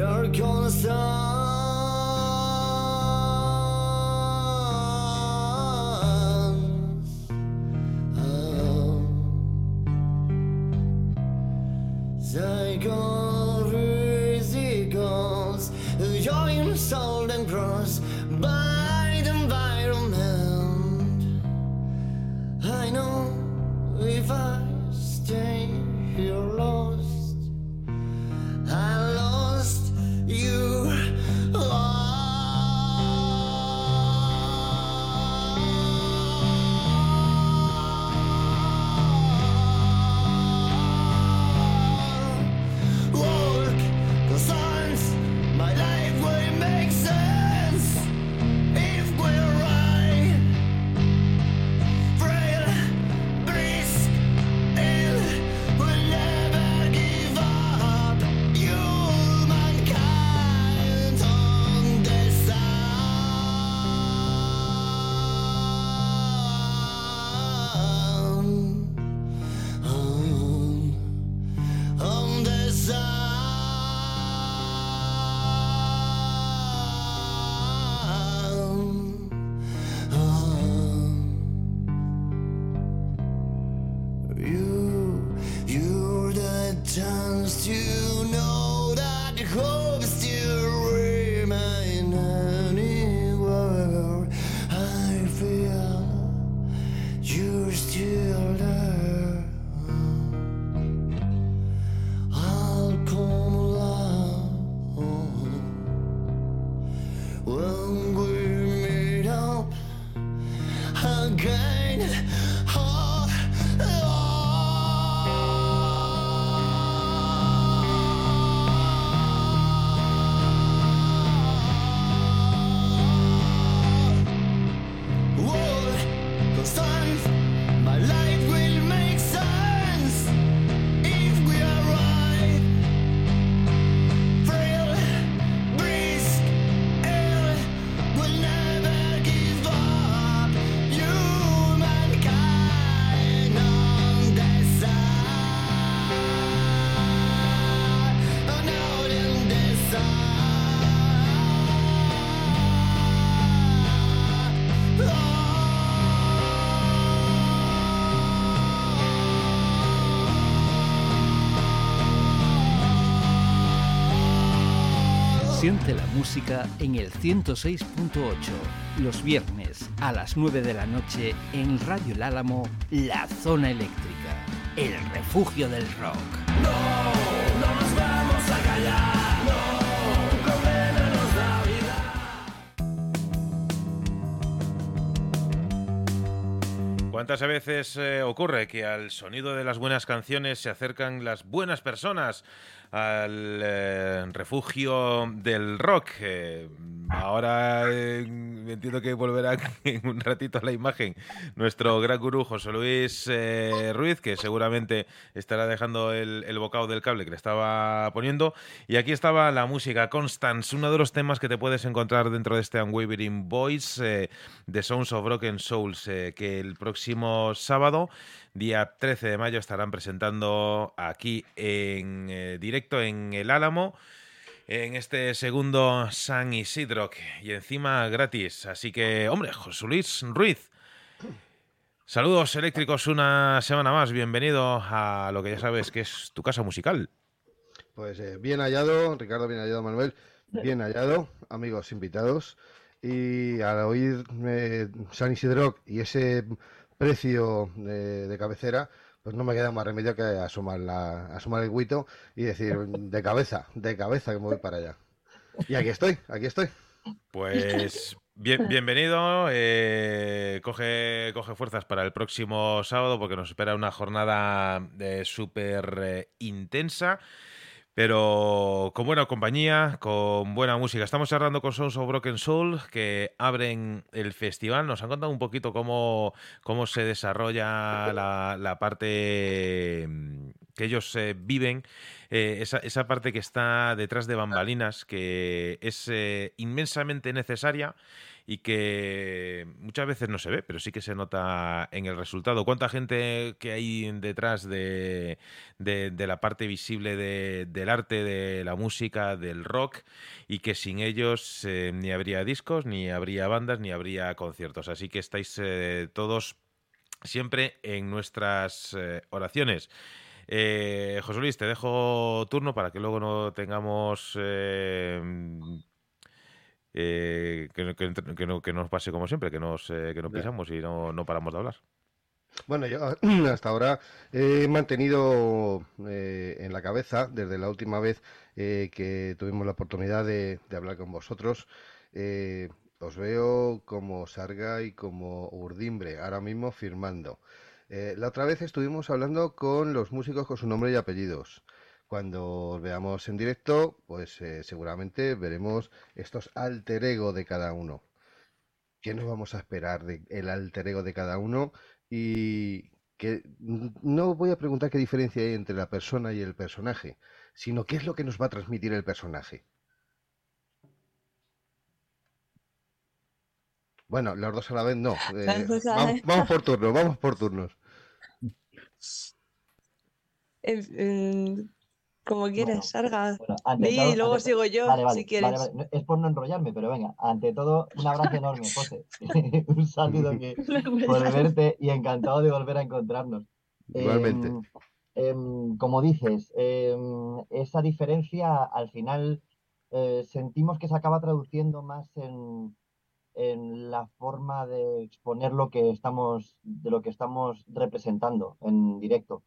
You're gonna sound música en el 106.8, los viernes a las 9 de la noche en Radio El Álamo, La Zona Eléctrica, el refugio del rock. No, no nos vamos a callar, no, ¿Cuántas veces eh, ocurre que al sonido de las buenas canciones se acercan las buenas personas? Al eh, refugio del rock. Eh, ahora eh, entiendo que volverá en un ratito a la imagen nuestro gran gurú José Luis Ruiz, que seguramente estará dejando el, el, bocado del cable que le estaba poniendo. Y aquí estaba la música Constance, uno de los temas que te puedes encontrar dentro de este Unwavering Voice de Sounds of Broken Souls, que el próximo sábado Día 13 de mayo estarán presentando aquí en eh, directo en El Álamo en este segundo San Isidro y encima gratis. Así que, hombre, José Luis Ruiz. Saludos eléctricos una semana más. Bienvenido a lo que ya sabes que es tu casa musical. Pues eh, bien hallado, Ricardo, bien hallado, Manuel, bien hallado, amigos invitados. Y al oír San Isidro y ese precio de, cabecera, pues no me queda más remedio que asomar, la, asomar el guito y decir, de cabeza, de cabeza que me voy para allá. Y aquí estoy, aquí estoy. Pues bien, bienvenido. Eh, coge, coge fuerzas para el próximo sábado porque nos espera una jornada eh, súper eh, intensa pero con buena compañía, con buena música. Estamos cerrando con Sons of Broken Soul, que abren el festival. Nos han contado un poquito cómo, cómo se desarrolla la, parte mm, que ellos eh, viven, eh, esa, esa, parte que está detrás de bambalinas, que es eh, inmensamente necesaria y que muchas veces no se ve, pero sí que se nota en el resultado. ¿Cuánta gente que hay detrás de, la parte visible de, del arte, de la música, del rock, y que sin ellos ni habría discos, ni habría bandas, ni habría conciertos? Así que estáis todos siempre en nuestras oraciones. Eh, José Luis, te dejo turno para que luego no tengamos eh, eh, que, no, que, nos pase como siempre, que nos, eh, que nos pisamos y no, no, paramos de hablar. Bueno, yo hasta ahora he mantenido en la cabeza, desde la última vez que tuvimos la oportunidad de, de hablar con vosotros, os veo como Sarga y como Urdimbre, ahora mismo firmando. Eh, la otra vez estuvimos hablando con los músicos con su nombre y apellidos. Cuando os veamos en directo, pues eh, seguramente veremos estos alter ego de cada uno. ¿Qué nos vamos a esperar del alter ego de cada uno? Y que no voy a preguntar qué diferencia hay entre la persona y el personaje, sino qué es lo que nos va a transmitir el personaje. Bueno, los dos a la vez no. Eh, vamos, por turnos, vamos por turnos. Como quieres, Sarga. y luego sigo yo, si quieres. Es por no enrollarme, pero venga, ante todo, un abrazo enorme, José. un saludo que, por verte y encantado de volver a encontrarnos. Igualmente. Em, em, como dices, em, esa diferencia al final eh, sentimos que se acaba traduciendo más en, en la forma de exponer lo que estamos, de lo que estamos representando en directo.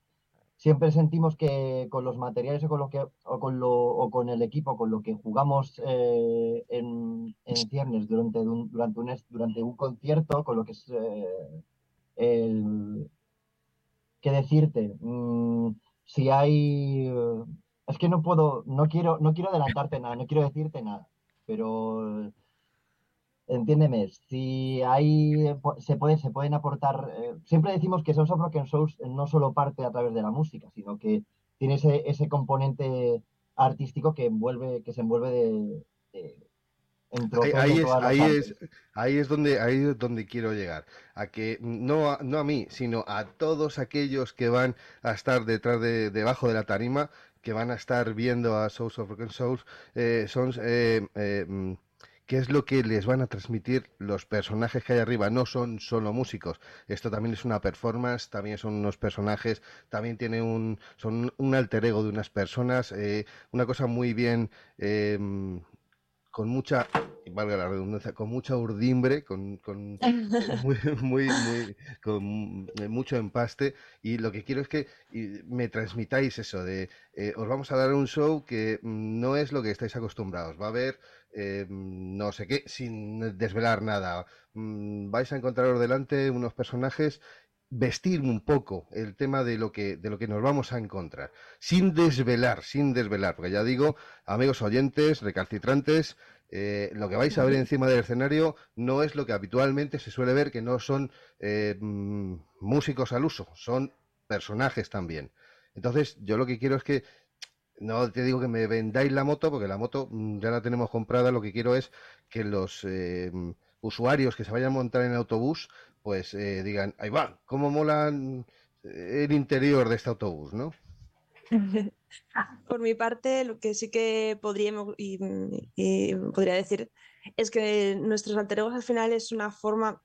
Siempre sentimos que con los materiales o con lo o con lo o con el equipo con lo que jugamos eh, en, en, ciernes durante un, durante un durante un concierto, con lo que es eh, el qué decirte. Mm, si hay es que no puedo, no quiero, no quiero adelantarte nada, no quiero decirte nada, pero entiéndeme, si hay, se, puede, se pueden aportar, eh, siempre decimos que Source of Rock and Souls no solo parte a través de la música, sino que tiene ese, ese componente artístico que envuelve, que se envuelve de, ahí, es, ahí, es, ahí es donde ahí es donde quiero llegar a que no a, no a mí sino a todos aquellos que van a estar detrás de debajo de la tarima que van a estar viendo a Souls of and Souls eh, son eh, eh mm, qué es lo que les van a transmitir los personajes que hay arriba. No son solo músicos. Esto también es una performance, también son unos personajes, también tiene un, son un alter ego de unas personas. Eh, una cosa muy bien, em, con mucha, valga la redundancia, con mucha urdimbre, con, con muy, muy, muy, con mucho empaste. Y lo que quiero es que me transmitáis eso de, eh, os vamos a dar un show que no es lo que estáis acostumbrados. Va a haber eh, no sé qué, sin desvelar nada. Mm, vais a encontraros delante unos personajes vestir un poco el tema de lo que de lo que nos vamos a encontrar sin desvelar sin desvelar porque ya digo amigos oyentes recalcitrantes eh, lo que vais a ver encima del escenario no es lo que habitualmente se suele ver que no son eh, mm, músicos al uso son personajes también entonces yo lo que quiero es que no te digo que me vendáis la moto, porque la moto mm, ya la tenemos comprada. Lo que quiero es que los eh, usuarios que se vayan a montar en el autobús, pues eh, digan, ahí va, cómo molan el interior de este autobús, ¿no? Por mi parte, lo que sí que podríamos y, podría decir es que nuestros alteregos al final es una forma.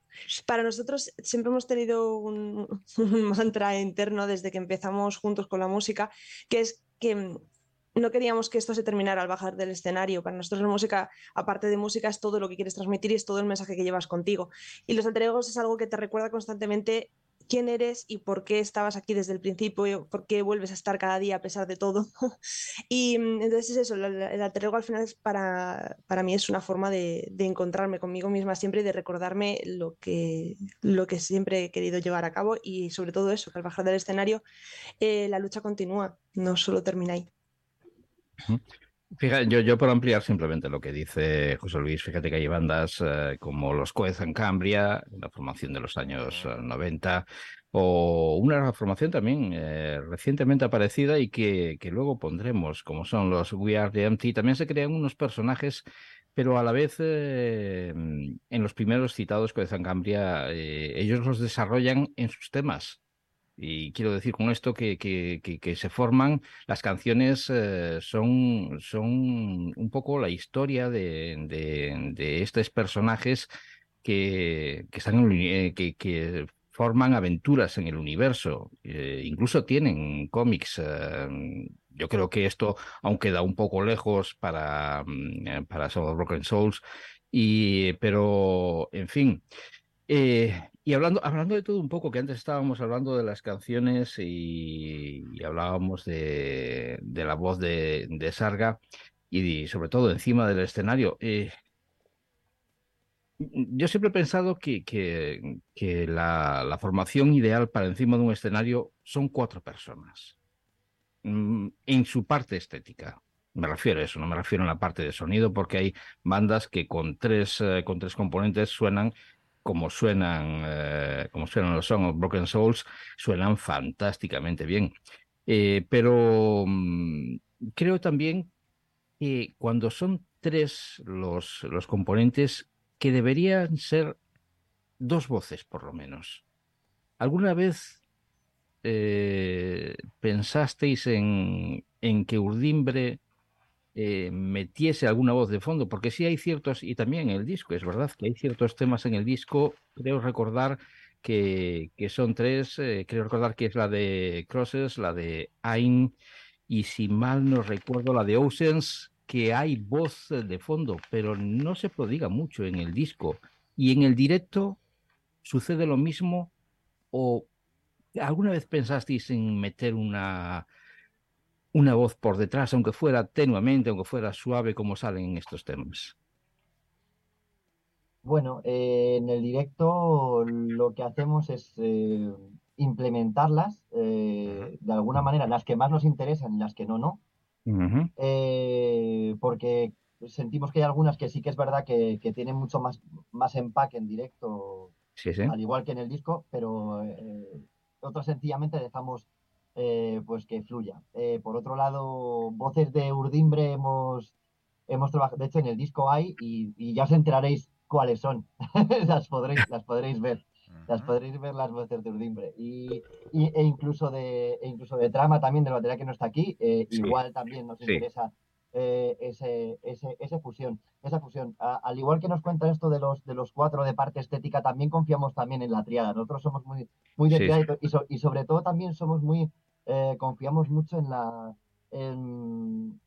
Para nosotros siempre hemos tenido un mantra interno desde que empezamos juntos con la música, que es que no queríamos que esto se terminara al bajar del escenario. Para nosotros la música, aparte de música, es todo lo que quieres transmitir y es todo el mensaje que llevas contigo. Y los alter es algo que te recuerda constantemente quién eres y por qué estabas aquí desde el principio, y por qué vuelves a estar cada día a pesar de todo. y mm, entonces es eso, el alter ego al final es para, para mí es una forma de, encontrarme conmigo misma siempre y de recordarme lo que, lo que siempre he querido llevar a cabo y sobre todo eso, que al bajar del escenario eh, la lucha continúa, no solo termina ahí. Fíjate, yo, yo por ampliar simplemente lo que dice José Luis, fíjate que hay bandas eh, como los Coez en Cambria, la formación de los años 90, eh, o una formación también eh, recientemente aparecida y que, que, luego pondremos, como son los We Are the Empty. También se crean unos personajes, pero a la vez en los primeros citados, Coez en Cambria, ellos los desarrollan en sus temas. Y quiero decir con esto que, que, se forman, las canciones eh, son, son un poco la historia de, de, estos personajes eh, que, que forman aventuras en el universo, eh, incluso tienen cómics. yo creo que esto, aunque da un poco lejos para, mm, para Broken Souls, y, pero en fin. Y hablando, hablando de todo un poco, que antes estábamos hablando de las canciones y, hablábamos de, la voz de, Sarga y sobre todo encima del escenario. Eh, yo siempre he pensado que, que, la, formación ideal para encima de un escenario son cuatro personas, mm, en su parte estética. Me refiero a eso, no me refiero a la parte de sonido, porque hay bandas que con tres, eh, con tres componentes suenan como suenan, eh, como suenan los Song of Broken Souls, suenan fantásticamente bien. Eh, pero mm, creo también que cuando son tres los, los componentes, que deberían ser dos voces por lo menos. ¿Alguna vez eh, pensasteis en, en que Urdimbre eh, metiese alguna voz de fondo, porque sí hay ciertos, y también en el disco, es verdad que hay ciertos temas en el disco, creo recordar que, que son tres, eh, creo recordar que es la de Crosses, la de Ain, y si mal no recuerdo, la de Oceans, que hay voz de fondo, pero no se prodiga mucho en el disco. Y en el directo sucede lo mismo, o alguna vez pensasteis en meter una una voz por detrás, aunque fuera tenuamente, aunque fuera suave, como salen en estos temas? Bueno, eh, en el directo lo que hacemos es eh, implementarlas eh, de alguna manera, las que más nos interesan y las que no, no. porque sentimos que hay algunas que sí que es verdad que, tienen mucho más, más empaque en directo, al igual que en el disco, pero otras sencillamente dejamos eh, pues que fluya. Eh, por otro lado, voces de Urdimbre hemos, hemos trabajado, de hecho en el disco hay y, ya os enteraréis cuáles son, las, podréis, las podréis ver. Las podréis ver las voces de Urdimbre. Y, e incluso de e incluso de trama también de la batería que no está aquí. Eh, igual también nos interesa ese, ese, esa fusión. Esa fusión. al igual que nos cuenta esto de los, de los cuatro de parte estética, también confiamos también en la triada. Nosotros somos muy, muy de y, y, sobre todo también somos muy eh, confiamos mucho en la, en,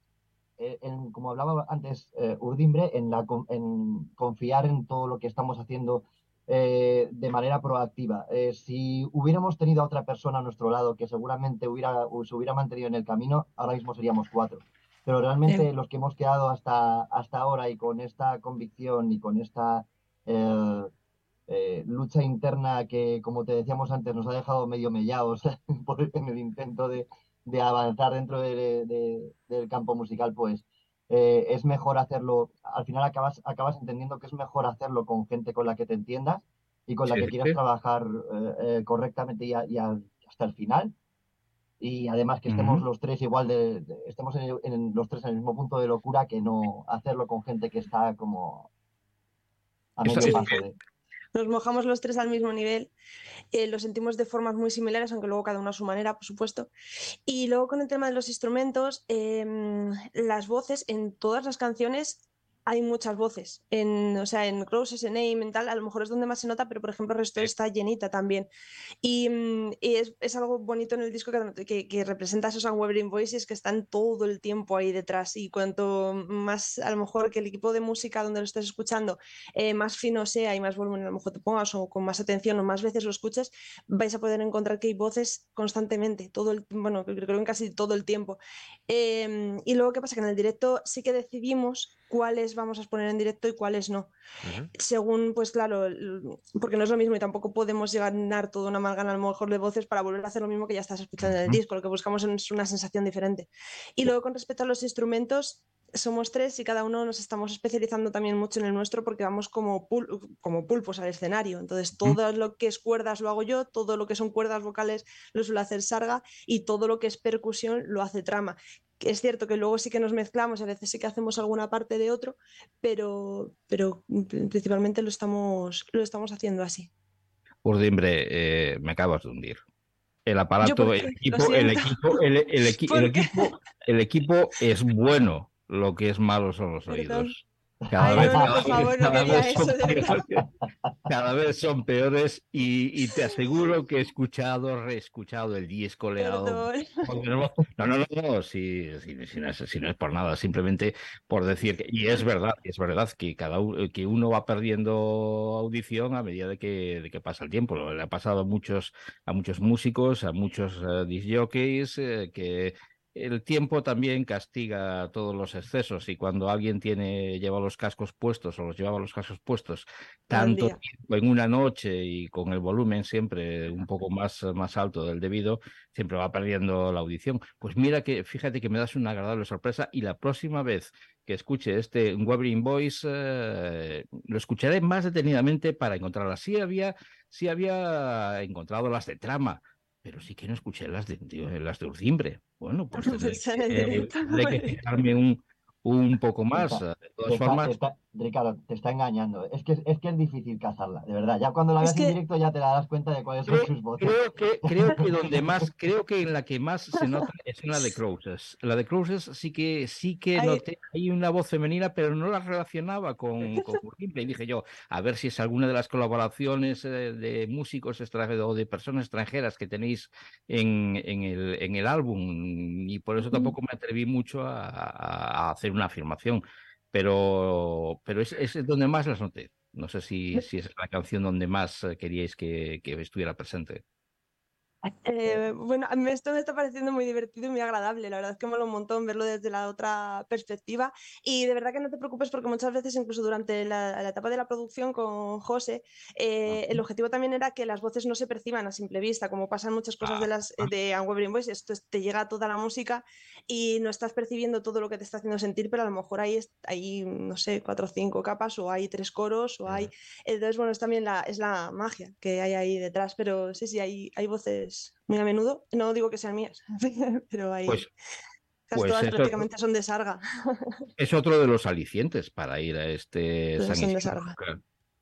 como hablaba antes eh, Urdimbre, en, la, en confiar en todo lo que estamos haciendo eh, de manera proactiva. si hubiéramos tenido a otra persona a nuestro lado que seguramente hubiera, se hubiera mantenido en el camino, ahora mismo seríamos cuatro. Pero realmente los que hemos quedado hasta, hasta ahora y con esta convicción y con esta eh, lucha interna que, como te decíamos antes, nos ha dejado medio mellados en el intento de, avanzar dentro del campo musical, pues eh, es mejor hacerlo, al final acabas, acabas entendiendo que es mejor hacerlo con gente con la que te entiendas y con la que quieras trabajar eh, correctamente y, hasta el final. Y además que estemos los tres igual de, estemos en, los tres en el mismo punto de locura que no hacerlo con gente que está como a medio paso de nos mojamos los tres al mismo nivel, eh, lo sentimos de formas muy similares, aunque luego cada uno a su manera, por supuesto. Y luego con el tema de los instrumentos, em, las voces en todas las canciones hay muchas voces. En, o sea, en Crosses, en Aim, en tal, a lo mejor es donde más se nota, pero por ejemplo, el resto está llenita también. Y, mm, es, algo bonito en el disco que, que, representa esos Unwavering Voices que están todo el tiempo ahí detrás. Y cuanto más, a lo mejor, que el equipo de música donde lo estés escuchando eh, más fino sea y más volumen a lo mejor te pongas o con más atención o más veces lo escuches, vais a poder encontrar que hay voces constantemente, todo el, bueno, creo que casi todo el tiempo. Em, y luego, ¿qué pasa? Que en el directo sí que decidimos cuáles vamos a exponer en directo y cuáles no. Según, pues claro, porque no es lo mismo y tampoco podemos llegar toda una amalgama a lo mejor de voces para volver a hacer lo mismo que ya estás escuchando en el disco. Lo que buscamos es una sensación diferente. Y luego con respecto a los instrumentos, somos tres y cada uno nos estamos especializando también mucho en el nuestro porque vamos como, como pulpos al escenario. Entonces, todo lo que es cuerdas lo hago yo, todo lo que son cuerdas vocales lo suele hacer Sarga y todo lo que es percusión lo hace Trama. Es cierto que luego sí que nos mezclamos a veces sí que hacemos alguna parte de otro, pero, pero principalmente lo estamos, lo estamos haciendo así. Urdimbre, eh, me acabas de hundir el aparato, el equipo, el equipo, el, equipo, el equipo es bueno, lo que es malo son los oídos. Cada, vez, son peores, y, te aseguro que he escuchado, reescuchado el disco, leado. No, no, no, no, si, no es, por nada, simplemente por decir que, y es verdad, es verdad que cada que uno va perdiendo audición a medida de que, de que pasa el tiempo. Le ha pasado a muchos, a muchos músicos, a muchos uh, que el tiempo también castiga todos los excesos y cuando alguien tiene lleva los cascos puestos o los llevaba los cascos puestos tanto tiempo en una noche y con el volumen siempre un poco más, más alto del debido, siempre va perdiendo la audición. Pues mira que fíjate que me das una agradable sorpresa y la próxima vez que escuche este Webering Voice eh, lo escucharé más detenidamente para encontrarlas. Sí había, sí había encontrado las de trama, pero sí que no escuché las de, las de Urzimbre. Bueno, pues tendré que, fijarme un, un poco más. De todas formas, Ricardo, te está engañando. Es que, es que es difícil cazarla, de verdad. Ya cuando la ves en directo ya te das cuenta de cuáles son sus voces. Creo que, creo que donde más, creo que en la que más se nota es en la de Crowses. La de Crowses sí que sí que noté hay una voz femenina, pero no la relacionaba con, con Y dije yo, a ver si es alguna de las colaboraciones eh, de músicos extranjeros o de personas extranjeras que tenéis en, en, el, en el álbum. Y por eso tampoco me atreví mucho a, a hacer una afirmación pero, pero es, es donde más las noté. No sé si, si es la canción donde más eh, queríais que, que estuviera presente. Eh, bueno, esto me está pareciendo muy divertido y muy agradable. La verdad es que mola un montón verlo desde la otra perspectiva. Y de verdad que no te preocupes porque muchas veces, incluso durante la, etapa de la producción con José, eh, el objetivo también era que las voces no se perciban a simple vista, como pasan muchas cosas de las ah. de Unwavering Voice. Esto te llega toda la música y no estás percibiendo todo lo que te está haciendo sentir, pero a lo mejor hay, hay no sé, cuatro o cinco capas, o hay tres coros, o hay. Entonces, bueno, es también la, es la magia que hay ahí detrás. Pero sí, sí, hay, hay voces muy a menudo. No digo que sean mías, pero hay. Pues, pues todas prácticamente son de Sarga. Es otro de los alicientes para ir a este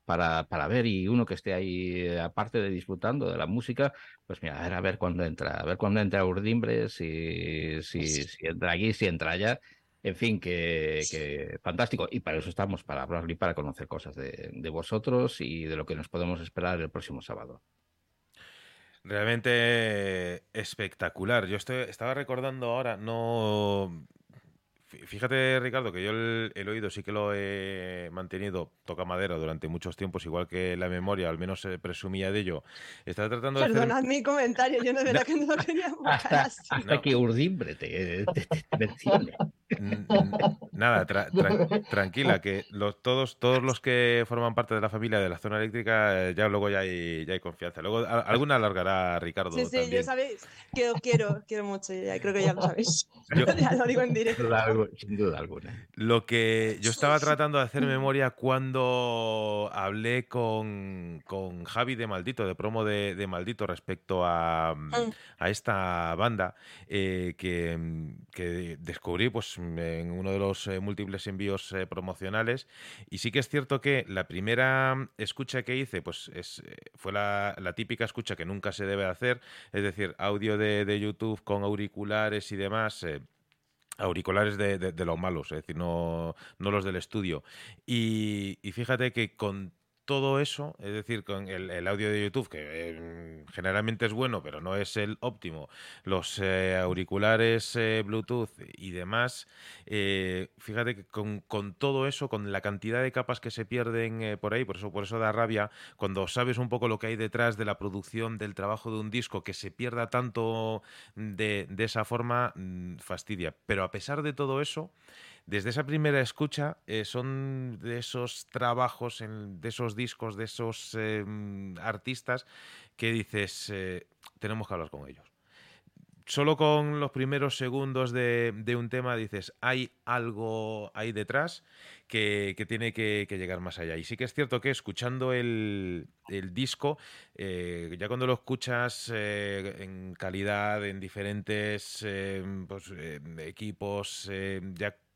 Para, para ver y uno que esté ahí, aparte de disfrutando de la música, pues mira, a ver, a ver cuándo entra, a ver cuándo entra Urdimbre, si, si, si entra aquí, si entra allá. En fin, que, que, fantástico. Y para eso estamos, para hablar y para conocer cosas de, de vosotros y de lo que nos podemos esperar el próximo sábado. Realmente espectacular. Yo estoy, estaba recordando ahora, no Fíjate, Ricardo, que yo el, oído sí que lo he mantenido, toca madera durante muchos tiempos, igual que la memoria, al menos se presumía de ello. Estaba tratando de Perdonad mi comentario, yo no era que no quería hasta, hasta que urdimbre te, Nada, tranquila, que los, todos, todos los que forman parte de la familia de la zona eléctrica, eh, ya luego ya hay, ya hay confianza. Luego alguna alargará Ricardo. Sí, sí, ya sabéis que os quiero, quiero mucho, ya creo que ya lo sabéis. ya lo digo en directo sin duda alguna. Lo que yo estaba tratando de hacer memoria cuando hablé con, con Javi de Maldito, de promo de, Maldito, respecto a, mm, a esta banda eh, que, que, descubrí pues, en uno de los eh, múltiples envíos eh, promocionales. Y sí que es cierto que la primera escucha que hice pues, es, fue la, típica escucha que nunca se debe hacer, es decir, audio de, de YouTube con auriculares y demás auriculares de, de, los malos, es decir, no, no los del estudio. Y, y, fíjate que con todo eso, es decir, con el, audio de YouTube, que eh, generalmente es bueno, pero no es el óptimo, los eh, auriculares eh, Bluetooth y demás, fíjate que con, todo eso, con la cantidad de capas que se pierden por ahí, por eso, por eso da rabia, cuando sabes un poco lo que hay detrás de la producción del trabajo de un disco, que se pierda tanto de, de esa forma, mm, fastidia. Pero a pesar de todo eso, desde esa primera escucha eh, son de esos trabajos, de esos discos, de esos em, artistas que dices, eh, tenemos que hablar con ellos. solo con los primeros segundos de, un tema dices, hay algo ahí detrás que, tiene que, llegar más allá. Y sí que es cierto que escuchando el, disco, eh, ya cuando lo escuchas eh, en calidad, en diferentes pues, equipos, ya mm,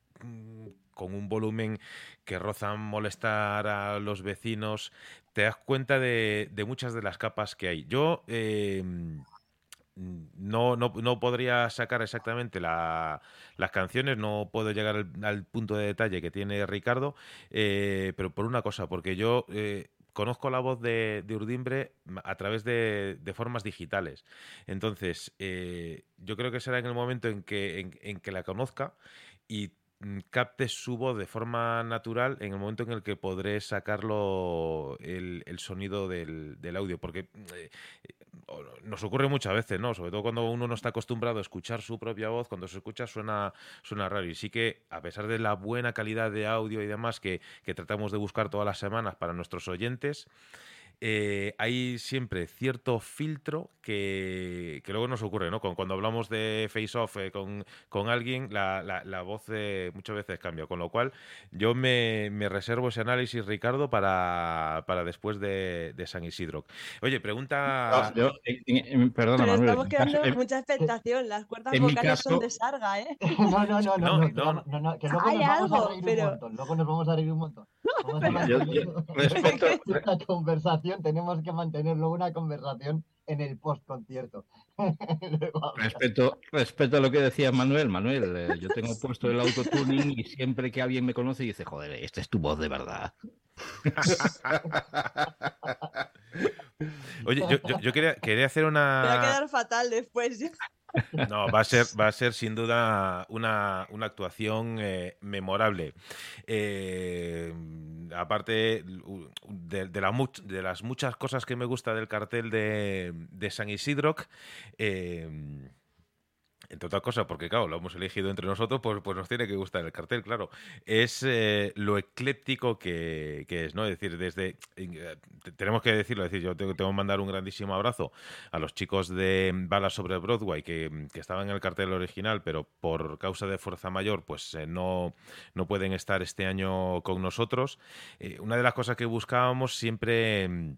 con un volumen que rozan molestar a los vecinos, te das cuenta de, muchas de las capas que hay. Yo em, no, no, podría sacar exactamente las canciones, no puedo llegar al, punto de detalle que tiene Ricardo, eh, pero por una cosa, porque yo eh, conozco la voz de, Urdimbre a través de, formas digitales. Entonces, eh, yo creo que será en el momento en que, en que la conozca y Mm, capte su voz de forma natural en el momento en el que podré sacarlo el, sonido del, audio. Porque mm, eh, nos ocurre muchas veces, ¿no? Sobre todo cuando uno no está acostumbrado a escuchar su propia voz, cuando se escucha suena, suena raro. Y sí que, a pesar de la buena calidad de audio y demás que, que tratamos de buscar todas las semanas para nuestros oyentes, eh, hay siempre cierto filtro que, luego nos ocurre, ¿no? Cuando, hablamos de face-off eh, con, alguien, la, voz muchas veces cambia. Con lo cual, yo me, reservo ese análisis, Ricardo, para, después de, San Isidro. Oye, pregunta. perdona, Pero estamos quedando mucha expectación. Las cuerdas vocales son de sarga, ¿eh? No, no, no, no, no, no, no, que luego nos vamos a reír un montón. Luego nos vamos a reír un montón. Respecto esta conversación, tenemos que mantener luego una conversación en el post-concierto. respecto, respecto a lo que decía Manuel, Manuel, eh, yo tengo puesto el autotuning y siempre que alguien me conoce dice, joder, esta es tu voz de verdad. Oye, yo, quería, quería, hacer una. Me va a quedar fatal después. No, va a ser, va a ser sin duda una, actuación eh, memorable. Eh, aparte de, de, las muchas cosas que me gusta del cartel de, de San Isidro, eh, entre otras cosas, porque claro, lo hemos elegido entre nosotros, pues, pues nos tiene que gustar el cartel, claro. Es eh, lo ecléptico que, es, ¿no? Es decir, desde. Eh, tenemos que decirlo, es decir, yo tengo, que mandar un grandísimo abrazo a los chicos de Balas sobre Broadway que, estaban en el cartel original, pero por causa de fuerza mayor, pues eh, no, no pueden estar este año con nosotros. una de las cosas que buscábamos siempre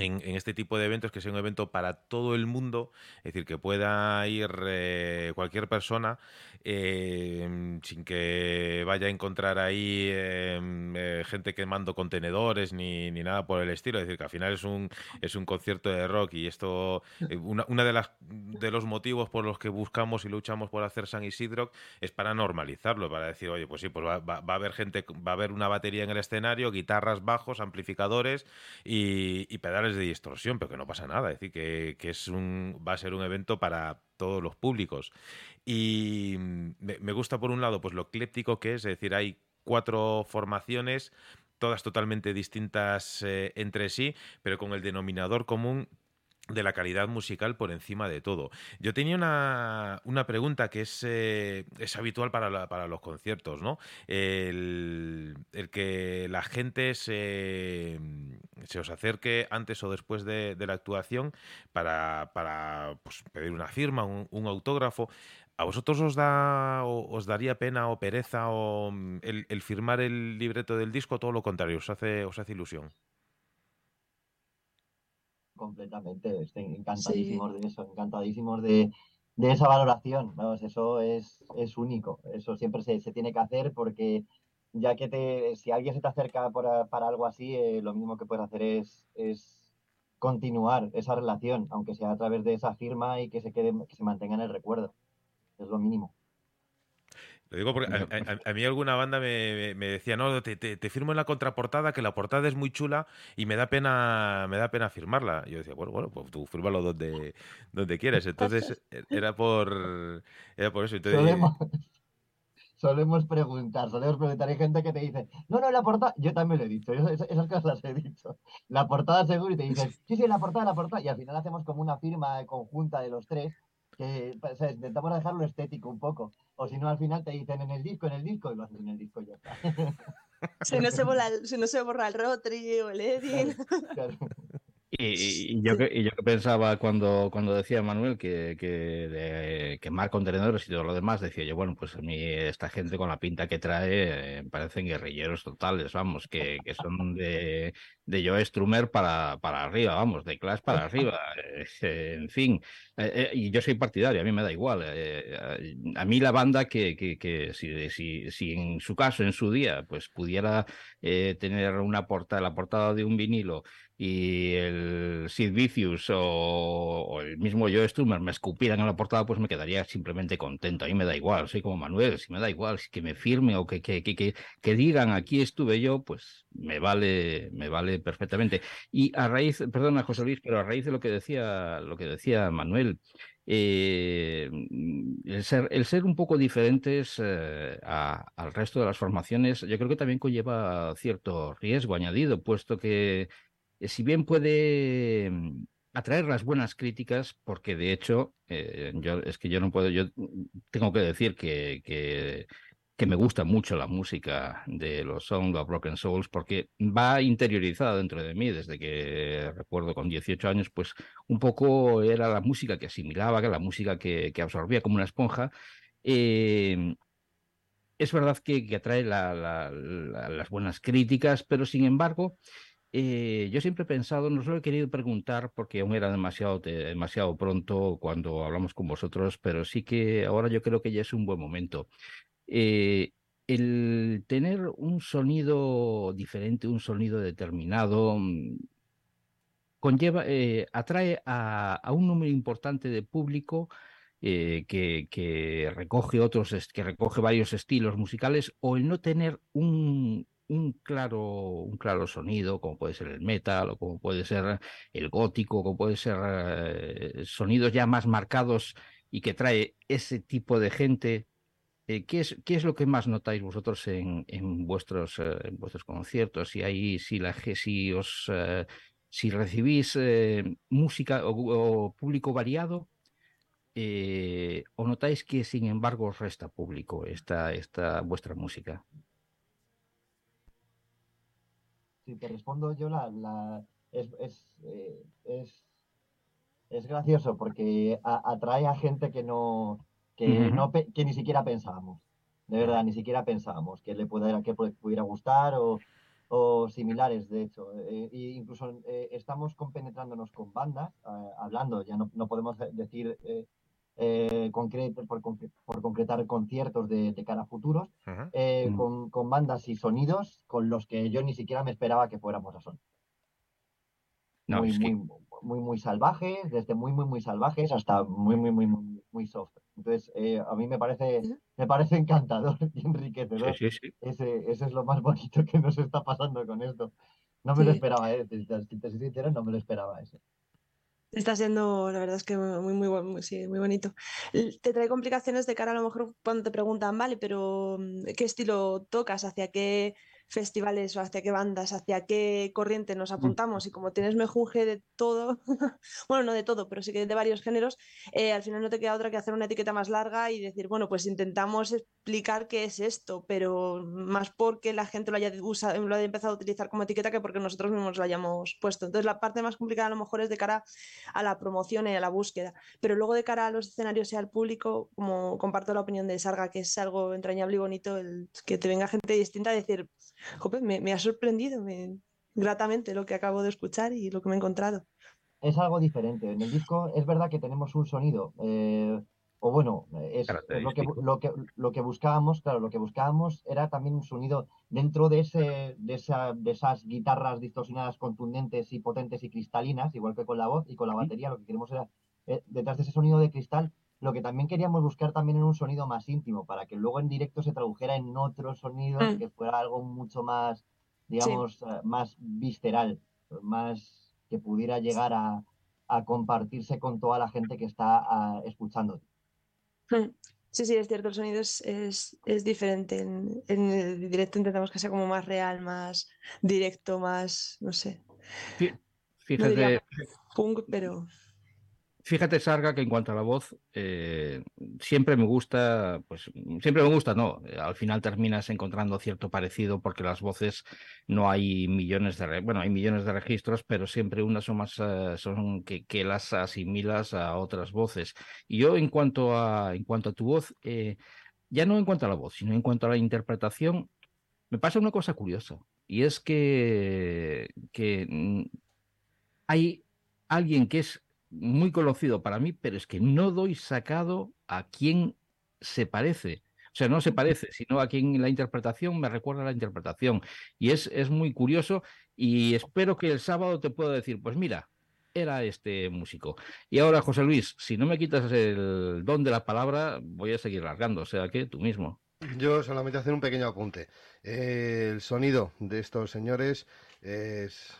en, este tipo de eventos, que sea un evento para todo el mundo, es decir, que pueda ir eh, cualquier persona Em, sin que vaya a encontrar ahí em, eh, gente quemando contenedores ni, ni, nada por el estilo. Es decir, que al final es un, es un concierto de rock y esto, eh, una, una, de, las, de los motivos por los que buscamos y luchamos por hacer San Isidro es para normalizarlo, para decir, oye, pues sí, pues va, va, a haber gente, va a haber una batería en el escenario, guitarras, bajos, amplificadores y, y pedales de distorsión, pero que no pasa nada. Es decir, que, que es un, va a ser un evento para todos los públicos. Y mm, me, gusta por un lado pues lo ecléptico que es, es decir, hay cuatro formaciones, todas totalmente distintas eh, entre sí, pero con el denominador común de la calidad musical por encima de todo. Yo tenía una, una pregunta que es, eh, es habitual para, para, los conciertos, ¿no? El, que la gente se, se, os acerque antes o después de, la actuación para, para pues, pedir una firma, un, autógrafo. ¿A vosotros os da os daría pena o pereza o mm, el, el firmar el libreto del disco? Todo lo contrario, os hace, os hace ilusión completamente. Estoy encantadísimos de eso, encantadísimos de, esa valoración. Vamos, eso es, es único. Eso siempre se, tiene que hacer porque ya que te, si alguien se te acerca para algo así, eh, lo mismo que puedes hacer es, es continuar esa relación, aunque sea a través de esa firma y que se quede, que se mantenga en el recuerdo. Es lo mínimo. Lo digo porque a, mí alguna banda me, decía, no, te, te, firmo en la contraportada, que la portada es muy chula y me da pena me da pena firmarla. Y yo decía, bueno, bueno, pues tú fírmalo donde, donde quieres. Entonces e, era por, era por eso. solemos, preguntar, solemos preguntar. Hay gente que te dice, no, no, la portada, yo también lo he dicho, esas cosas las he dicho. La portada seguro y te dicen, sí, sí, la portada, la portada. Y al final hacemos como una firma conjunta de los tres que pues, intentamos dejarlo estético un poco. O si no, al final te dicen en el disco, en el disco, y lo haces en el disco y ya está. Si no se borra el, si no se borra el Rotary o el Edil. Y, yo, que, yo que pensaba cuando, cuando decía Manuel que, que, de, quemar contenedores y todo lo demás, decía yo, bueno, pues a mí esta gente con la pinta que trae eh, parecen guerrilleros totales, vamos, que, que son de, de Joe Strummer para, para arriba, vamos, de Clash para arriba, eh, en fin. Eh, y yo soy partidario, a mí me da igual. a mí la banda que, que, que si, si, si, en su caso, en su día, pues pudiera tener una portada, la portada de un vinilo y el Sid Vicious o, el mismo Joe Strummer me escupieran en la portada, pues me quedaría simplemente contento. A mí me da igual, soy como Manuel, si me da igual, si que me firme o que, que, que, que, digan aquí estuve yo, pues me vale, me vale perfectamente. Y a raíz, perdona José Luis, pero a raíz de lo que decía, lo que decía Manuel, eh, el, ser, el ser un poco diferentes eh, al resto de las formaciones, yo creo que también conlleva cierto riesgo añadido, puesto que eh, si bien puede mm, atraer las buenas críticas, porque de hecho, eh, yo, es que yo no puedo, yo tengo que decir que, que, me gusta mucho la música de los Sound of Broken Souls, porque va interiorizada dentro de mí, desde que recuerdo con 18 años, pues un poco era la música que asimilaba, que la música que, absorbía como una esponja. Eh, es verdad que, atrae la, la, las buenas críticas, pero sin embargo, eh, yo siempre he pensado, no os lo he querido preguntar porque aún era demasiado, demasiado pronto cuando hablamos con vosotros, pero sí que ahora yo creo que ya es un buen momento. Eh, el tener un sonido diferente, un sonido determinado, mm, conlleva, eh, atrae a, un número importante de público que, recoge otros, que recoge varios estilos musicales, o el no tener un, un claro, un claro sonido, como puede ser el metal, o como puede ser el gótico, como puede ser eh, sonidos ya más marcados y que trae ese tipo de gente. Eh, ¿qué, es, ¿Qué es lo que más notáis vosotros en, en vuestros, eh, en vuestros conciertos? Si, hay, si, la, si, os, si recibís música o, público variado, o notáis que sin embargo os resta público esta, esta vuestra música? Si te respondo yo, la, la es, es, eh, es, es, gracioso porque atrae a gente que no, que, no, que ni siquiera pensábamos. De verdad, ni siquiera pensábamos que le pudiera, que pudiera gustar o, o similares, de hecho. Eh, e incluso eh, estamos compenetrándonos con bandas, hablando, ya no, no podemos decir eh, por, por, concretar conciertos de, cara a futuros, eh, mm. con, bandas y sonidos con los que yo ni siquiera me esperaba que fuéramos a son. muy, muy, muy, salvajes, desde muy, muy, muy salvajes hasta muy, muy, muy, muy, muy soft. Entonces, eh, a mí me parece, me parece encantador y enriquecedor. Ese, ese, es lo más bonito que nos está pasando con esto. No me lo esperaba, eh, si te, te soy sincero, no me lo esperaba ese. Está siendo, la verdad es que muy, muy, muy, sí, muy bonito. Te trae complicaciones de cara a lo mejor cuando te preguntan, vale, pero mm, ¿qué estilo tocas? ¿Hacia qué festivales o hacia qué bandas, hacia qué corriente nos apuntamos y como tienes mejunje de todo, bueno, no de todo, pero sí que de varios géneros, eh, al final no te queda otra que hacer una etiqueta más larga y decir, bueno, pues intentamos explicar qué es esto, pero más porque la gente lo haya, usado, lo haya empezado a utilizar como etiqueta que porque nosotros mismos lo hayamos puesto. Entonces la parte más complicada a lo mejor es de cara a la promoción y a la búsqueda, pero luego de cara a los escenarios y al público, como comparto la opinión de Sarga, que es algo entrañable y bonito, el que te venga gente distinta a decir, me, ha sorprendido gratamente lo que acabo de escuchar y lo que me he encontrado. Es algo diferente. En el disco es verdad que tenemos un sonido, eh, o bueno, es, lo, que, lo, que, lo que buscábamos, claro, lo que buscábamos era también un sonido dentro de, ese, de, esa, de esas guitarras distorsionadas contundentes y potentes y cristalinas, igual que con la voz y con la batería, lo que queremos era, eh, detrás de ese sonido de cristal, lo que también queríamos buscar también en un sonido más íntimo, para que luego en directo se tradujera en otro sonido mm. que fuera algo mucho más, digamos, eh, más visceral, más que pudiera llegar a, compartirse con toda la gente que está uh, escuchando. Mm. Sí, sí, es cierto, el sonido es, es, diferente. En, el directo intentamos que sea como más real, más directo, más, no sé. Fíjate. punk, pero. Fíjate, Sarga, que en cuanto a la voz, eh, siempre me gusta, pues siempre me gusta, no, al final terminas encontrando cierto parecido porque las voces no hay millones de, bueno, hay millones de registros, pero siempre unas son más, eh, son que, las asimilas a otras voces. Y yo en cuanto a, en cuanto a tu voz, eh, ya no en cuanto a la voz, sino en cuanto a la interpretación, me pasa una cosa curiosa, y es que, que mm, hay alguien que es muy conocido para mí, pero es que no doy sacado a quién se parece. O sea, no se parece, sino a quien la interpretación me recuerda a la interpretación. Y es, es muy curioso y espero que el sábado te pueda decir, pues mira, era este músico. Y ahora, José Luis, si no me quitas el don de la palabra, voy a seguir largando, o sea que tú mismo. Yo solamente hacer un pequeño apunte. el sonido de estos señores es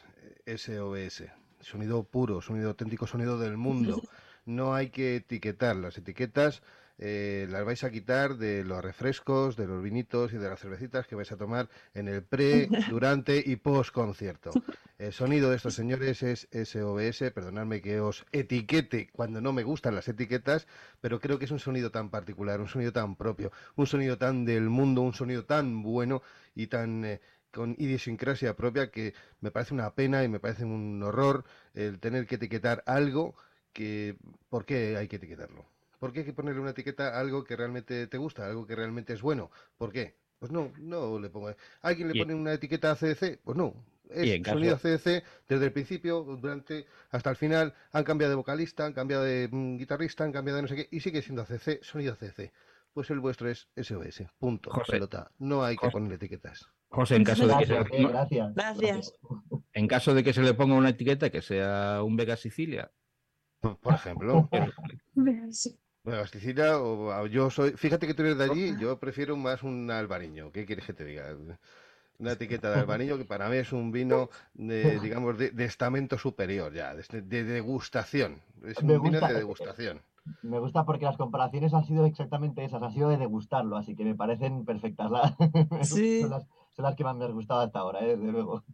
SOS, sonido puro, sonido auténtico, sonido del mundo. No hay que etiquetar. Las etiquetas eh, las vais a quitar de los refrescos, de los vinitos y de las cervecitas que vais a tomar en el pre, durante y post concierto. El sonido de estos señores es SOS, perdonadme que os etiquete cuando no me gustan las etiquetas, pero creo que es un sonido tan particular, un sonido tan propio, un sonido tan del mundo, un sonido tan bueno y tan... Eh, con idiosincrasia propia que me parece una pena y me parece un horror el tener que etiquetar algo que... ¿Por qué hay que etiquetarlo? ¿Por qué hay que ponerle una etiqueta a algo que realmente te gusta, algo que realmente es bueno? ¿Por qué? Pues no, no le pongo. ¿Alguien le pone una etiqueta a CDC? Pues no. Es sonido CDC desde el principio, durante, hasta el final. Han cambiado de vocalista, han cambiado de mm, guitarrista, han cambiado de no sé qué, y sigue siendo CC, sonido CC. Pues el vuestro es SOS. Punto. pelota. No hay que poner etiquetas. José, en caso de que se le... Gracias. En caso de que se le ponga una etiqueta que sea un Vega Sicilia. Por, ejemplo. Vega Sicilia, o, yo soy. Fíjate que tú eres de allí, yo prefiero más un albariño. ¿Qué quieres que te diga? Una etiqueta de albariño que para mí es un vino, de, digamos, de, estamento superior, ya, de, degustación. Es un vino de degustación. Me gusta porque las comparaciones han sido exactamente esas, han sido de degustarlo, así que me parecen perfectas. Sí. son, las, son, las, que más me han gustado hasta ahora, ¿eh? desde luego.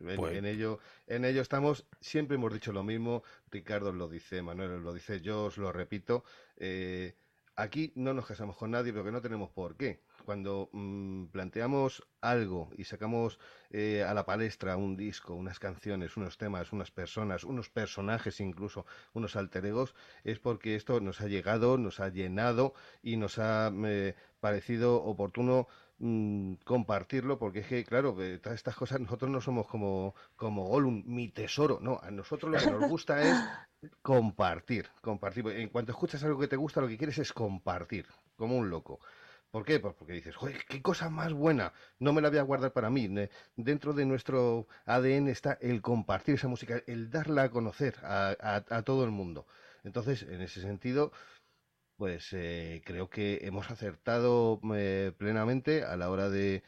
Bueno, en, ello, en ello estamos, siempre hemos dicho lo mismo, Ricardo lo dice, Manuel lo dice, yo os lo repito, eh, aquí no nos casamos con nadie porque no tenemos por qué. Cuando mm, planteamos algo y sacamos eh, a la palestra un disco, unas canciones, unos temas, unas personas, unos personajes incluso, unos alter egos, es porque esto nos ha llegado, nos ha llenado y nos ha eh, parecido oportuno mm, compartirlo, porque es que, claro, todas estas cosas nosotros no somos como, como Gollum, mi tesoro, no, a nosotros lo que nos gusta es compartir, compartir. En cuanto escuchas algo que te gusta, lo que quieres es compartir, como un loco. ¿Por qué? Pues porque dices, joder, qué cosa más buena, no me la voy a guardar para mí. Dentro de nuestro ADN está el compartir esa música, el darla a conocer a, todo el mundo. Entonces, en ese sentido, pues eh, creo que hemos acertado eh, plenamente a la hora de,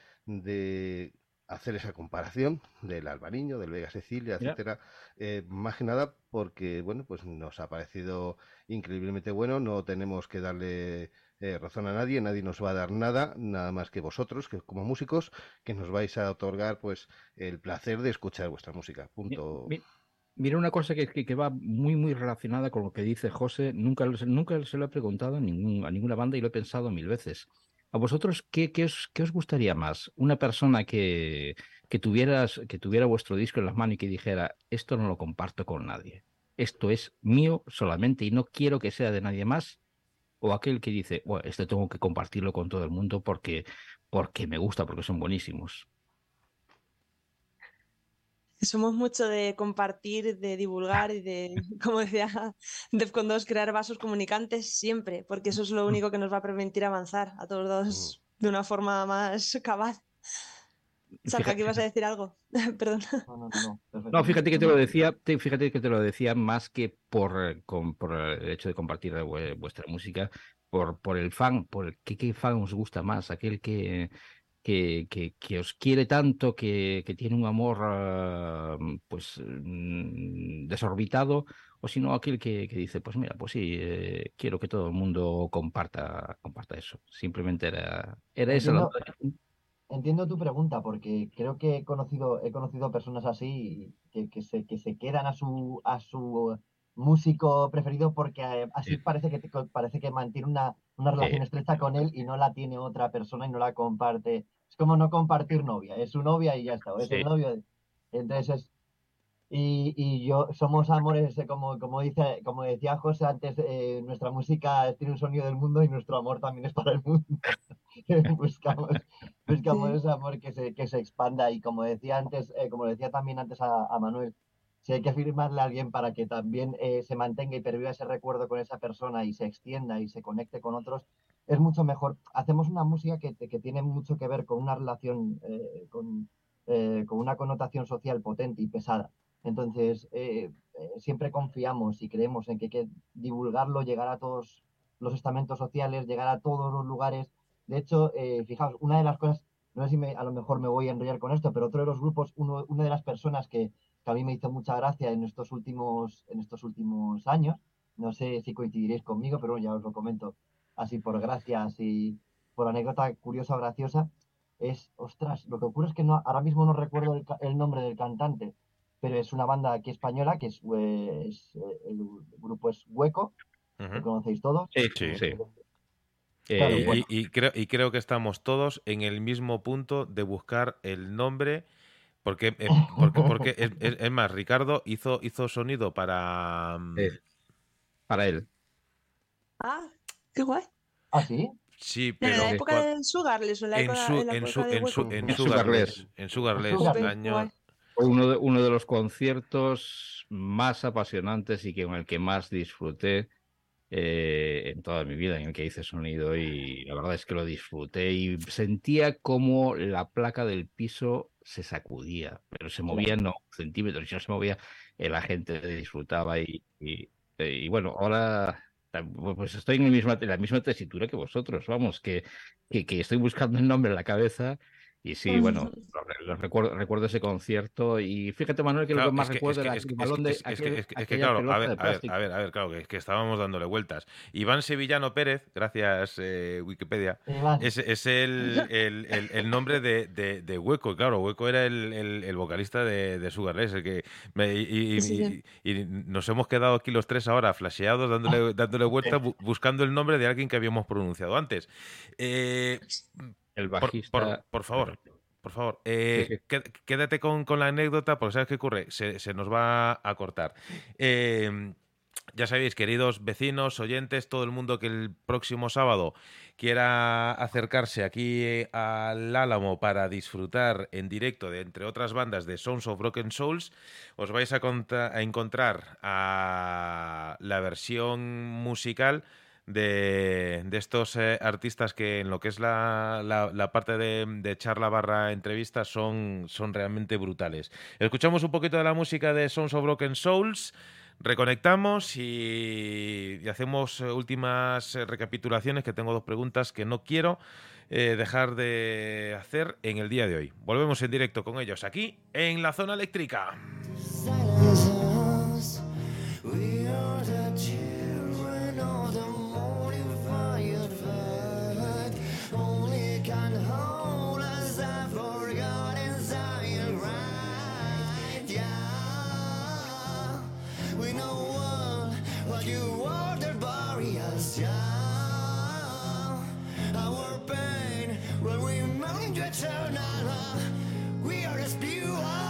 hacer esa comparación del Albaniño, del Vega Cecilia, etcétera, eh, más que nada porque bueno, pues nos ha parecido increíblemente bueno, no tenemos que darle eh, razón a nadie, nadie nos va a dar nada, nada más que vosotros, que como músicos, que nos vais a otorgar pues el placer de escuchar vuestra música. Punto. Mira, una cosa que, que, va muy, muy relacionada con lo que dice José, nunca, nunca se lo he preguntado a, ningún, a ninguna banda y lo he pensado mil veces. ¿A vosotros qué, qué, os, qué os gustaría más? ¿Una persona que, que, tuvieras, que tuviera vuestro disco en las manos y que dijera, esto no lo comparto con nadie? Esto es mío solamente y no quiero que sea de nadie más. O aquel que dice, bueno, este tengo que compartirlo con todo el mundo porque, porque me gusta, porque son buenísimos. Somos mucho de compartir, de divulgar y de, como decía Defcon 2, crear vasos comunicantes siempre, porque eso es lo mm. único que nos va a permitir avanzar a todos mm. de una forma más cabal. Saca, que ibas a decir algo. Perdón. No, fíjate que te lo decía, fíjate que te lo decía más que por, por el hecho de compartir vuestra música, por, por el fan, por qué fan os gusta más, aquel que, que, que, os quiere tanto, que, que tiene un amor ah, pues mm, desorbitado, o si no aquel que, que, dice, pues mira, pues sí, eh, quiero que todo el mundo comparta, comparta eso. Simplemente era, era eso. La... Entiendo tu pregunta, porque creo que he conocido, he conocido personas así que, que, se, que se quedan a su, a su músico preferido porque eh, así parece que te- parece que mantiene una, una relación estrecha con él y no la tiene otra persona y no la comparte. Es como no compartir novia, es su novia y ya está, es Sí. el novio. Entonces es, y, y yo somos amores, eh, como, como dice, como decía José antes, eh, nuestra música tiene un sonido del mundo y nuestro amor también es para el mundo. buscamos buscamos Sí. ese amor que se, que se expanda y como decía antes, eh, como decía también antes a, a Manuel, si hay que firmarle a alguien para que también eh, se mantenga y perviva ese recuerdo con esa persona y se extienda y se conecte con otros, es mucho mejor. Hacemos una música que, que tiene mucho que ver con una relación, eh, con, eh, con una connotación social potente y pesada. Entonces, eh, eh, siempre confiamos y creemos en que hay que divulgarlo, llegar a todos los estamentos sociales, llegar a todos los lugares. De hecho, eh, fijaos, una de las cosas, no sé si me- a lo mejor me voy a enrollar con esto, pero otro de los grupos, uno- una de las personas que, a mí me hizo mucha gracia en estos últimos, en estos últimos años, no sé si coincidiréis conmigo, pero ya os lo comento así por gracia, así por anécdota curiosa o graciosa, es, ostras, lo que ocurre es que no, ahora mismo no recuerdo el, el nombre del cantante, pero es una banda aquí española que es, eh, es, eh, el grupo es Hueco, lo Ujú. conocéis todos. Sí, Sí. sí. Claro, Eh, Y, bueno. y- y creo, y creo que estamos todos en el mismo punto de buscar el nombre, porque, eh, porque, porque es, es- es más, Ricardo hizo, hizo sonido para... mm, para él. Ah, qué guay. ¿Ah, sí? Sí, En pero la época de Sugarless o en la en época, su, en la en su, en su, en En Sugarless, Sugarless. en Sugarless, Sugarless. año... Fue uno de, uno de los conciertos más apasionantes y que con el que más disfruté eh, en toda mi vida, en el que hice sonido y la verdad es que lo disfruté y sentía como la placa del piso se sacudía, pero se movía no centímetros, no se movía, eh, la gente disfrutaba y, y, eh, y bueno, ahora pues estoy en, el misma, en la misma tesitura que vosotros, vamos, que, que, que estoy buscando el nombre en la cabeza y sí, bueno, lo recuerdo, recuerdo ese concierto y fíjate, Manuel, que Claro, lo que más es que- recuerdo es que- era es que- el balón de es que- es que- claro, a ver, a ver, a ver, a ver, claro, que, que estábamos dándole vueltas. Iván Sevillano Pérez, gracias eh, Wikipedia, Iván. es, es el, el- el- el nombre de, de- de Hueco, claro, Hueco era el, el- el vocalista de, de Sugarless, el que me- y, y- Sí, sí. y- y nos hemos quedado aquí los tres ahora flasheados, dándole, dándole vueltas, bu- buscando el nombre de alguien que habíamos pronunciado antes. Eh, El por, bajista. por- por favor, por favor, eh, Sí, sí. qué- quédate con, con la anécdota, porque ¿sabes qué ocurre? Se, se nos va a cortar. Eh, ya sabéis, queridos vecinos, oyentes, todo el mundo que el próximo sábado quiera acercarse aquí eh, al Álamo para disfrutar en directo de, entre otras bandas, de Sons of Broken Souls, os vais a, a encontrar a la versión musical de, estos eh, artistas que en lo que es la, la- parte de, charla barra entrevista son, son realmente brutales. Escuchamos un poquito de la música de Sons of Broken Souls, reconectamos y, hacemos eh, últimas eh, recapitulaciones, que tengo dos preguntas que no quiero dejar de hacer en el día de hoy. Volvemos en directo con ellos aquí en la zona eléctrica. Eternal. We are as pure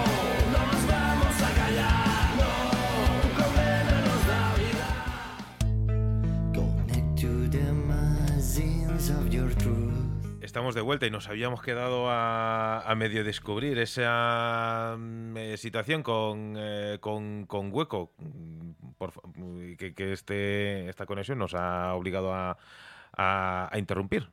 Estamos de vuelta y nos habíamos quedado a, a medio descubrir esa mm, eh, situación con, eh, con, con Hueco, mm, por mm, que, que este, esta conexión nos ha obligado a, a- a interrumpir.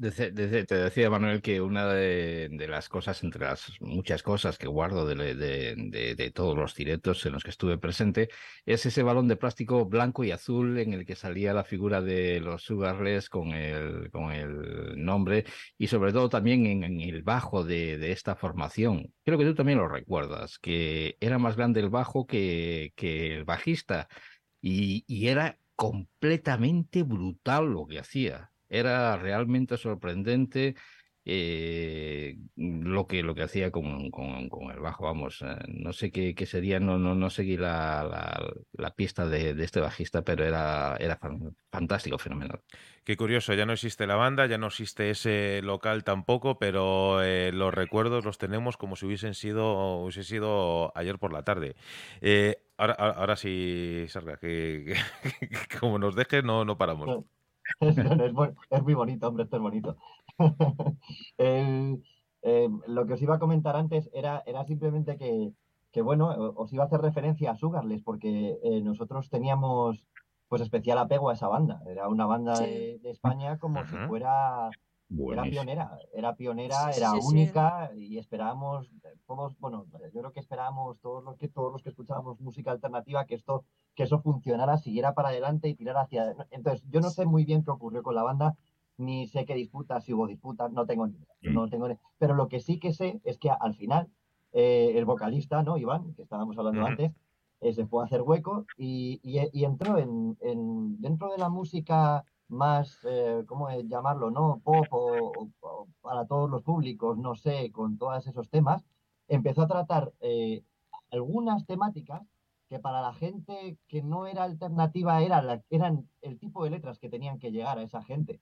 Te decía Manuel que una de, las cosas, entre las muchas cosas que guardo de, todos los directos en los que estuve presente, es ese balón de plástico blanco y azul en el que salía la figura de los Sugarless con el, nombre y sobre todo también en, el bajo de, esta formación. Creo que tú también lo recuerdas, que era más grande el bajo que, el bajista y era completamente brutal lo que hacía. Era realmente sorprendente eh, lo que lo que hacía con, con- con el bajo. Vamos, eh, no sé qué, qué sería, no, no, no seguí la, la, la pista de, de este bajista, pero era, era fan- fantástico, fenomenal. Qué curioso, ya no existe la banda, ya no existe ese local tampoco, pero eh, los recuerdos los tenemos como si hubiesen sido, hubiese sido ayer por la tarde. Ahora, ahora, ahora sí, Sarga, que, que- que como nos dejes no, no paramos. es muy bonito, hombre, esto es bonito. El- eh, lo que os iba a comentar antes era, era simplemente que, que, bueno, os iba a hacer referencia a Sugarless, porque eh, nosotros teníamos pues especial apego a esa banda. Era una banda Sí. de, de España como si fuera, era pionera, era pionera, Sí, era sí, sí. única y esperábamos, eh, todos, bueno, yo creo que esperábamos todos los que todos los que escuchábamos música alternativa que esto, que eso funcionara, siguiera para adelante y tirara hacia. Entonces, yo no sé muy bien qué ocurrió con la banda, ni sé qué disputas, si hubo disputas, no tengo ni idea, no tengo ni- Pero lo que sí que sé es que al final eh, el vocalista, ¿no? Iván, que estábamos hablando antes, eh, se fue a hacer hueco y, y- y entró en, en- dentro de la música más, eh, ¿cómo es llamarlo? ¿no? Pop o, o- o para todos los públicos, no sé, con todos esos temas, empezó a tratar eh, algunas temáticas que para la gente que no era alternativa era la- eran el tipo de letras que tenían que llegar a esa gente.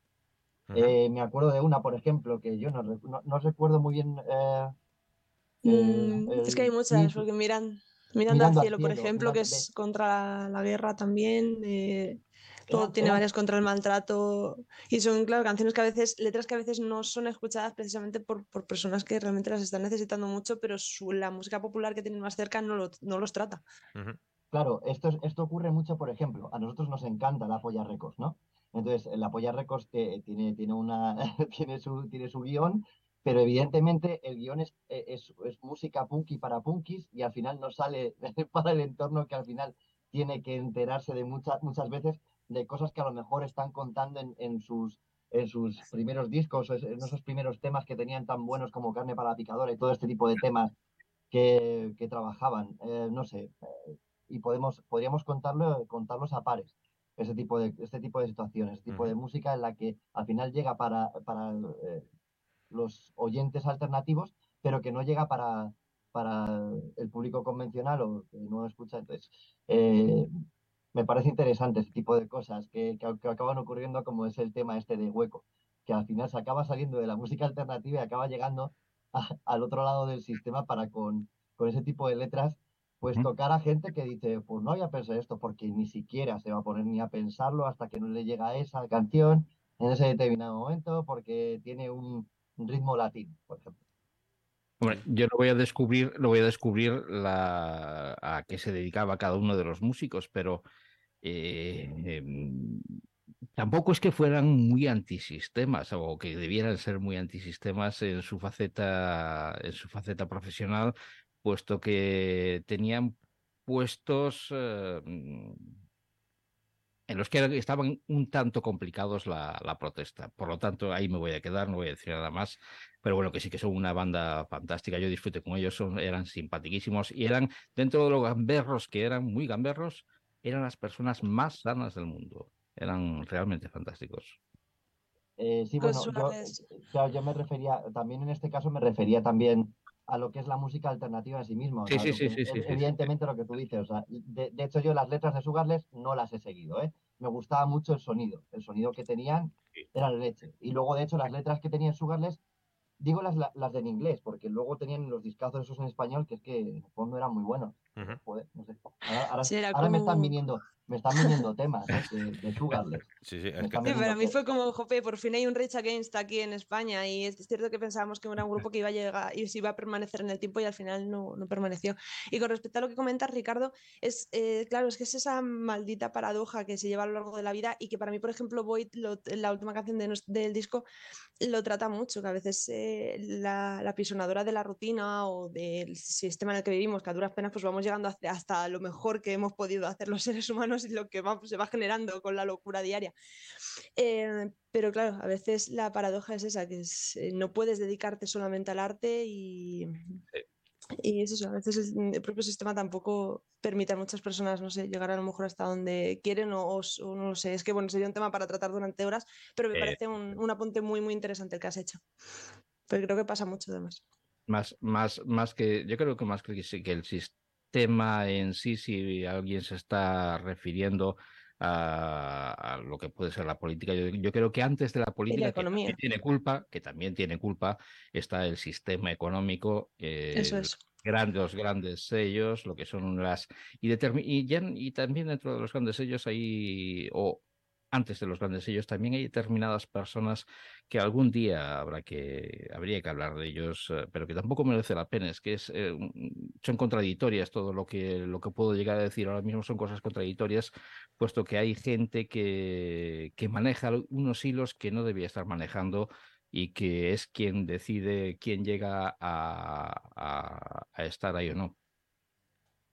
Eh, me acuerdo de una, por ejemplo, que yo no, no- no recuerdo muy bien. eh, el- Mm, es que hay muchas, porque miran, mirando Mirando al al cielo, por ejemplo, que es contra la guerra también. eh, Eran- tiene varias contra el maltrato. Y son, claro, canciones que a veces, letras que a veces no son escuchadas precisamente por, por personas que realmente las están necesitando mucho, pero su- la música popular que tienen más cerca no, lo- no los trata. Claro, esto, es- esto ocurre mucho, por ejemplo, a nosotros nos encanta la Polla Records, ¿no? Entonces, la Polla Records te- tiene, tiene, una, tiene, su, tiene su guion, pero evidentemente el guion es, eh, es, es música punky para punkis y al final no sale para el entorno que al final tiene que enterarse de muchas, muchas veces de cosas que a lo mejor están contando en, en sus, en sus primeros discos, en esos primeros temas que tenían tan buenos como Carne para la Picadora y todo este tipo de temas que, que trabajaban. Eh, no sé, eh, y podemos, podríamos contarlo, contarlos a pares, ese tipo de, este tipo de situaciones, este tipo de música en la que al final llega para, para eh, los oyentes alternativos, pero que no llega para, para el público convencional o que no escucha. Entonces, me parece interesante ese tipo de cosas que, que, que acaban ocurriendo, como es el tema este de hueco, que al final se acaba saliendo de la música alternativa y acaba llegando a- al otro lado del sistema para con, con ese tipo de letras, pues tocar a gente que dice, pues no había pensado esto, porque ni siquiera se va a poner ni a pensarlo hasta que no le llega esa canción en ese determinado momento, porque tiene un ritmo latino, por ejemplo. Hombre, yo lo voy a descubrir, lo voy a descubrir la, a qué se dedicaba cada uno de los músicos, pero eh, em, tampoco es que fueran muy antisistemas o que debieran ser muy antisistemas en su faceta, en su faceta profesional, puesto que tenían puestos eh, en los que estaban un tanto complicados la, protesta. Por lo tanto, ahí me voy a quedar, no voy a decir nada más. Pero bueno, que sí que son una banda fantástica. Yo disfruté con ellos, eran simpaticísimos y eran, dentro de los gamberros que eran, muy gamberros, eran las personas más sanas del mundo. Eran realmente fantásticos. Eh, sí, bueno, yo, claro, yo me refería, también en este caso me refería también a lo que es la música alternativa en sí misma. o Sí, sea, sí, sí, que- sí, sí, ev- sí, sí. Evidentemente lo que tú dices, o sea, de, de hecho yo las letras de Sugarless no las he seguido, ¿eh? Me gustaba mucho el sonido, el sonido que tenían era la leche. Y luego, de hecho, las letras que tenían Sugarless, digo las, la- las de en inglés, porque luego tenían los discazos esos en español, que es que en el fondo eran muy buenos. Joder, no sé. Ahora, ahora- me están viniendo, me están viniendo temas ¿eh? de, de Sugarless. Sí, sí, es que- Sí, pero a viniendo mí fue como, jope, por fin hay un Rage Against aquí en España y es cierto que pensábamos que era un grupo que iba a llegar y se iba a permanecer en el tiempo y al final no, no permaneció. Y con respecto a lo que comentas, Ricardo, es eh, claro, es que es esa maldita paradoja que se lleva a lo largo de la vida y que para mí, por ejemplo, Void, lo- la última canción de del disco, lo trata mucho, que a veces eh, la, la pisonadora de la rutina o del sistema en el que vivimos, que a duras penas pues vamos llegando hasta lo mejor que hemos podido hacer los seres humanos y lo que va- se va generando con la locura diaria. Eh, pero claro, a veces la paradoja es esa, que es, eh, no puedes dedicarte solamente al arte y, y es eso, a veces el, el propio sistema tampoco permite a muchas personas, no sé, llegar a lo mejor hasta donde quieren o, o o no lo sé, es que bueno, sería un tema para tratar durante horas, pero me Eh, parece un, un apunte muy, muy interesante el que has hecho. Pero creo que pasa mucho además. Más, más, más que, yo creo que más que el sistema en sí, si alguien se está refiriendo a, a lo que puede ser la política, yo, yo creo que antes de la política, que también tiene culpa, que también tiene culpa, está el sistema económico, eh, Eso es. grandes, grandes sellos, lo que son las y, y, ya- y también dentro de los grandes sellos hay o antes de los grandes sellos también hay determinadas personas que algún día habrá que habría que hablar de ellos, eh, pero que tampoco merece la pena. Es que es, eh, son contradictorias todo lo que lo que puedo llegar a decir ahora mismo son cosas contradictorias, puesto que hay gente que que maneja unos hilos que no debía estar manejando y que es quien decide quién llega a, a- a estar ahí o no.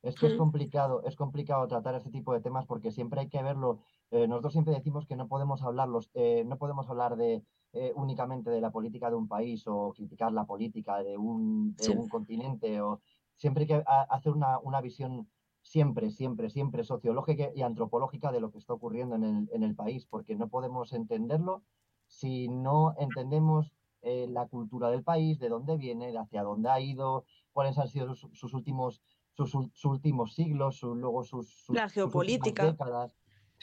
Es que es complicado, es complicado tratar este tipo de temas porque siempre hay que verlo. Eh, nosotros siempre decimos que no podemos hablarlos, eh, no podemos hablar de eh, únicamente de la política de un país o criticar la política de un, de Sí. un continente o siempre hay que a- hacer una, una visión siempre, siempre, siempre sociológica y antropológica de lo que está ocurriendo en el, en el país, porque no podemos entenderlo si no entendemos eh, la cultura del país, de dónde viene, de hacia dónde ha ido, cuáles han sido sus, sus últimos sus, sus últimos siglos, su- luego sus, sus- La sus décadas.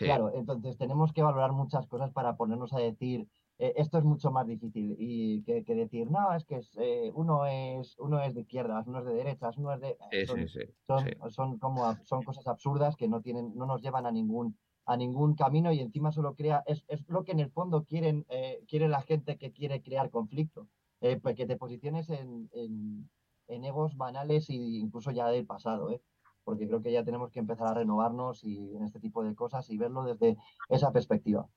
Sí. Claro, entonces tenemos que valorar muchas cosas para ponernos a decir, eh, esto es mucho más difícil y que, que decir, no, es que es, eh, uno es uno es de izquierdas, uno es de derechas, uno es de... Sí, son, sí, son, como son cosas absurdas que no tienen, no nos llevan a ningún a ningún camino y encima solo crea, es, es lo que en el fondo quieren, eh, quiere la gente que quiere crear conflicto, eh, pues que te posiciones en, en, en egos banales e incluso ya del pasado, ¿eh? Porque creo que ya tenemos que empezar a renovarnos y en este tipo de cosas y verlo desde esa perspectiva.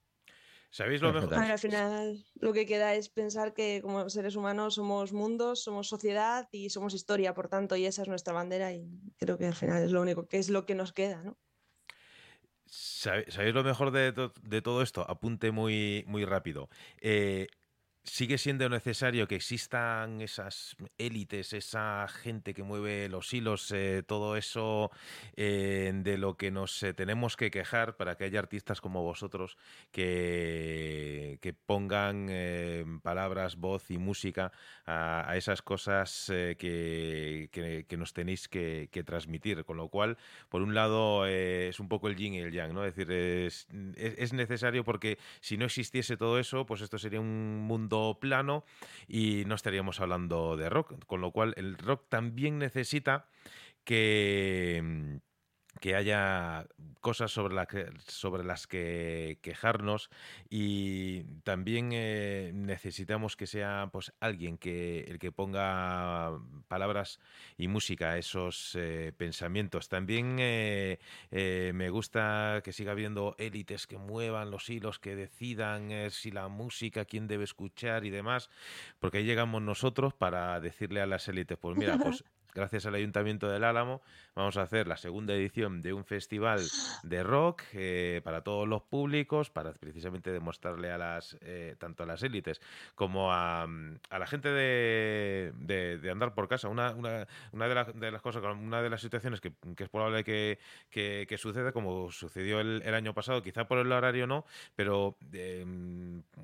¿Sabéis lo mejor? Ver, al final lo que queda es pensar que como seres humanos somos mundos, somos sociedad y somos historia, por tanto, y esa es nuestra bandera y creo que al final es lo único que es lo que nos queda, ¿no? ¿Sabe- ¿Sabéis lo mejor de, to- de todo esto? Apunte muy, muy rápido. Eh, sigue siendo necesario que existan esas élites, esa gente que mueve los hilos, eh, todo eso eh, de lo que nos eh, tenemos que quejar para que haya artistas como vosotros que, pongan palabras, voz y música a, esas cosas que, que- nos tenéis que, transmitir. Con lo cual, por un lado, es un poco el yin y el yang, ¿no? Es decir, es necesario porque si no existiese todo eso, pues esto sería un mundo plano y no estaríamos hablando de rock. Con lo cual, el rock también necesita que mm, que haya cosas sobre, la que- sobre las que quejarnos y también eh, necesitamos que sea pues alguien que el que ponga palabras y música a esos eh, pensamientos. También eh, me gusta que siga habiendo élites que muevan los hilos, que decidan si la música, quién debe escuchar y demás, porque ahí llegamos nosotros para decirle a las élites, pues mira, pues gracias al Ayuntamiento del Álamo vamos a hacer la segunda edición de un festival de rock eh, para todos los públicos, para precisamente demostrarle a las eh, tanto a las élites como a, mm, a la gente de, de- andar por casa. Una, una, una de, las- de las cosas, una de las situaciones que, que es probable que, que, suceda, como sucedió el, año pasado, quizá por el horario no, pero eh,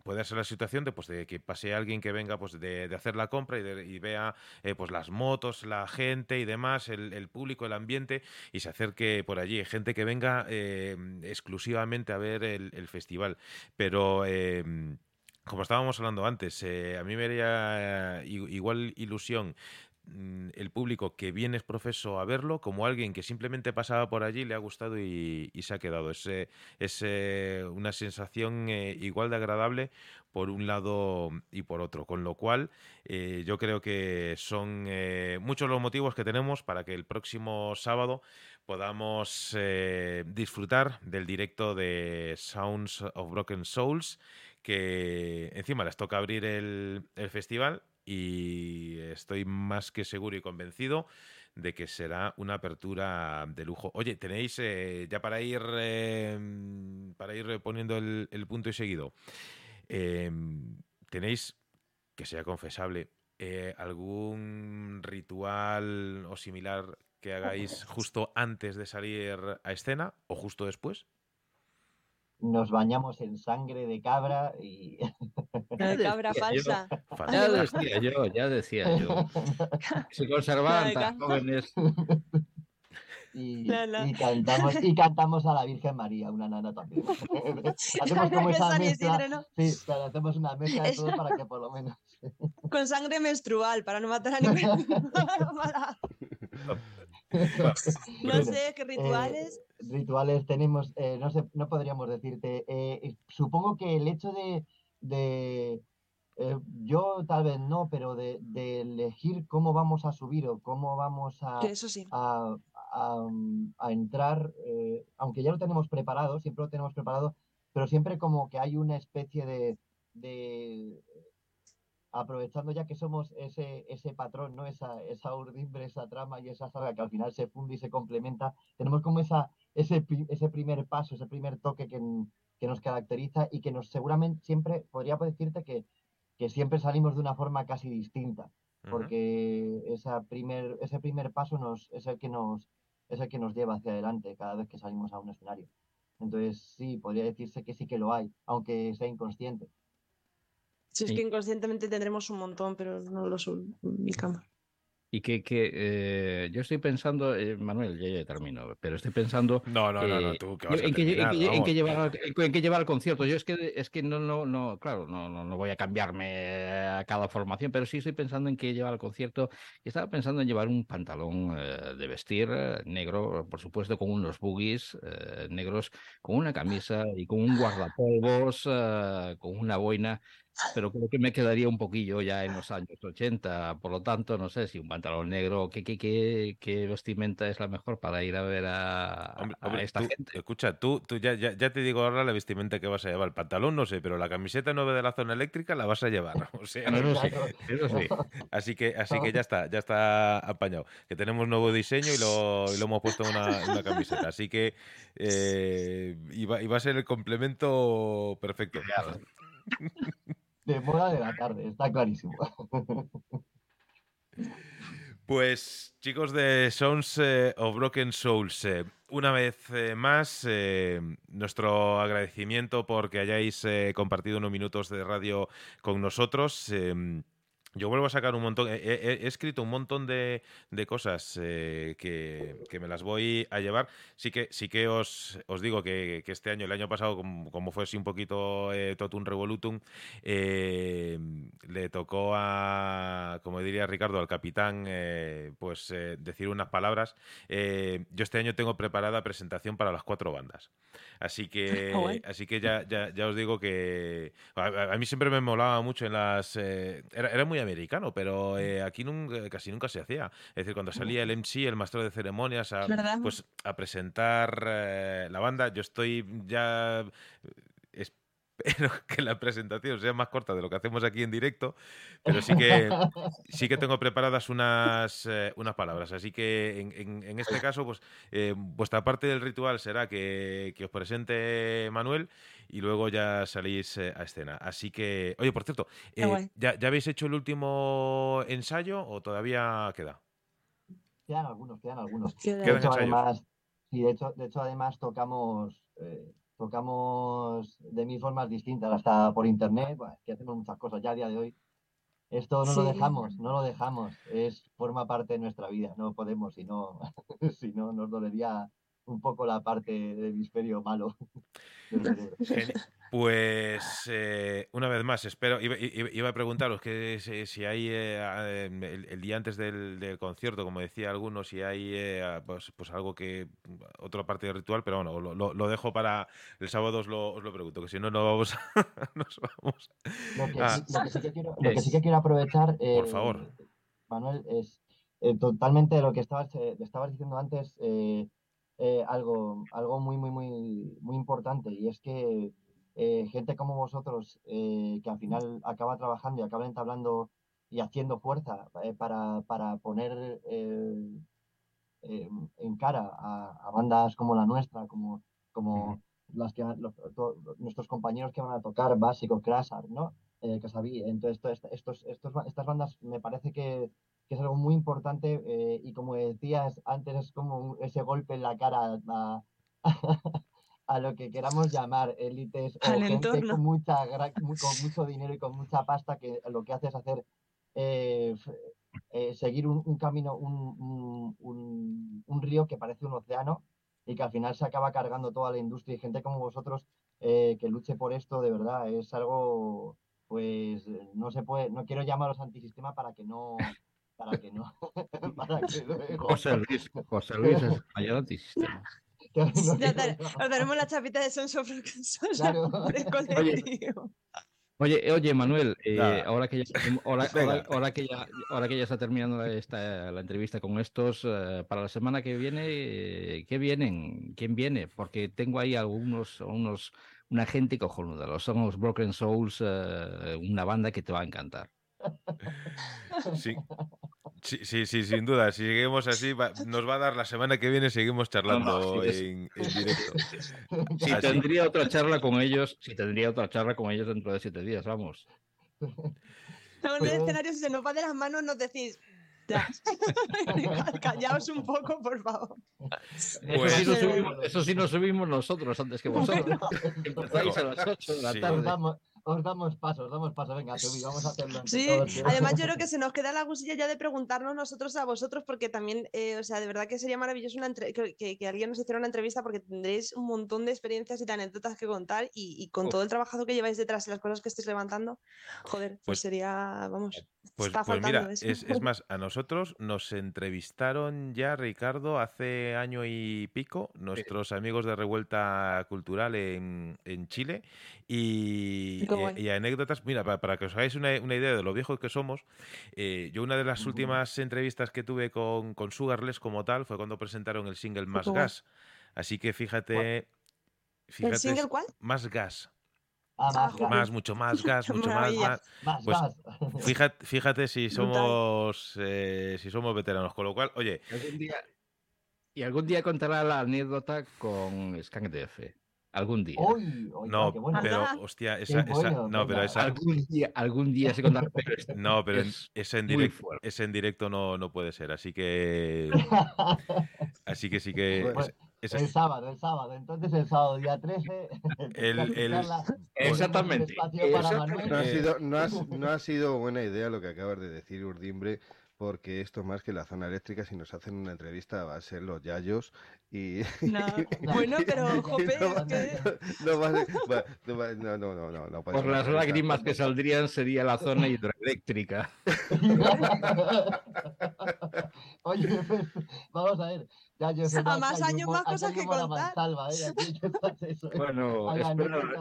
puede ser la situación de, pues, de que pase alguien que venga pues, de, hacer la compra y, y vea eh, pues, las motos, la gente y demás, el, público, el ambiente, y se acerque por allí. Gente que venga eh, exclusivamente a ver el, festival. Pero. eh, como estábamos hablando antes, eh, a mí me haría igual ilusión mm, el público que viene es profeso a verlo como alguien que simplemente pasaba por allí, le ha gustado y, se ha quedado. Es, una sensación igual de agradable por un lado y por otro. Con lo cual, eh, yo creo que son eh, muchos los motivos que tenemos para que el próximo sábado podamos eh, disfrutar del directo de Sounds of Broken Souls, que encima les toca abrir el, festival y estoy más que seguro y convencido de que será una apertura de lujo. Oye, tenéis ya para ir para ir poniendo el punto y seguido. Eh, tenéis que sea confesable eh, algún ritual o similar que hagáis justo antes de salir a escena o justo después. Nos bañamos en sangre de cabra y La de cabra falsa. Ya decía yo, ya decía yo. Se conservaban tan jóvenes. Y, La, la. y cantamos y cantamos a la Virgen María, una nana también. hacemos como esa mezcla, sí, hacemos una mezcla de todo para que por lo menos. Con sangre menstrual para no matar a ningún No sé qué rituales. Eh, rituales tenemos, eh, no sé, no podríamos decirte. eh, eh, supongo que el hecho de, de eh, yo tal vez no, pero de, de elegir cómo vamos a subir o cómo vamos a, que eso sí. a, a, mm, a entrar, eh, aunque ya lo tenemos preparado, siempre lo tenemos preparado, pero siempre como que hay una especie de, de aprovechando ya que somos ese, ese patrón, ¿no? Esa, esa urdimbre, esa trama y esa saga que al final se funde y se complementa, tenemos como esa, ese, ese primer paso, ese primer toque que, n- que nos caracteriza y que nos seguramente siempre, podría decirte que, que siempre salimos de una forma casi distinta porque esa primer, ese primer paso nos, es, el que nos, es el que nos lleva hacia adelante cada vez que salimos a un escenario. Entonces, sí, podría decirse que sí que lo hay, aunque sea inconsciente. Si es Sí. que inconscientemente tendremos un montón, pero no los ubicamos. Y que, que eh, yo estoy pensando, eh, Manuel, ya, ya termino, pero estoy pensando No, no, no, no, eh, tú que vas a en, en terminar, qué lle- en qué llevar, en- qué llevar al concierto. Yo es que es que no, no, no, claro, no, no, no voy a cambiarme a cada formación, pero sí estoy pensando en qué llevar al concierto. Y estaba pensando en llevar un pantalón eh, de vestir eh, negro, por supuesto, con unos boogies eh, negros, con una camisa y con un guardapolvos, eh, con una boina. Pero creo que me quedaría un poquillo ya en los años 80, por lo tanto, no sé si un pantalón negro, ¿qué, qué, qué, qué vestimenta es la mejor para ir a ver a, Hombre, a hombre, esta tú- gente? Escucha, tú, tú ya, ya, ya te digo ahora la vestimenta que vas a llevar. El pantalón no sé, pero la camiseta nueva de la zona eléctrica la vas a llevar. O sea, Eso sí, Claro. eso sí. así que, así que ya está, ya está apañado. Que tenemos nuevo diseño y lo, y lo hemos puesto en una, camiseta. Así que eh, y va a ser el complemento perfecto. De moda de la tarde, está clarísimo. Pues chicos de Sounds eh, of Broken Souls, eh, una vez eh, más, nuestro agradecimiento porque hayáis compartido unos minutos de radio con nosotros. Yo vuelvo a sacar un montón, he, he- he escrito un montón de, de cosas eh, que, que me las voy a llevar. Sí que, sí que os, os digo que, que este año, el año pasado, como, como fue así un poquito eh, totum revolutum, eh, le tocó a, como diría Ricardo, al capitán, eh, pues eh, decir unas palabras. Yo este año tengo preparada presentación para las cuatro bandas. Así que, Ah, guay. así que ya, ya, ya os digo que a, a- mí siempre me molaba mucho en las... eh, era, era muy americano, pero eh, aquí nunca- casi nunca se hacía. Es decir, cuando salía el MC, el maestro de ceremonias, a, pues a presentar eh, la banda, yo estoy ya... Espero que la presentación sea más corta de lo que hacemos aquí en directo, pero sí que, sí que tengo preparadas unas, eh, unas palabras. Así que en, en- en este caso, pues eh, vuestra parte del ritual será que, que os presente Manuel y luego ya salís eh, a escena. Así que, oye, por cierto, eh. ¿ya, ya habéis hecho el último ensayo o todavía queda? Quedan algunos, quedan algunos. De hecho, ensayos. además, sí, de hecho, de hecho, además tocamos, eh, tocamos de mil formas distintas, hasta por internet, bueno, que hacemos muchas cosas ya a día de hoy. Esto no lo Sí. dejamos, no lo dejamos, es, forma parte de nuestra vida, no podemos, si no, si no nos dolería un poco la parte del hemisferio malo Pues eh, una vez más, espero. Iba, iba- a preguntaros que si, si hay eh, el, el día antes del, del concierto, como decía algunos, si hay eh, pues, pues algo que. otra parte del ritual, pero bueno, lo, lo- dejo para el sábado, os lo, os lo pregunto, que si no, no vamos a. nos vamos. Lo que, Ah. sí, lo que sí que quiero, lo que sí que quiero aprovechar, Por eh, favor. Manuel, es eh, totalmente lo que estabas, eh, estabas diciendo antes, eh, eh, algo, algo muy, muy, muy, muy importante, y es que eh, gente como vosotros, eh, que al final acaba trabajando y acaba entablando y haciendo fuerza eh, para, para poner en cara a, a bandas como la nuestra, como, como las que los- to- nuestros compañeros que van a tocar, Básico, Crasar, ¿no? Eh, Casaví. Entonces, to- est- estos, estos, estas bandas me parece que, que es algo muy importante eh, y como decías antes, es como ese golpe en la cara a, a lo que queramos llamar élites o gente entorno. con, mucha, con mucho dinero y con mucha pasta que lo que hace es hacer eh, eh, seguir un, un camino, un, un- río que parece un océano y que al final se acaba cargando toda la industria y gente como vosotros eh, que luche por esto, de verdad, es algo, pues, no se puede, no quiero llamaros antisistema para que no, para que no, para que luego- José Luis, José Luis es mayor no Ya daremos la chapita de Sons of Claro. colectivo. Oye, oye, Manuel, eh, ahora que ya ahora, ahora- ahora que ya ahora que ya está terminando esta la entrevista con estos eh, para la semana que viene, eh, ¿qué vienen? ¿Quién viene? Porque tengo ahí algunos unos una gente cojonuda, los son los Broken Souls, eh, una banda que te va a encantar. Sí. Sí, sí, sí, sin duda. Si seguimos así, va- nos va a dar la semana que viene, seguimos charlando sí, en, en directo. Si Así. tendría otra charla con ellos, si tendría otra charla con ellos dentro de siete días, vamos. Estamos en el escenario, si se nos va de las manos, nos decís. Ya. Callaos un poco, por favor. Eso, Pues- sí nos subimos, eso sí nos subimos nosotros antes que vosotros. Empezáis a las 8 de la tarde. Os damos paso, os damos paso, venga, Tubi, vamos a hacerlo. entre Sí, todos, además yo creo que se nos queda la gusilla ya de preguntarnos nosotros a vosotros, porque también, eh, o sea, de verdad que sería maravilloso una entre- que, que- que alguien nos hiciera una entrevista, porque tendréis un montón de experiencias y de anécdotas que contar, y, y con Uf. todo el trabajo que lleváis detrás y las cosas que estáis levantando, joder, pues, Pues- sería, vamos, Pues, está pues faltando mira, eso. es, es más, a nosotros nos entrevistaron ya, Ricardo, hace año y pico, nuestros amigos de Revuelta Cultural en, en Chile. Y, guay. y anécdotas, mira, para, para que os hagáis una, una idea de lo viejos que somos, eh, yo una de las últimas entrevistas que tuve con, con Sugarless como tal fue cuando presentaron el single Más. Gas. Así que fíjate, ¿El single cuál? Más gas, Ah, Ah, más, joder. más, mucho más gas, mucho más, más. más, pues, más. Fíjate, fíjate si somos eh, si somos veteranos, con lo cual, oye, Y algún día, y algún día contará la anécdota con ScankDF. Algún día. Uy, uy, no, qué bueno. pero hostia, esa, esa- bueno, no, pero esa, Algún día, algún día se contará, pero es- no, pero en- es esa en directo, esa en directo no, no puede ser, así que, así que sí que Bueno, esa- esa- El sábado, el sábado. Entonces el sábado, día 13. El- el- Exactamente, para exactamente. Manuel. No ha, sido, no, has- no ha sido buena idea lo que acabas de decir, Urdimbre, porque esto más que la zona eléctrica, si nos hacen una entrevista va a ser los yayos y... No. Bueno, pero, jope, no, no no no, no, Por las lágrimas que saldrían sería la zona hidroeléctrica. Oye, vamos a ver. Ya yo sé, A aquí más años, más cosas que contar. ¿eh? Bueno,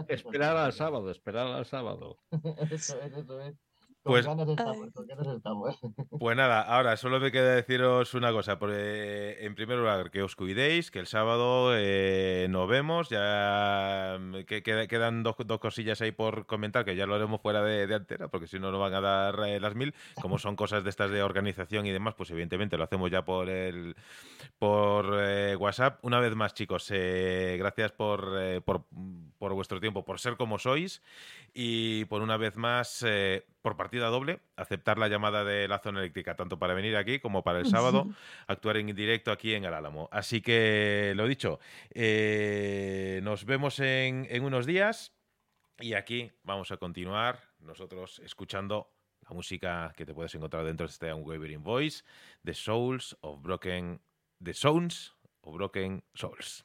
esperar, al sábado, esperar al sábado. Eso es, eso es. Pues-. Pues nada, ahora solo me queda deciros una cosa. porque, en primer lugar, que os cuidéis, que el sábado eh, nos vemos. Ya mm, que, queda- quedan dos, dos cosillas ahí por comentar, que ya lo haremos fuera de, de antena, porque si no nos van a dar eh, las mil. Como son cosas de estas de organización y demás, pues evidentemente lo hacemos ya por el por eh, WhatsApp. Una vez más, chicos, eh, gracias por, eh, por, por vuestro tiempo, por ser como sois y por una vez más, eh, por doble, aceptar la llamada de la zona eléctrica tanto para venir aquí como para el sábado, actuar en directo aquí en el Álamo. Así que lo dicho, eh, nos vemos en, unos días y aquí vamos a continuar nosotros escuchando la música que te puedes encontrar dentro de este Unwavering Voice, The Souls of Broken, The Sounds of Broken Souls.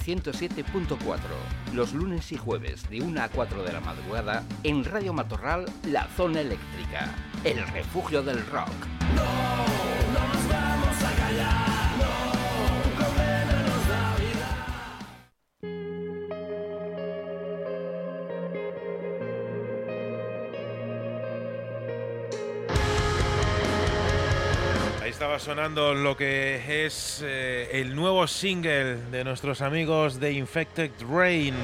107.4, los lunes y jueves de 1 a 4 de la madrugada en Radio Matorral, La Zona Eléctrica, el refugio del rock. Sonando lo que es eh, el nuevo single de nuestros amigos de Infected Rain.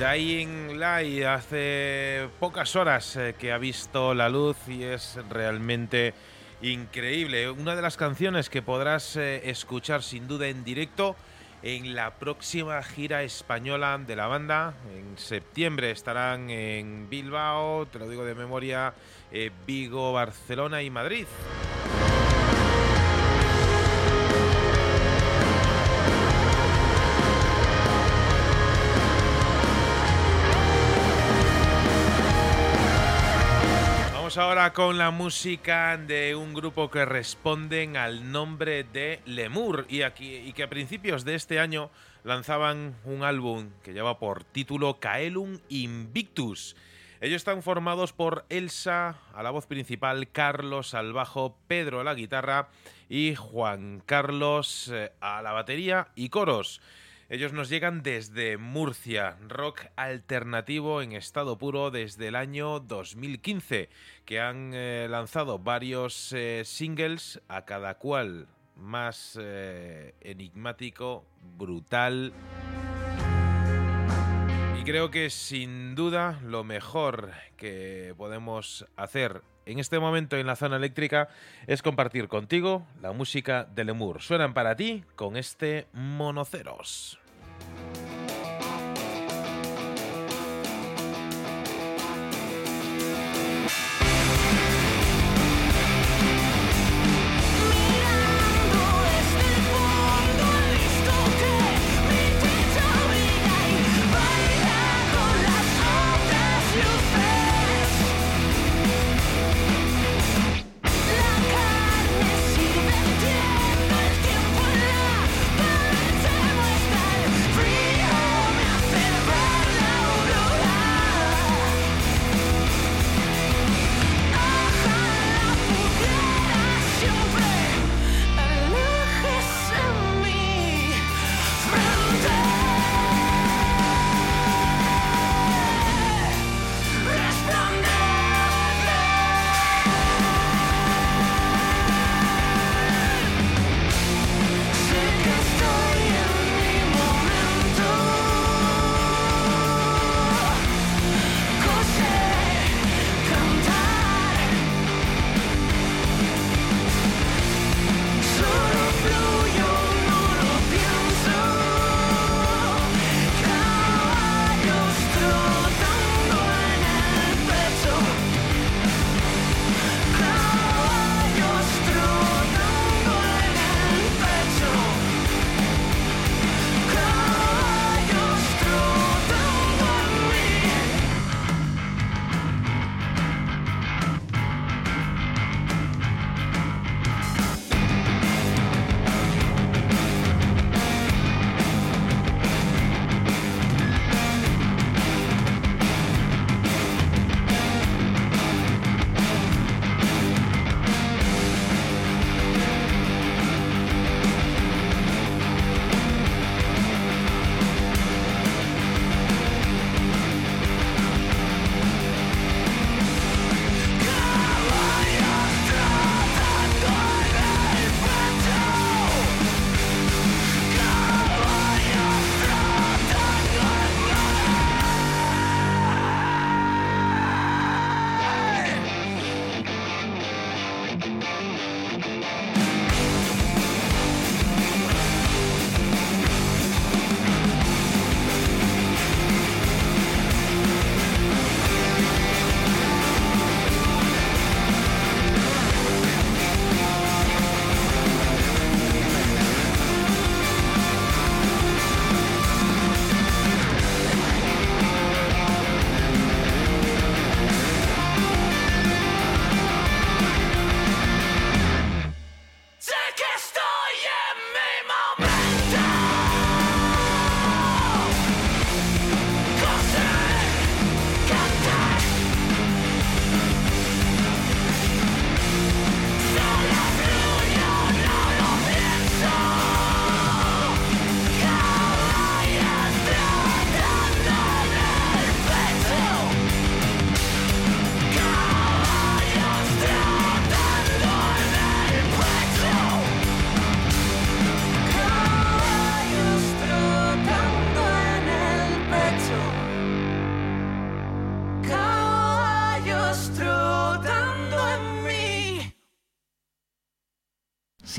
Dying Light hace pocas horas eh, que ha visto la luz y es realmente increíble. Una de las canciones que podrás eh, escuchar sin duda en directo en la próxima gira española de la banda. En septiembre estarán en Bilbao, te lo digo de memoria, eh, Vigo, Barcelona y Madrid. Vamos ahora con la música de un grupo que responden al nombre de Lemur y, aquí, y que a principios de este año lanzaban un álbum que lleva por título Caelum Invictus. Ellos están formados por Elsa a la voz principal, Carlos al bajo, Pedro a la guitarra y Juan Carlos eh, a la batería y coros. Ellos nos llegan desde Murcia, rock alternativo en estado puro desde el año 2015, que han eh, lanzado varios eh, singles, a cada cual más enigmático, brutal. Creo que sin duda lo mejor que podemos hacer en este momento en la zona eléctrica es compartir contigo la música de Lemur. Suenan para ti con este Monoceros.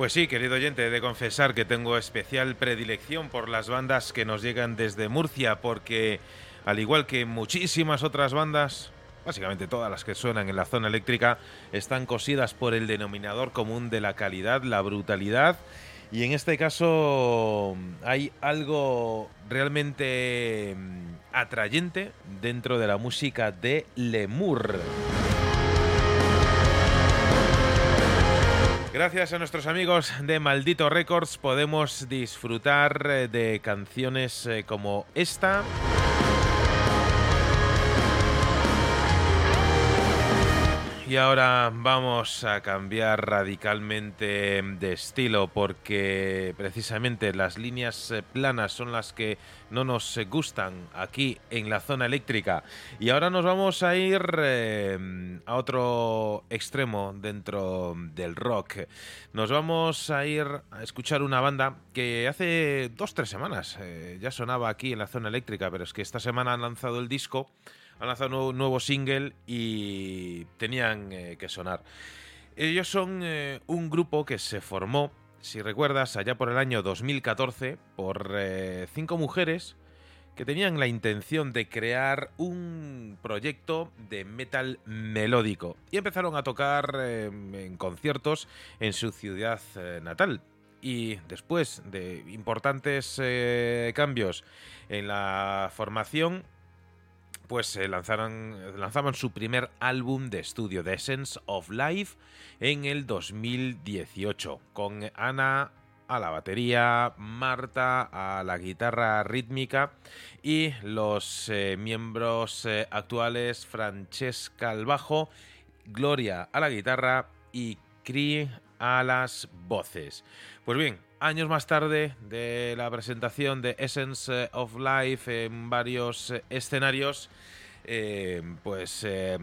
Pues sí, querido oyente, he de confesar que tengo especial predilección por las bandas que nos llegan desde Murcia, porque al igual que muchísimas otras bandas, básicamente todas las que suenan en la zona eléctrica, están cosidas por el denominador común de la calidad, la brutalidad, y en este caso hay algo realmente mm, atrayente dentro de la música de Lemur. Gracias a nuestros amigos de Maldito Records podemos disfrutar eh, de canciones eh, como esta. Y ahora vamos a cambiar radicalmente de estilo porque precisamente las líneas eh, planas son las que no nos eh, gustan aquí en la zona eléctrica. Y ahora nos vamos a ir eh, a otro extremo dentro del rock. Nos vamos a ir a escuchar una banda que hace dos, tres semanas ya sonaba aquí en la zona eléctrica, pero es que esta semana han lanzado el disco han lanzado un nuevo single y tenían eh, que sonar. Ellos son eh, un grupo que se formó, si recuerdas, allá por el año 2014 por eh, cinco mujeres que tenían la intención de crear un proyecto de metal melódico y empezaron a tocar en conciertos en su ciudad natal. Y después de importantes cambios en la formación, pues lanzaron, lanzaban su primer álbum de estudio, The Essence of Life, en el 2018, con Ana a la batería, Marta a la guitarra rítmica y los eh, miembros eh, actuales Francesca al bajo, Gloria a la guitarra y Cree a las voces. Pues bien, años más tarde de la presentación de Essence of Life en varios eh, escenarios, eh, pues eh,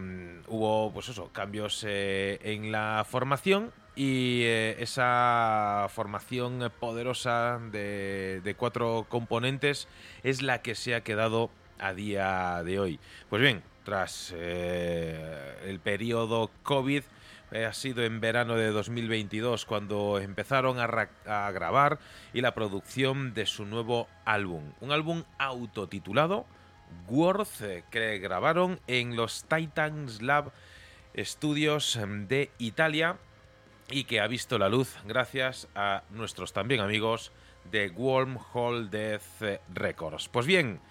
hubo pues eso, cambios en la formación y esa formación poderosa de, de, cuatro componentes es la que se ha quedado a día de hoy. Pues bien, tras el periodo COVID, eh, ha sido en verano de 2022 cuando empezaron a, grabar y la producción de su nuevo álbum. Un álbum autotitulado Worth eh, que grabaron en los Titans Lab Studios em, de Italia y que ha visto la luz gracias a nuestros también amigos de Wormhole Death Records. Pues bien,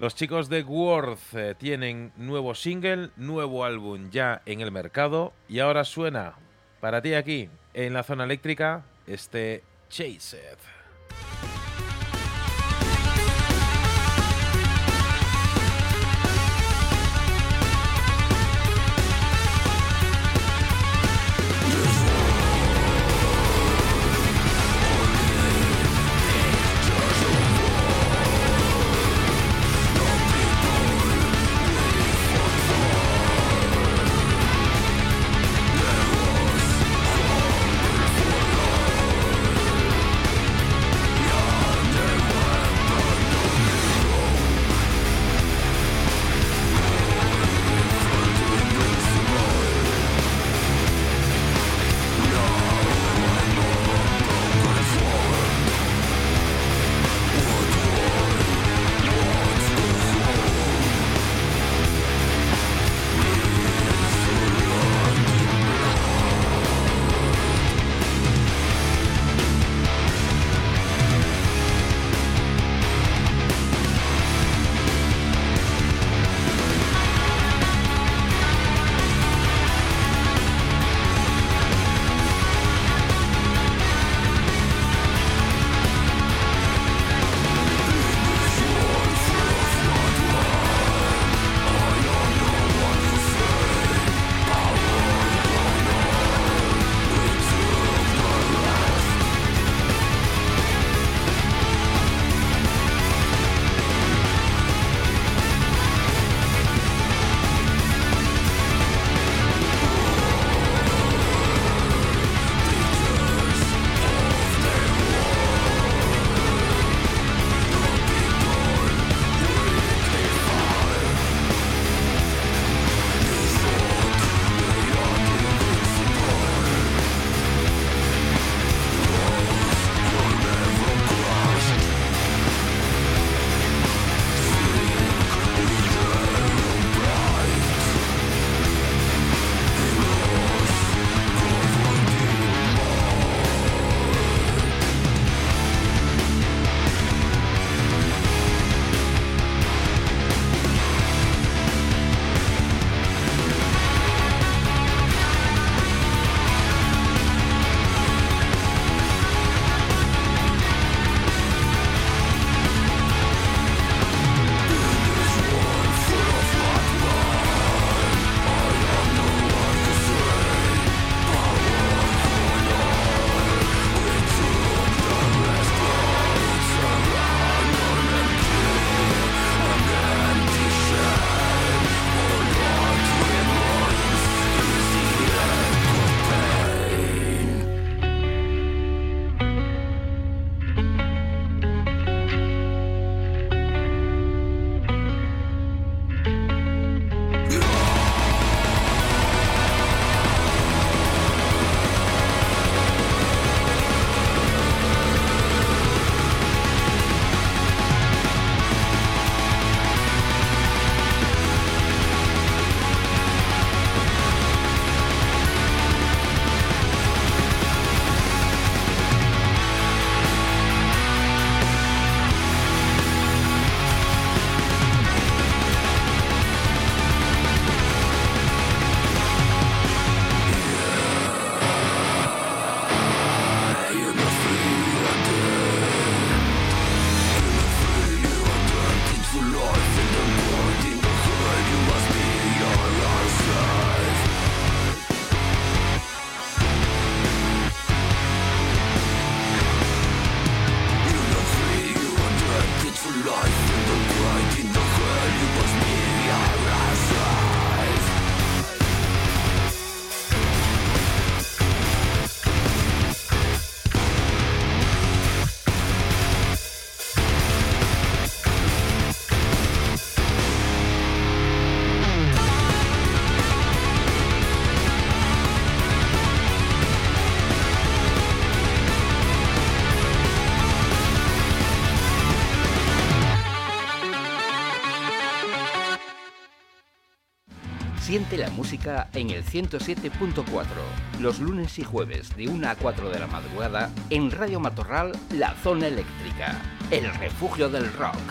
los chicos de Worth eh, tienen nuevo single, nuevo álbum ya en el mercado y ahora suena para ti aquí en la zona eléctrica este Chase música en el 107.4, los lunes y jueves de 1 a 4 de la madrugada en Radio Matorral, La Zona Eléctrica, el refugio del rock.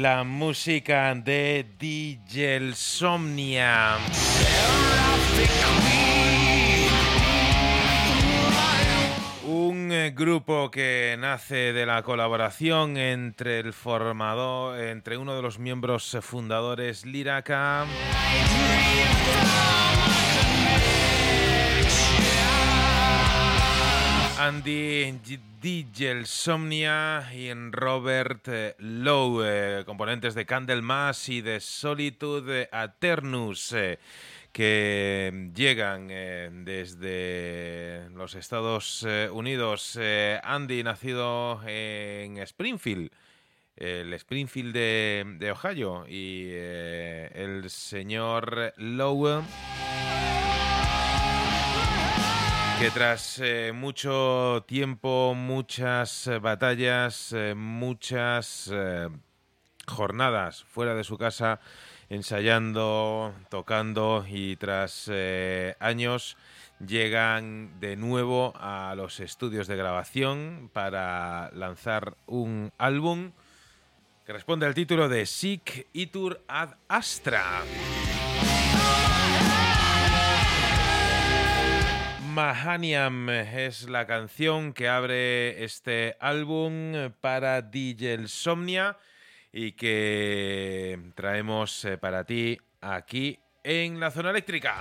La música de DJ Somnia. Un eh, grupo que nace de la colaboración entre el formador, entre uno de los miembros fundadores Liraca. Andy DJ Somnia y Robert eh, Lowe, eh, componentes de Candlemas y de Solitude Aternus, eh, que llegan desde los Estados Unidos. Andy, nacido en Springfield, el Springfield de, de Ohio, y el señor Lowe que tras eh, mucho tiempo, muchas eh, batallas, eh, muchas jornadas fuera de su casa, ensayando, tocando y tras años llegan de nuevo a los estudios de grabación para lanzar un álbum que responde al título de Sic Itur ad Astra. Mahaniam es la canción que abre este álbum para DJ Somnia y que traemos eh, para ti aquí en la zona eléctrica.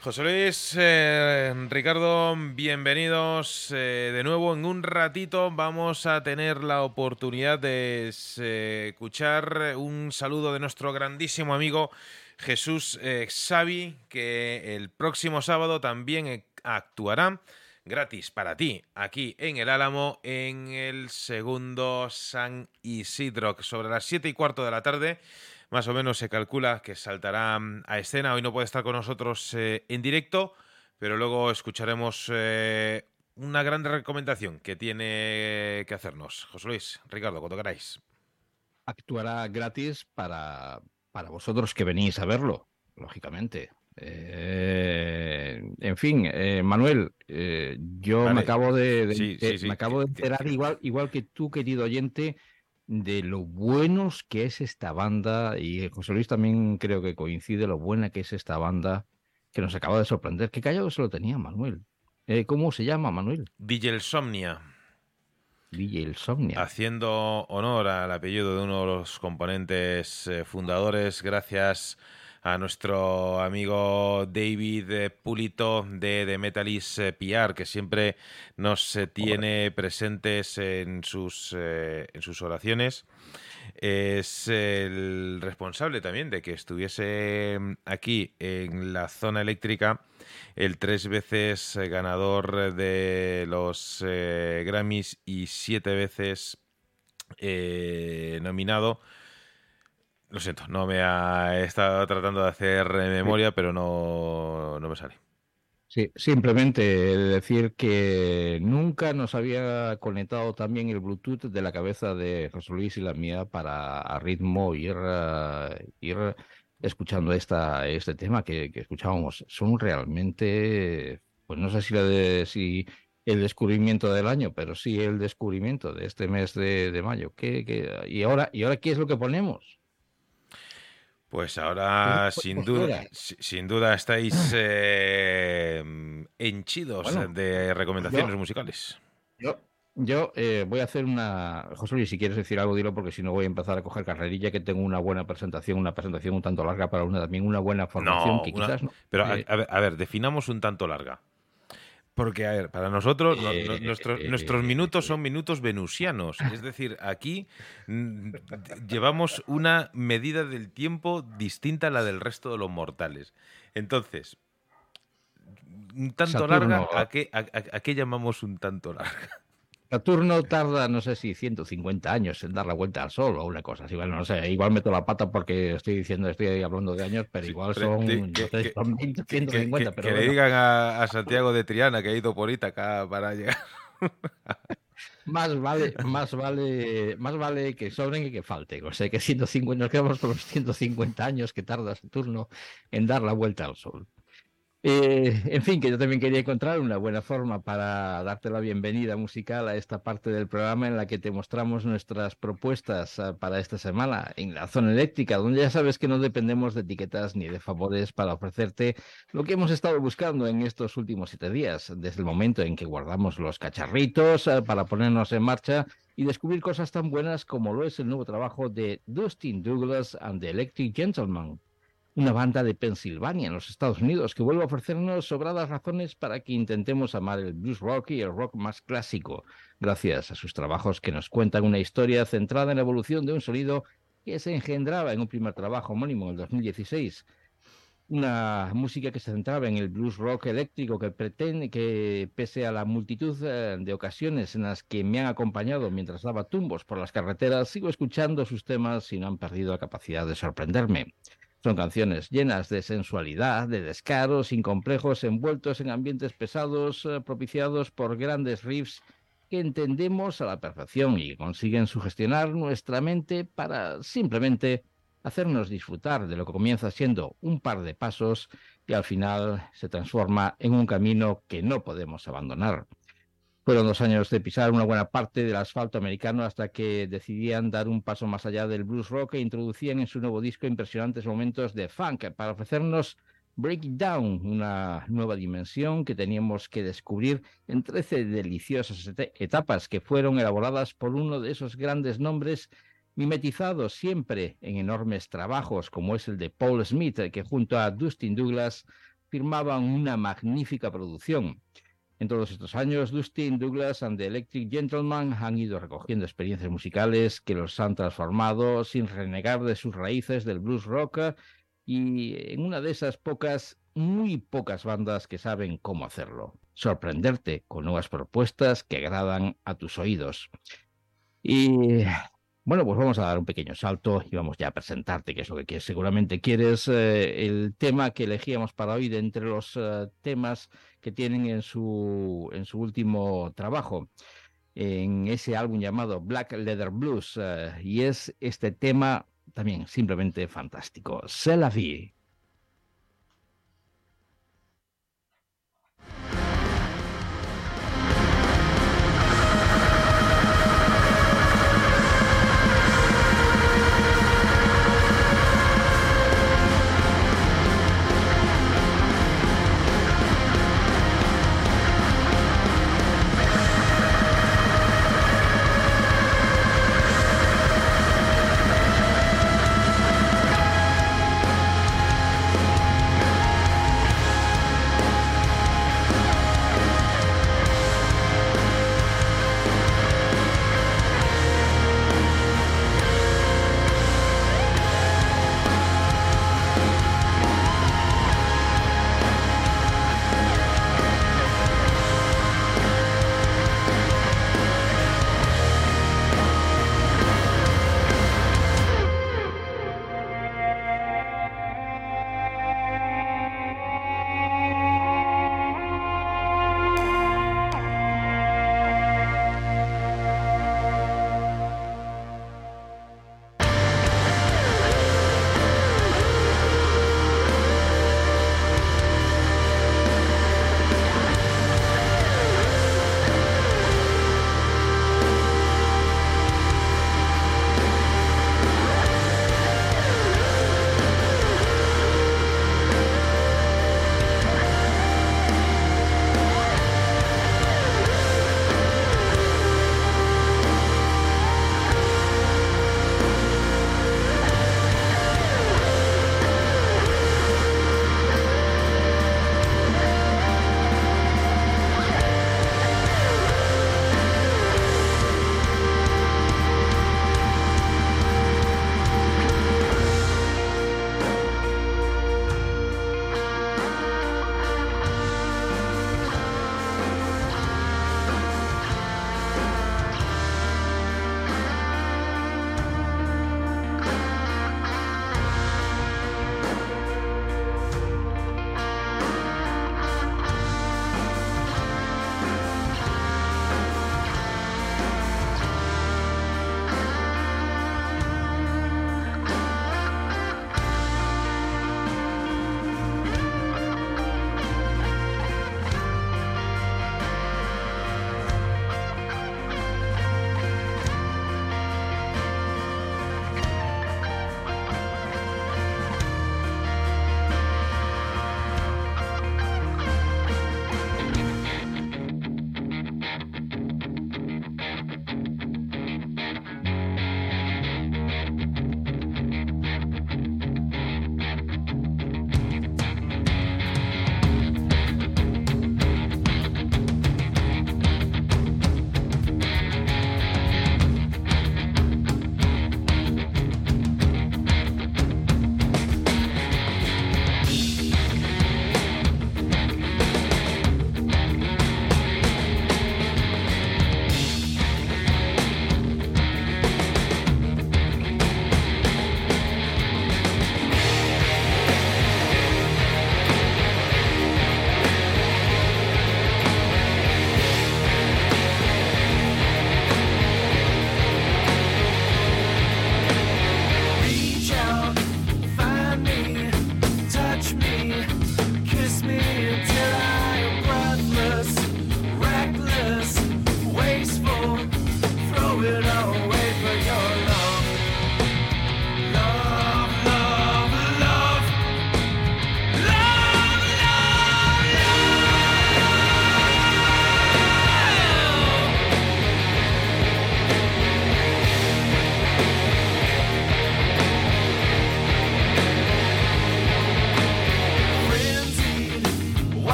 José Luis, eh, Ricardo, bienvenidos eh, de nuevo. En un ratito vamos a tener la oportunidad de escuchar un saludo de nuestro grandísimo amigo Jesús eh, Xavi, que el próximo sábado también eh, actuará gratis para ti aquí en el Álamo en el segundo San Isidro, sobre las 7 y cuarto de la tarde. Más o menos se calcula que saltará mm, a escena. Hoy no puede estar con nosotros eh, en directo, pero luego escucharemos una gran recomendación que tiene que hacernos. José Luis, Ricardo, cuando queráis. Actuará gratis para, para vosotros que venís a verlo, lógicamente. Eh, en fin, eh, Manuel, eh, yo Vale. me acabo de, de- Sí, de- sí, sí, me acabo de enterar igual, igual que tú, querido oyente, de lo buenos que es esta banda y José Luis también creo que coincide lo buena que es esta banda que nos acaba de sorprender. Qué callado se lo tenía Manuel. Eh, ¿Cómo se llama Manuel? DJ Somnia. DJ El Somnia. haciendo honor al apellido de uno de los componentes eh, fundadores, gracias a nuestro amigo David eh, Pulito de, de Metalis eh, PR, que siempre nos eh, tiene presentes en sus, en sus oraciones. Es el responsable también de que estuviese mm, aquí en la zona eléctrica el tres veces ganador de los Grammys y siete veces eh, nominado. Lo siento, no me ha estado tratando de hacer memoria, pero no, no me sale. Sí, simplemente decir que nunca nos había conectado también el Bluetooth de la cabeza de José Luis y la mía para a ritmo ir, eh, ir escuchando esta, este tema que, que escuchábamos. Son realmente, pues no sé si, la de, si el descubrimiento del año, pero sí el descubrimiento de este mes de, de mayo. ¿Qué, qué- y, ahora, ¿Y ahora qué es lo que ponemos? Pues ahora, Pues- sin pues duda, sin duda estáis eh, henchidos Bueno, de recomendaciones yo- musicales. Yo, yo eh, voy a hacer una. José Luis, si quieres decir algo, dilo, porque si no voy a empezar a coger carrerilla, que tengo una buena presentación, una presentación un tanto larga para una también una buena formación No, que una- quizás. no- Pero eh, a ver, a ver, definamos un tanto larga. Porque, a ver, para nosotros, no- no- Eh, nuestros, eh, nuestros eh, minutos son minutos venusianos. Es decir, aquí mm, llevamos una medida del tiempo distinta a la del resto de los mortales. Entonces, un tanto Saturno. larga, ¿a qué, a- a- a qué llamamos un tanto larga? Saturno tarda, no sé si 150 años en dar la vuelta al Sol o una cosa así. Bueno, no sé, igual meto la pata porque estoy diciendo, estoy hablando de años, pero igual son, que- no sé, son 20, Que, que- 150, que- pero que le digan a, a Santiago de Triana que ha ido por Ítaca para llegar. Más vale, más vale, más vale que sobren que que falten. O sea que 150, nos quedamos con los 150 años que tarda Saturno en dar la vuelta al Sol. Eh, en fin, que yo también quería encontrar una buena forma para darte la bienvenida musical a esta parte del programa en la que te mostramos nuestras propuestas uh, para esta semana en la zona eléctrica, donde ya sabes que no dependemos de etiquetas ni de favores para ofrecerte lo que hemos estado buscando en estos últimos siete días, desde el momento en que guardamos los cacharritos uh, para ponernos en marcha y descubrir cosas tan buenas como lo es el nuevo trabajo de Dustin Douglas and the Electric Gentleman una banda de Pensilvania en los Estados Unidos que vuelve a ofrecernos sobradas razones para que intentemos amar el blues rock y el rock más clásico, gracias a sus trabajos que nos cuentan una historia centrada en la evolución de un sonido que se engendraba en un primer trabajo homónimo en el 2016. Una música que se centraba en el blues rock eléctrico que pretende que, pese a la multitud eh, de ocasiones en las que me han acompañado mientras daba tumbos por las carreteras, sigo escuchando sus temas y no han perdido la capacidad de sorprenderme. Son canciones llenas de sensualidad, de descaros, sin complejos, envueltos en ambientes pesados, eh, propiciados por grandes riffs que entendemos a la perfección y consiguen sugestionar nuestra mente para simplemente hacernos disfrutar de lo que comienza siendo un par de pasos y al final se transforma en un camino que no podemos abandonar. Fueron dos años de pisar una buena parte del asfalto americano hasta que decidían dar un paso más allá del blues rock e introducían en su nuevo disco impresionantes momentos de funk para ofrecernos Break It Down, una nueva dimensión que teníamos que descubrir en 13 deliciosas etapas que fueron elaboradas por uno de esos grandes nombres mimetizados siempre en enormes trabajos como es el de Paul Smith, que junto a Dustin Douglas firmaban una magnífica producción. En todos estos años, Dustin Douglas and the Electric Gentleman han ido recogiendo experiencias musicales que los han transformado sin renegar de sus raíces del blues rock y en una de esas pocas, muy pocas bandas que saben cómo hacerlo. Sorprenderte con nuevas propuestas que agradan a tus oídos. Y bueno, pues vamos a dar un pequeño salto y vamos ya a presentarte, que es lo que seguramente quieres. Eh, el tema que elegíamos para hoy de entre los uh, temas que tienen en su, en su último trabajo, en ese álbum llamado Black Leather Blues. Uh, y es este tema también simplemente fantástico. C'est la vie.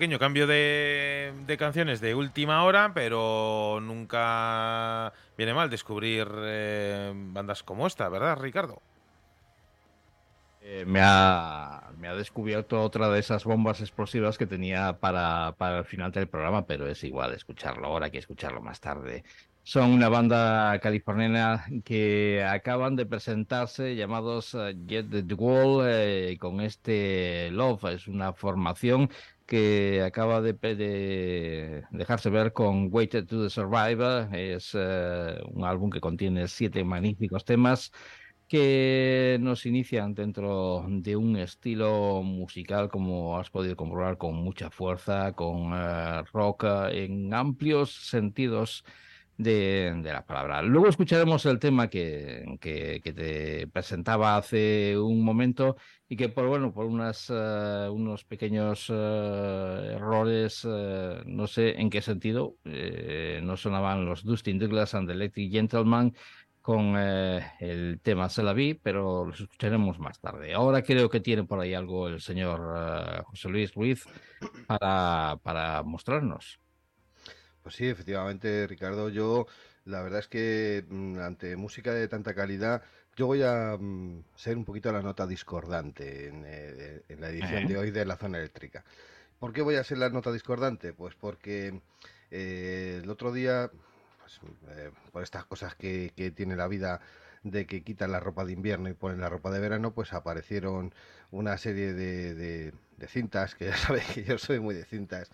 Pequeño cambio de, canciones de última hora, pero nunca viene mal descubrir eh, bandas como esta, ¿verdad, Ricardo? Eh, me, ha, me ha descubierto otra de esas bombas explosivas que tenía para, para el final del programa, pero es igual escucharlo ahora que escucharlo más tarde. Son una banda californiana que acaban de presentarse llamados eh, Jet the Wall eh, con este Love. Es una formación que acaba de, de dejarse ver con Waited to the Survivor. Es eh, un álbum que contiene siete magníficos temas que nos inician dentro de un estilo musical, como has podido comprobar, con mucha fuerza, con eh, rock eh, en amplios sentidos de, de la palabra. Luego escucharemos el tema que, que, te presentaba hace un momento y que por bueno, por unas, eh, unos pequeños eh, errores, eh, no sé en qué sentido, no sonaban los Dustin Douglas and the Electric Gentleman con eh, el tema Se la vi, pero los escucharemos más tarde. Ahora creo que tiene por ahí algo el señor José Luis Ruiz para, para mostrarnos. Pues sí, efectivamente, Ricardo, yo la verdad es que mm, ante música de tanta calidad, yo voy a mm, ser un poquito la nota discordante en, eh, en la edición de hoy de la zona eléctrica. ¿Por qué voy a ser la nota discordante? Pues porque eh, el otro día, pues, eh, por estas cosas que, que tiene la vida de que quitan la ropa de invierno y ponen la ropa de verano, pues aparecieron una serie de, de- de cintas, que ya sabéis que yo soy muy de cintas,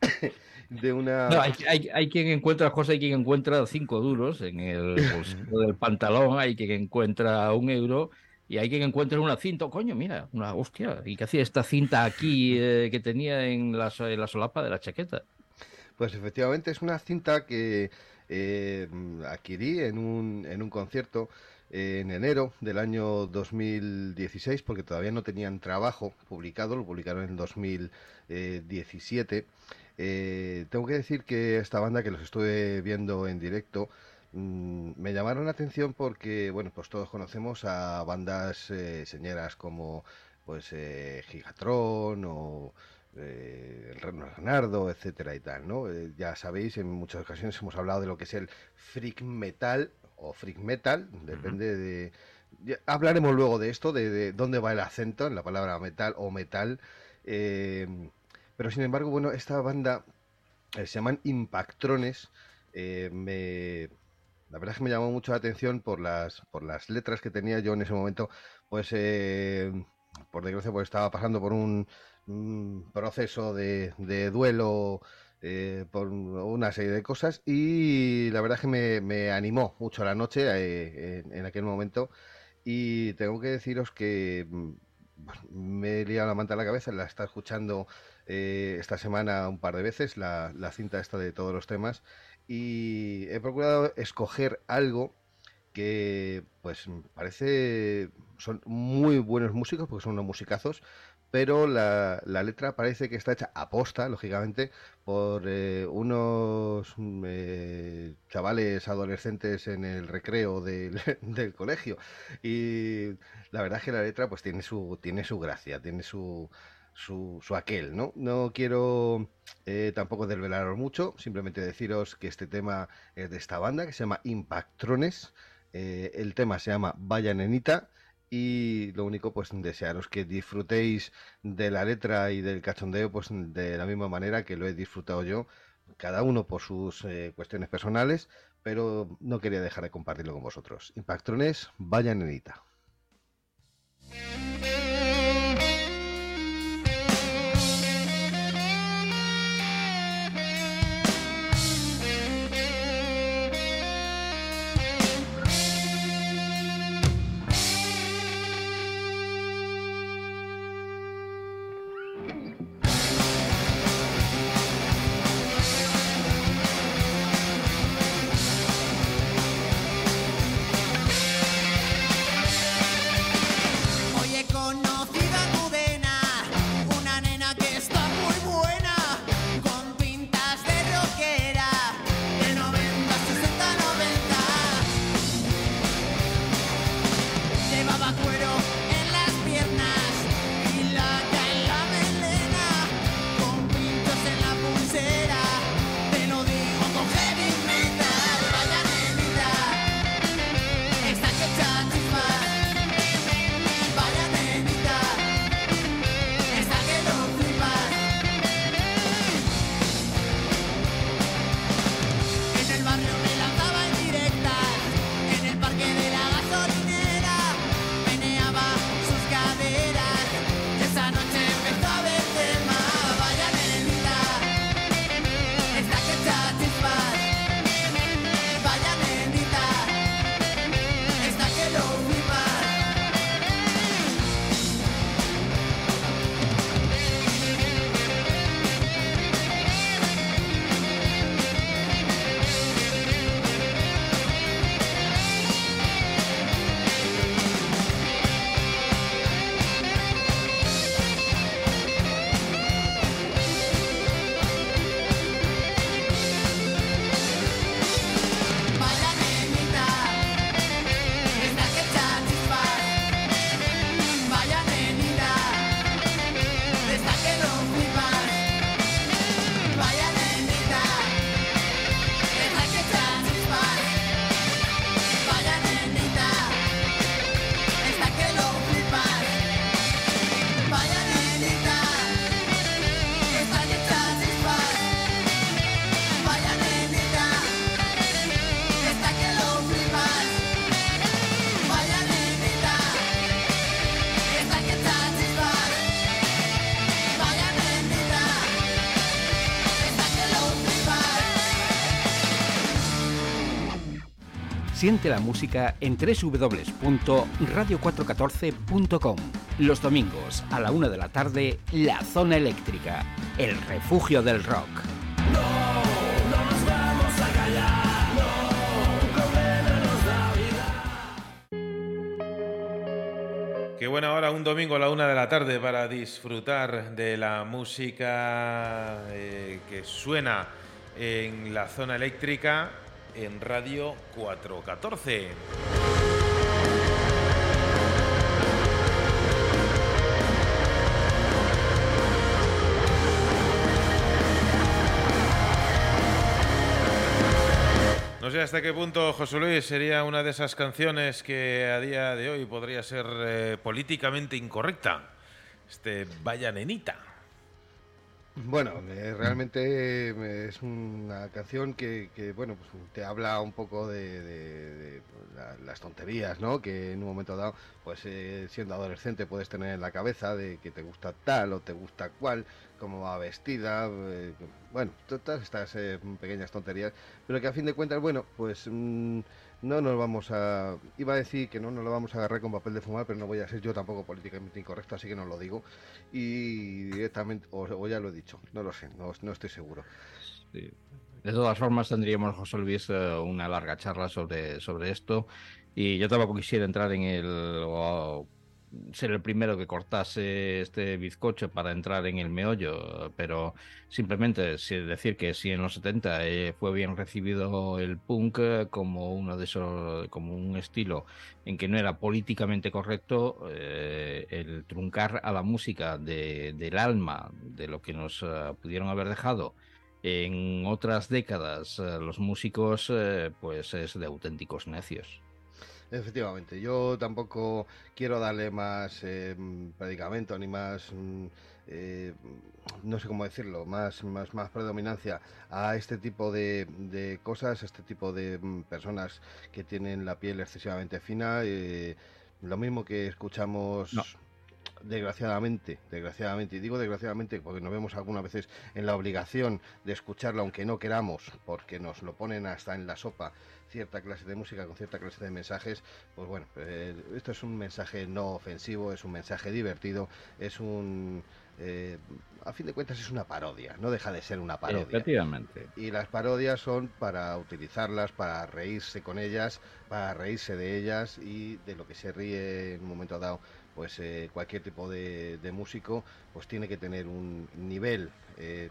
de una... No, hay, hay- hay quien encuentra cosas, hay quien encuentra cinco duros en el bolsillo del pantalón, hay quien encuentra un euro y hay quien encuentra una cinta. Coño, mira, una hostia. ¿Y qué hacía esta cinta aquí eh, que tenía en la, en la solapa de la chaqueta? Pues efectivamente es una cinta que eh, adquirí en un, en un concierto eh, en enero del año 2016 porque todavía no tenían trabajo publicado, lo publicaron en 2017. Eh, tengo que decir que esta banda que los estuve viendo en directo mm, me llamaron la atención porque, bueno, pues todos conocemos a bandas eh, señeras como pues eh, Gigatron o eh, el Reno Leonardo, etcétera y tal, ¿no? Eh, ya sabéis, en muchas ocasiones hemos hablado de lo que es el freak metal o freak metal, depende de... ya hablaremos luego de esto, de, de dónde va el acento en la palabra metal o metal. eh, pero sin embargo, bueno, esta banda eh, se llaman Impactrones. eh, me, la verdad es que me llamó mucho la atención por las, por las letras que tenía yo en ese momento. Pues, eh, por desgracia, pues estaba pasando por un, proceso de, de duelo por una serie de cosas y la verdad es que me, me animó mucho la noche en, aquel momento y tengo que deciros que mm, me he liado la manta a la cabeza, la está escuchando eh, esta semana un par de veces, la, la cinta esta de todos los temas y he procurado escoger algo que pues parece son muy buenos músicos porque son unos musicazos pero la, la letra parece que está hecha a posta, lógicamente, por eh, unos mm, eh, chavales adolescentes en el recreo del, del colegio. Y la verdad es que la letra pues tiene su, tiene su gracia, tiene su, su, su aquel, ¿no? No quiero eh, tampoco desvelaros mucho, simplemente deciros que este tema es de esta banda que se llama Impactrones. Eh, el tema se llama Vaya Nenita y lo único pues desearos que disfrutéis de la letra y del cachondeo pues de la misma manera que lo he disfrutado yo, cada uno por sus eh, cuestiones personales, pero no quería dejar de compartirlo con vosotros. Impactrones, Vaya Nenita. Siente la música en www.radio414.com. Los domingos a la una de la tarde, La Zona Eléctrica, el refugio del rock. Qué buena hora, un domingo a la una de la tarde para disfrutar de la música eh, que suena en la zona eléctrica en Radio 414. No sé hasta qué punto, José Luis, sería una de esas canciones que a día de hoy podría ser eh, políticamente incorrecta. Este Vaya Nenita. Bueno, eh, realmente eh, es una canción que, que, bueno, pues te habla un poco de, pues, la- las tonterías, ¿no? Que en un momento dado, pues eh, siendo adolescente puedes tener en la cabeza de que te gusta tal o te gusta cual, cómo va vestida, eh, bueno, to- todas estas pequeñas tonterías, pero que a fin de cuentas, bueno, pues mm, no nos vamos a... Iba a decir que no nos lo vamos a agarrar con papel de fumar, pero no voy a ser yo tampoco políticamente incorrecto, así que no lo digo. Y directamente, o, ya lo he dicho, no lo sé, no, no estoy seguro. De todas formas, tendríamos, José Luis, eh, una larga charla sobre, sobre esto. Y yo tampoco quisiera entrar en el. o ser el primero que cortase este bizcocho para entrar en el meollo, pero simplemente decir que si en los 70 eh, fue bien recibido el punk eh, como uno de esos, como un estilo en que no era políticamente correcto, eh, el truncar a la música de- del alma, de lo que nos pudieron haber dejado en otras décadas los músicos pues es de auténticos necios. Efectivamente, yo tampoco quiero darle más eh, mm, predicamento ni más, mm, eh, no sé cómo decirlo, más, más, más predominancia a este tipo de, de cosas, a este tipo de mm, personas que tienen la piel excesivamente fina. eh, lo mismo que escuchamos. No. Desgraciadamente, desgraciadamente, y digo desgraciadamente porque nos vemos algunas veces en la obligación de escucharlo aunque no queramos, porque nos lo ponen hasta en la sopa cierta clase de música con cierta clase de mensajes, pues bueno, eh, esto es un mensaje no ofensivo, es un mensaje divertido, es un... eh, a fin de cuentas es una parodia, no deja de ser una parodia. Efectivamente. Y las parodias son para utilizarlas, para reírse con ellas, para reírse de ellas y de lo que se ríe en un momento dado, pues eh, cualquier tipo de, de músico, pues tiene que tener un nivel, eh,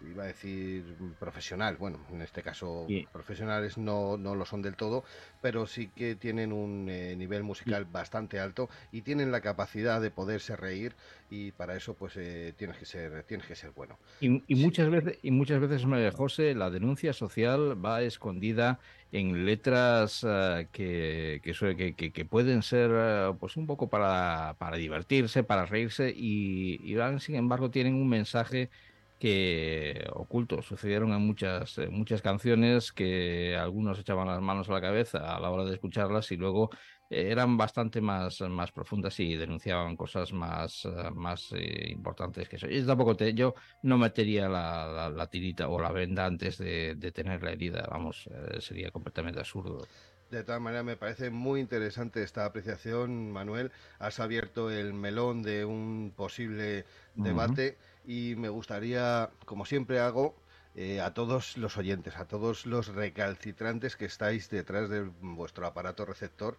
iba a decir profesional, bueno, en este caso profesionales no, no lo son del todo, pero sí que tienen un eh, nivel musical bastante alto y tienen la capacidad de poderse reír y para eso pues eh, tienes que ser tienes que ser bueno. Y, y Sí. muchas veces, y muchas veces, María José, la denuncia social va escondida en letras eh, que, que, pueden ser eh, pues un poco para, para divertirse, para reírse, y, y van, sin embargo, tienen un mensaje que oculto. Sucedieron en muchas, en muchas canciones que algunos echaban las manos a la cabeza a la hora de escucharlas y luego eh, eran bastante más, más profundas y denunciaban cosas más, más eh, importantes que eso. Y tampoco te, yo no metería la, la- la tirita o la venda antes de, de tener la herida, vamos, eh, sería completamente absurdo. De todas maneras, me parece muy interesante esta apreciación, Manuel. Has abierto el melón de un posible debate y me gustaría, como siempre hago, eh, a todos los oyentes, a todos los recalcitrantes que estáis detrás de vuestro aparato receptor,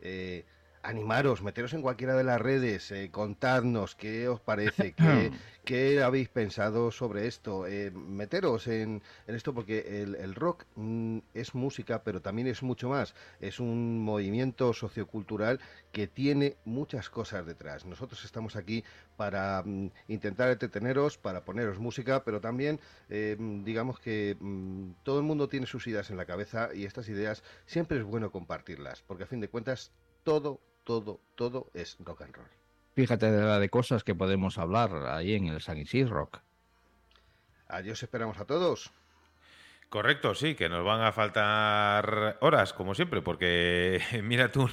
eh, animaros, meteros en cualquiera de las redes, eh, contadnos qué os parece, qué, qué habéis pensado sobre esto, eh, meteros en, en esto porque el, el rock mm, es música, pero también es mucho más, es un movimiento sociocultural que tiene muchas cosas detrás. Nosotros estamos aquí para mm, intentar entreteneros, para poneros música, pero también eh, digamos que mm, todo el mundo tiene sus ideas en la cabeza y estas ideas siempre es bueno compartirlas, porque a fin de cuentas todo, todo, todo es rock and roll. Fíjate de la de cosas que podemos hablar ahí en el San Isidro Rock. Adiós, esperamos a todos. Correcto, sí, que nos van a faltar horas, como siempre, porque mira tú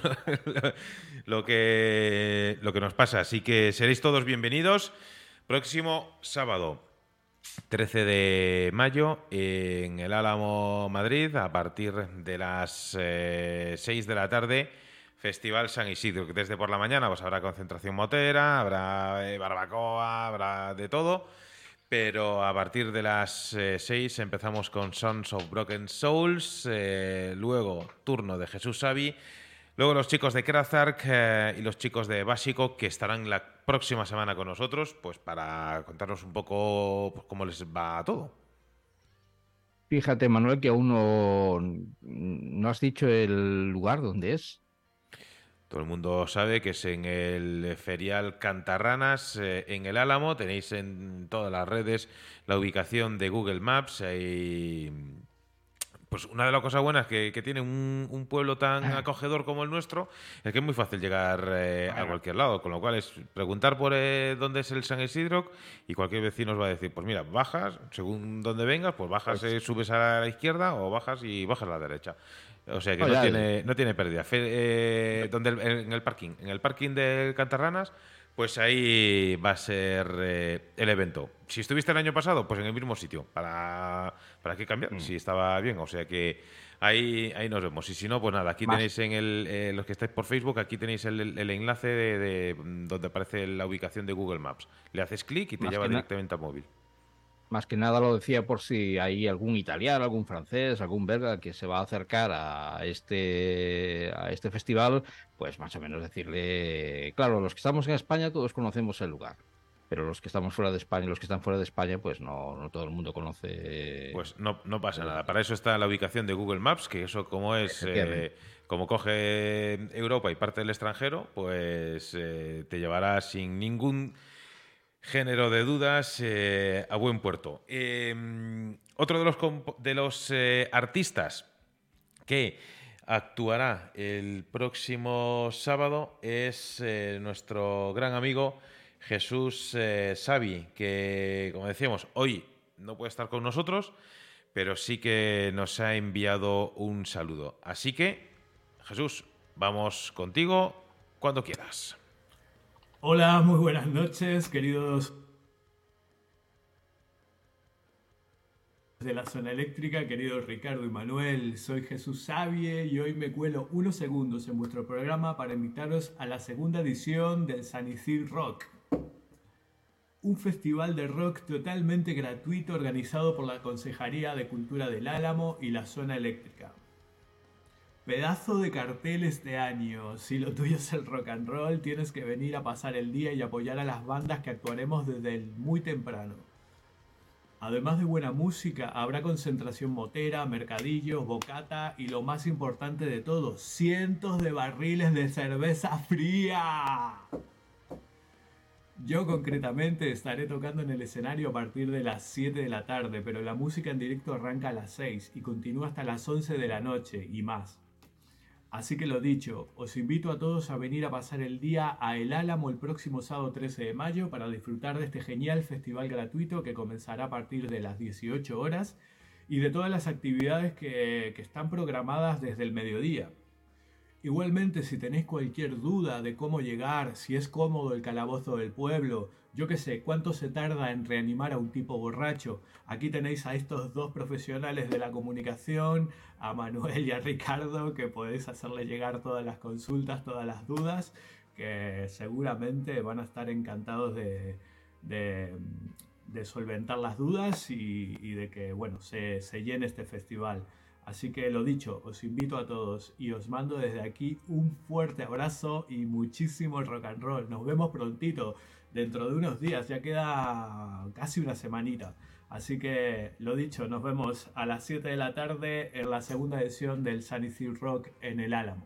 lo que, lo que nos pasa. Así que seréis todos bienvenidos. Próximo sábado, 13 de mayo en el Álamo Madrid a partir de las eh, 6 de la tarde. Festival San Isidro, desde por la mañana pues habrá concentración motera, habrá eh, barbacoa, habrá de todo, pero a partir de las 6 empezamos con Sons of Broken Souls, eh, luego turno de Jesús Savi, luego los chicos de Krazark eh, y los chicos de Básico que estarán la próxima semana con nosotros, pues para contarnos un poco pues, cómo les va todo. Fíjate, Manuel, que aún no, no has dicho el lugar donde es. Todo el mundo sabe que es en el ferial Cantarranas, eh, en el Álamo. Tenéis en todas las redes la ubicación de Google Maps. Y, pues una de las cosas buenas que, que tiene un, un pueblo tan acogedor como el nuestro es que es muy fácil llegar eh, a cualquier lado. Con lo cual es preguntar por eh, dónde es el San Isidro y cualquier vecino os va a decir, pues mira, bajas, según dónde vengas, pues bajas, eh, subes a la izquierda o bajas y bajas a la derecha. O sea que no tiene, no tiene pérdida. Fe- eh, donde el- en el parking, en el parking de Cantarranas, pues ahí va a ser eh, el evento. Si estuviste el año pasado, pues en el mismo sitio. ¿Para, para qué cambiar? Mm. Si estaba bien. O sea que ahí, ahí nos vemos. Y si no, pues nada, aquí Más. tenéis en el, eh, los que estáis por Facebook, aquí tenéis el, el- enlace de, de, donde aparece la ubicación de Google Maps. Le haces clic y te Más lleva directamente al móvil. Más que nada lo decía por si hay algún italiano, algún francés, algún belga que se va a acercar a este, a este festival, pues más o menos decirle, claro, los que estamos en España todos conocemos el lugar, pero los que estamos fuera de España, los que están fuera de España, pues no, no todo el mundo conoce. Pues no, no pasa nada. Para eso está la ubicación de Google Maps, que eso como es, eh, como coge Europa y parte del extranjero, pues eh, te llevará sin ningún género de dudas eh, a buen puerto. Eh, otro de los, de los eh, artistas que actuará el próximo sábado es eh, nuestro gran amigo Jesús Savi, que, como decíamos, hoy no puede estar con nosotros, pero sí que nos ha enviado un saludo. Así que, Jesús, vamos contigo cuando quieras. Hola, muy buenas noches, queridos de la zona eléctrica, queridos Ricardo y Manuel. Soy Jesús Savie y hoy me cuelo unos segundos en vuestro programa para invitaros a la segunda edición del San Isidro Rock. Un festival de rock totalmente gratuito organizado por la Consejería de Cultura del Álamo y la zona eléctrica. Pedazo de cartel este año. Si lo tuyo es el rock and roll, tienes que venir a pasar el día y apoyar a las bandas que actuaremos desde muy temprano. Además de buena música, habrá concentración motera, mercadillos, bocata y lo más importante de todo, cientos de barriles de cerveza fría. Yo concretamente estaré tocando en el escenario a partir de las 7 de la tarde, pero la música en directo arranca a las 6 y continúa hasta las 11 de la noche y más. Así que lo dicho, os invito a todos a venir a pasar el día a El Álamo el próximo sábado 13 de mayo para disfrutar de este genial festival gratuito que comenzará a partir de las 18 horas y de todas las actividades que, que están programadas desde el mediodía. Igualmente, si tenéis cualquier duda de cómo llegar, si es cómodo el calabozo del pueblo, yo qué sé, cuánto se tarda en reanimar a un tipo borracho, aquí tenéis a estos dos profesionales de la comunicación, a Manuel y a Ricardo, que podéis hacerle llegar todas las consultas, todas las dudas, que seguramente van a estar encantados de, solventar las dudas y, de que, bueno, se llene este festival. Así que lo dicho, os invito a todos y os mando desde aquí un fuerte abrazo y muchísimo rock and roll. Nos vemos prontito, dentro de unos días, ya queda casi una semanita. Así que lo dicho, nos vemos a las 7 de la tarde en la segunda edición del Isidro Rock en el Álamo.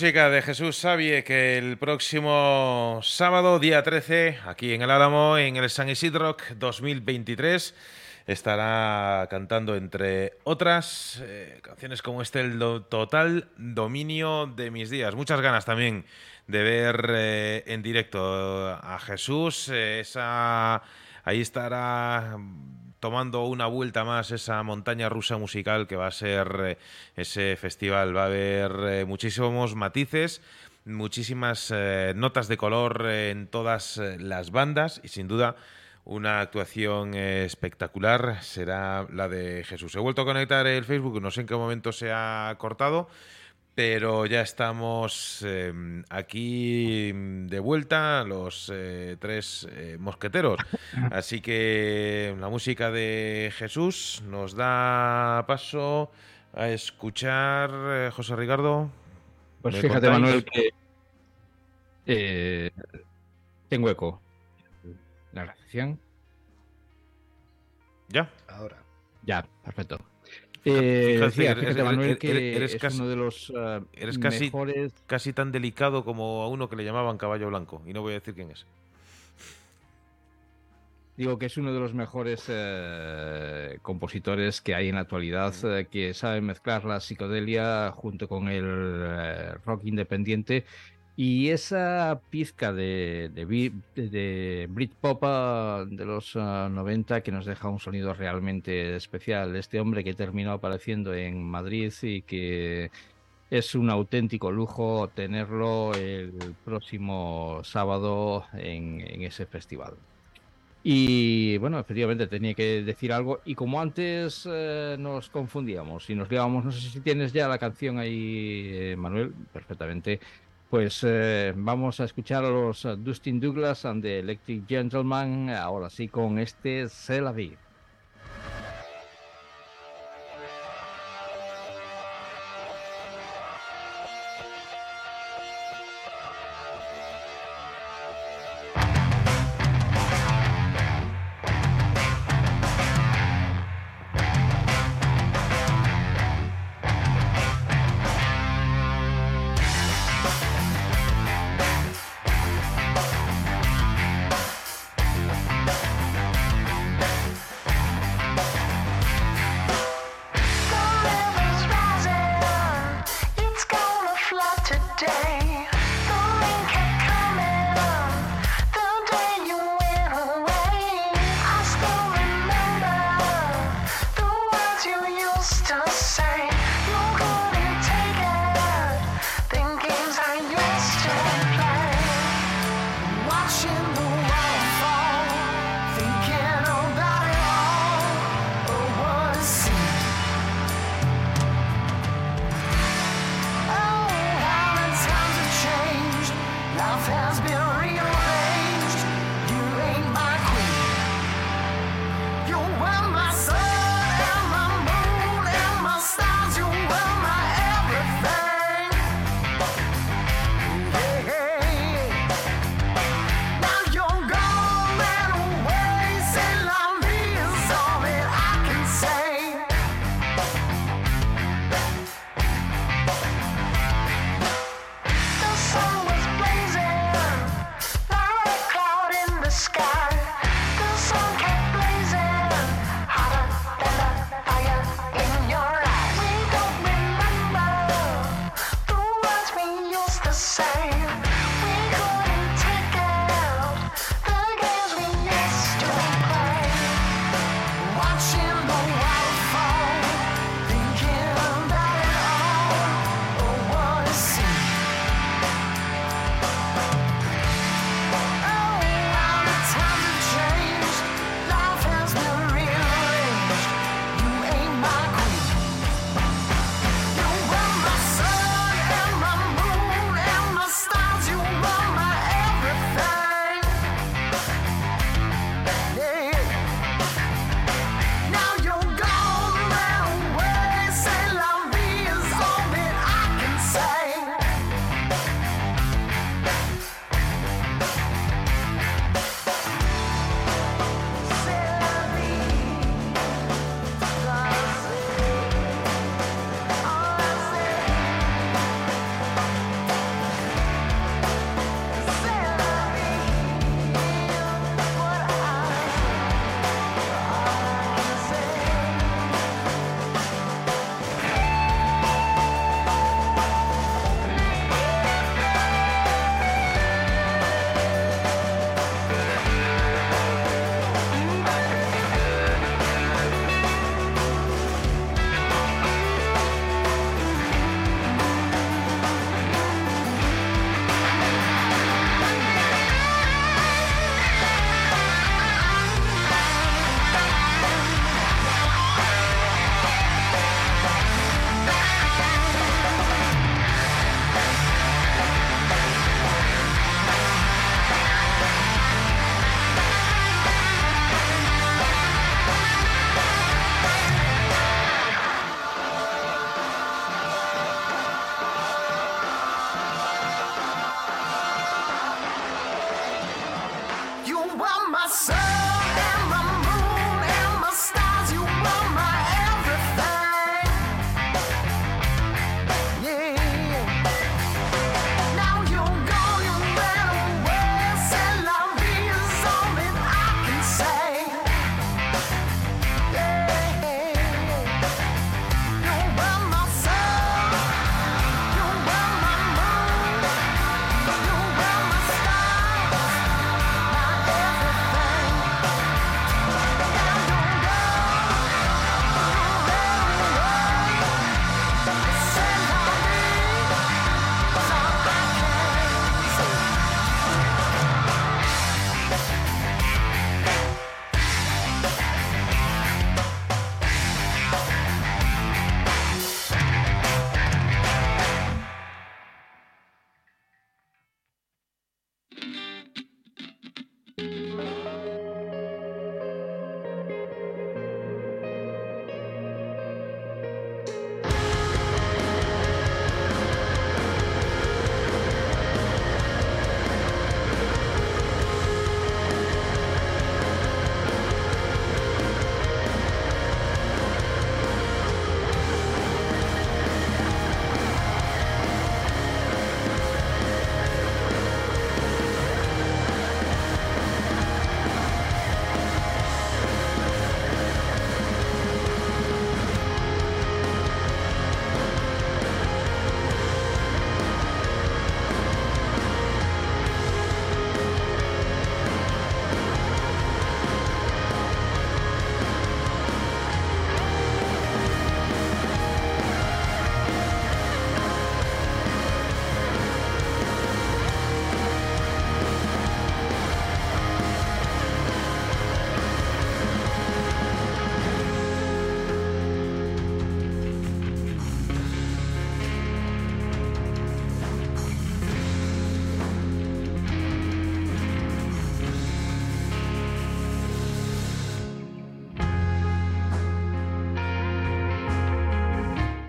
Música de Jesús Sabie que el próximo sábado, día 13, aquí en el Álamo, en el San Isidro 2023, estará cantando, entre otras, eh, canciones como este, el total dominio de mis días. Muchas ganas también de ver eh, en directo a Jesús. eh, esa, ahí estará tomando una vuelta más esa montaña rusa musical que va a ser eh, ese festival. Va a haber eh, muchísimos matices, muchísimas eh, notas de color en todas las bandas y sin duda una actuación espectacular será la de Jesús. He vuelto a conectar el Facebook, no sé en qué momento se ha cortado, pero ya estamos eh, aquí de vuelta, los eh, tres eh, mosqueteros. Así que la música de Jesús nos da paso a escuchar, eh, José Ricardo. Pues ¿me fíjate, contáis? Manuel, que eh, tengo eco. La recepción. ¿Ya? Ahora. Ya, perfecto. Eh, Fíjate, eres- que eres es casi- uno de los eh, eres casi- mejores Casi tan delicado como a uno que le llamaban caballo blanco, y no voy a decir quién es. Digo que es uno de los mejores eh, compositores que hay en la actualidad, eh, que sabe mezclar la psicodelia junto con el eh, rock independiente y esa pizca de, de, de- de Britpop ah, de los ah, 90 que nos deja un sonido realmente especial. Este hombre que terminó apareciendo en Madrid y que es un auténtico lujo tenerlo el próximo sábado en- en ese festival. Y bueno, efectivamente tenía que decir algo. Y como antes eh, nos confundíamos y nos liábamos, no sé si tienes ya la canción ahí, eh, Manuel, perfectamente. Pues eh, vamos a escuchar a los eh, Dustin Douglas and the Electric Gentleman, ahora sí con este C'est.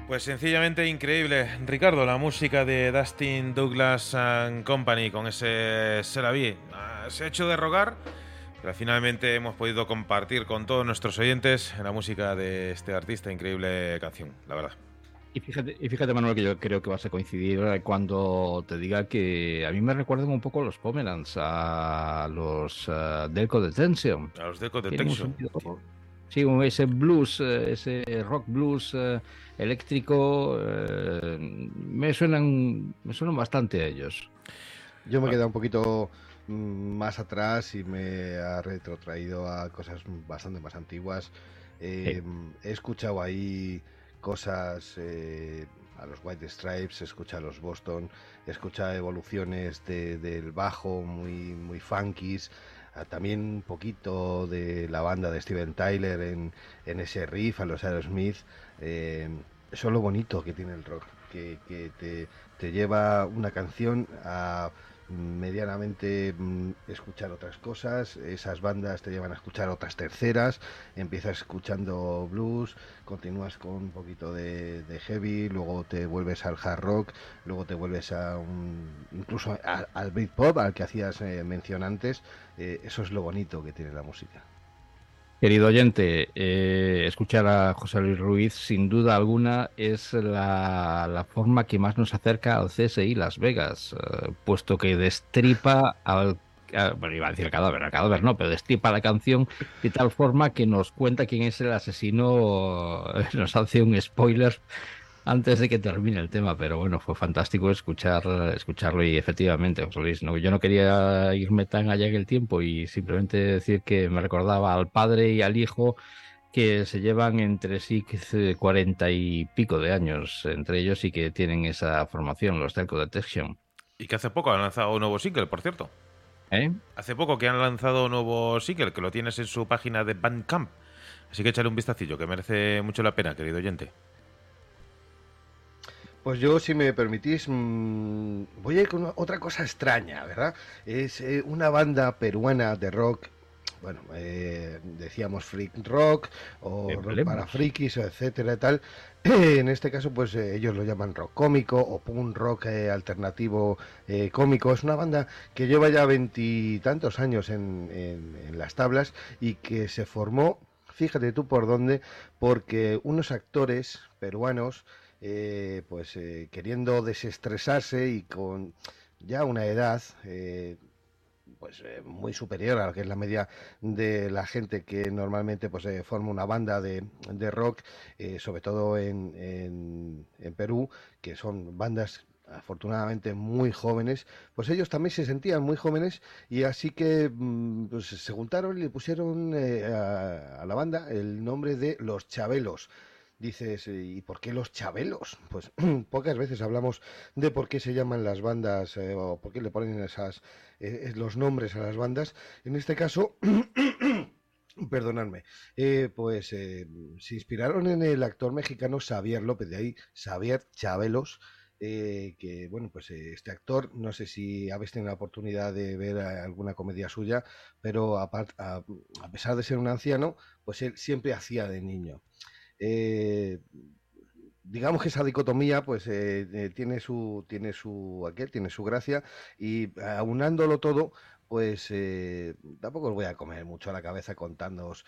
Pues sencillamente increíble. Ricardo, la música de Dustin Douglas and Company con ese Se la vi. Ah, Se ha hecho de rogar, pero finalmente hemos podido compartir con todos nuestros oyentes la música de este artista. Increíble canción, la verdad. Y fíjate, y fíjate, Manuel, que yo creo que vas a coincidir eh, cuando te diga que a mí me recuerdan un poco a los Pomeranz, a los eh, Delco Detention. A los Detection. sentido- Sí, ese blues, eh, ese rock blues eh, eléctrico, eh, me suenan, me suenan bastante a ellos. Yo me he quedado un poquito mm, más atrás y me ha retrotraído a cosas bastante más antiguas. Eh, He escuchado ahí cosas eh, a los White Stripes, he escuchado a los Boston, he escuchado evoluciones de- del bajo muy, muy funkies. También un poquito de la banda de Steven Tyler en, en ese riff, a los Aerosmith. Eh, eso es lo bonito que tiene el rock, que, que te, te lleva una canción a medianamente mm, escuchar otras cosas, esas bandas te llevan a escuchar otras terceras, empiezas escuchando blues, continúas con un poquito de, heavy, luego te vuelves al hard rock, luego te vuelves a un incluso al Britpop al que hacías eh, mención antes, eh, eso es lo bonito que tiene la música. Querido oyente, eh, escuchar a José Luis Ruiz sin duda alguna es la, forma que más nos acerca al CSI Las Vegas, eh, puesto que destripa al... bueno, iba a decir el cadáver, el cadáver no, pero destripa la canción de tal forma que nos cuenta quién es el asesino, nos hace un spoiler antes de que termine el tema, pero bueno, fue fantástico escuchar, escucharlo y efectivamente, José Luis, no, yo no quería irme tan allá en el tiempo y simplemente decir que me recordaba al padre y al hijo que se llevan entre sí que cuarenta y pico de años entre ellos y que tienen esa formación, los Telco Detection. Y que hace poco han lanzado un nuevo single, por cierto. ¿Eh? Hace poco que han lanzado un nuevo single, que lo tienes en su página de Bandcamp. Así que échale un vistacillo, que merece mucho la pena, querido oyente. Pues yo, si me permitís, mm, voy a ir con otra cosa extraña, ¿verdad? Es eh, una banda peruana de rock, bueno, eh, decíamos freak rock o rock para frikis, etcétera y tal. En este caso, pues eh, ellos lo llaman rock cómico o punk rock eh, alternativo cómico. Es una banda que lleva ya veintitantos años en, en- en las tablas y que se formó, fíjate tú por dónde, porque unos actores peruanos eh, pues eh, queriendo desestresarse y con ya una edad eh, pues eh, muy superior a la que es la media de la gente que normalmente pues eh, forma una banda de, de rock, sobre todo en, en- Perú, que son bandas afortunadamente muy jóvenes, pues ellos también se sentían muy jóvenes y así que mm, pues, se juntaron y le pusieron a, a la banda el nombre de Los Chabelos. Dices, ¿y por qué los chabelos? Pues pocas veces hablamos de por qué se llaman las bandas eh, o por qué le ponen esas, eh, los nombres a las bandas. En este caso, perdonadme, eh, pues se inspiraron en el actor mexicano Xavier López, de ahí Xavier Chabelos, que bueno, pues este actor, no sé si habéis tenido la oportunidad de ver alguna comedia suya, pero a pesar de ser un anciano, pues él siempre hacía de niño. Eh, digamos que esa dicotomía pues eh, eh, tiene su tiene su aquel tiene su gracia y aunándolo todo pues eh, tampoco os voy a comer mucho la cabeza contándoos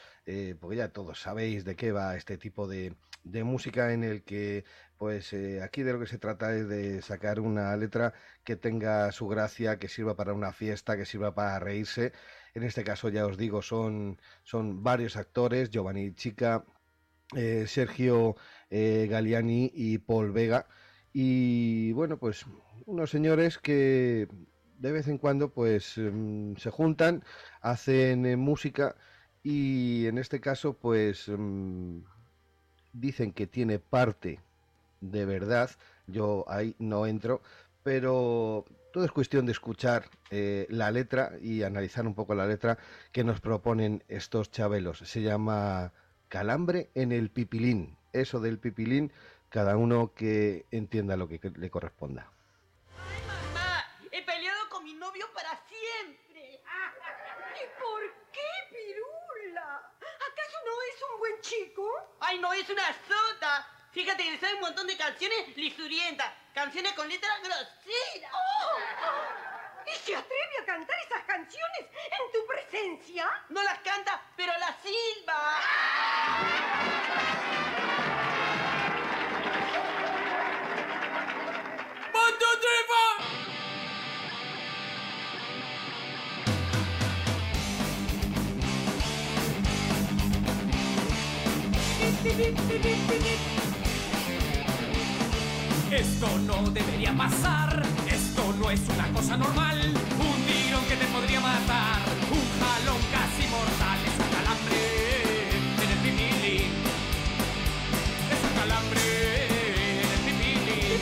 porque ya todos sabéis de qué va este tipo de, música en el que pues aquí de lo que se trata es de sacar una letra que tenga su gracia que sirva para una fiesta que sirva para reírse. En este caso ya os digo son son varios actores Giovanni Chica eh, Sergio eh, Galiani y Paul Vega. Y bueno, pues unos señores que de vez en cuando pues mm, se juntan, hacen eh, música y en este caso pues mm, dicen que tiene parte de verdad. Yo ahí no entro, pero todo es cuestión de escuchar eh, la letra y analizar un poco la letra que nos proponen estos chabelos. Se llama Calambre en el pipilín. Eso del pipilín, cada uno que entienda lo que le corresponda. Mamá, he peleado con mi novio para siempre. ¿Y por qué, Pirula? ¿Acaso no es un buen chico? Ay, no, es una sota. Fíjate que le sabe un montón de canciones lisurientas, canciones con letras groseras. ¿Y se atreve a cantar esas canciones en tu presencia? No las canta, pero las silba. Three, four. Esto no debería pasar, no es una cosa normal. Un tirón que te podría matar, un jalón casi mortal. Es un calambre en el pipilín. Es un calambre en el pipilín.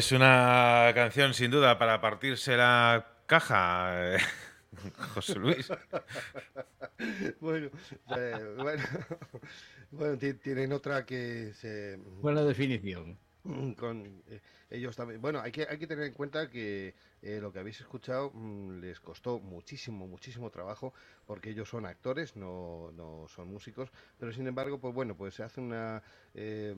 Es una canción sin duda para partirse la caja, eh, José Luis. bueno, eh, bueno, bueno, ti- tienen otra que se... Buena definición. Con eh, ellos también. Bueno, hay que, hay que tener en cuenta que eh, lo que habéis escuchado mm, les costó muchísimo, muchísimo trabajo, porque ellos son actores, no, no son músicos, pero sin embargo, pues bueno, pues se hace una eh,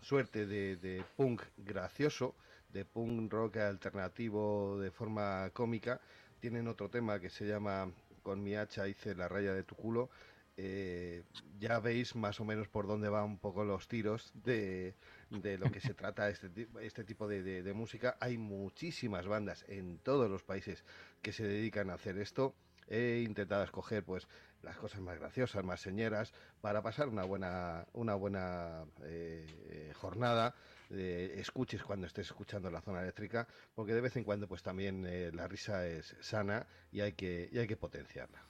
suerte de, de punk gracioso, de punk rock alternativo de forma cómica. Tienen otro tema que se llama Con mi hacha hice la raya de tu culo. Eh, ya veis más o menos por dónde van un poco los tiros de, de lo que se trata este, este tipo de, de- de música. Hay muchísimas bandas en todos los países que se dedican a hacer esto. He intentado escoger pues las cosas más graciosas, más señeras, para pasar una buena, una buena eh, jornada. Eh, escuches cuando estés escuchando la zona eléctrica, porque de vez en cuando pues también eh, la risa es sana y hay que, y hay que potenciarla.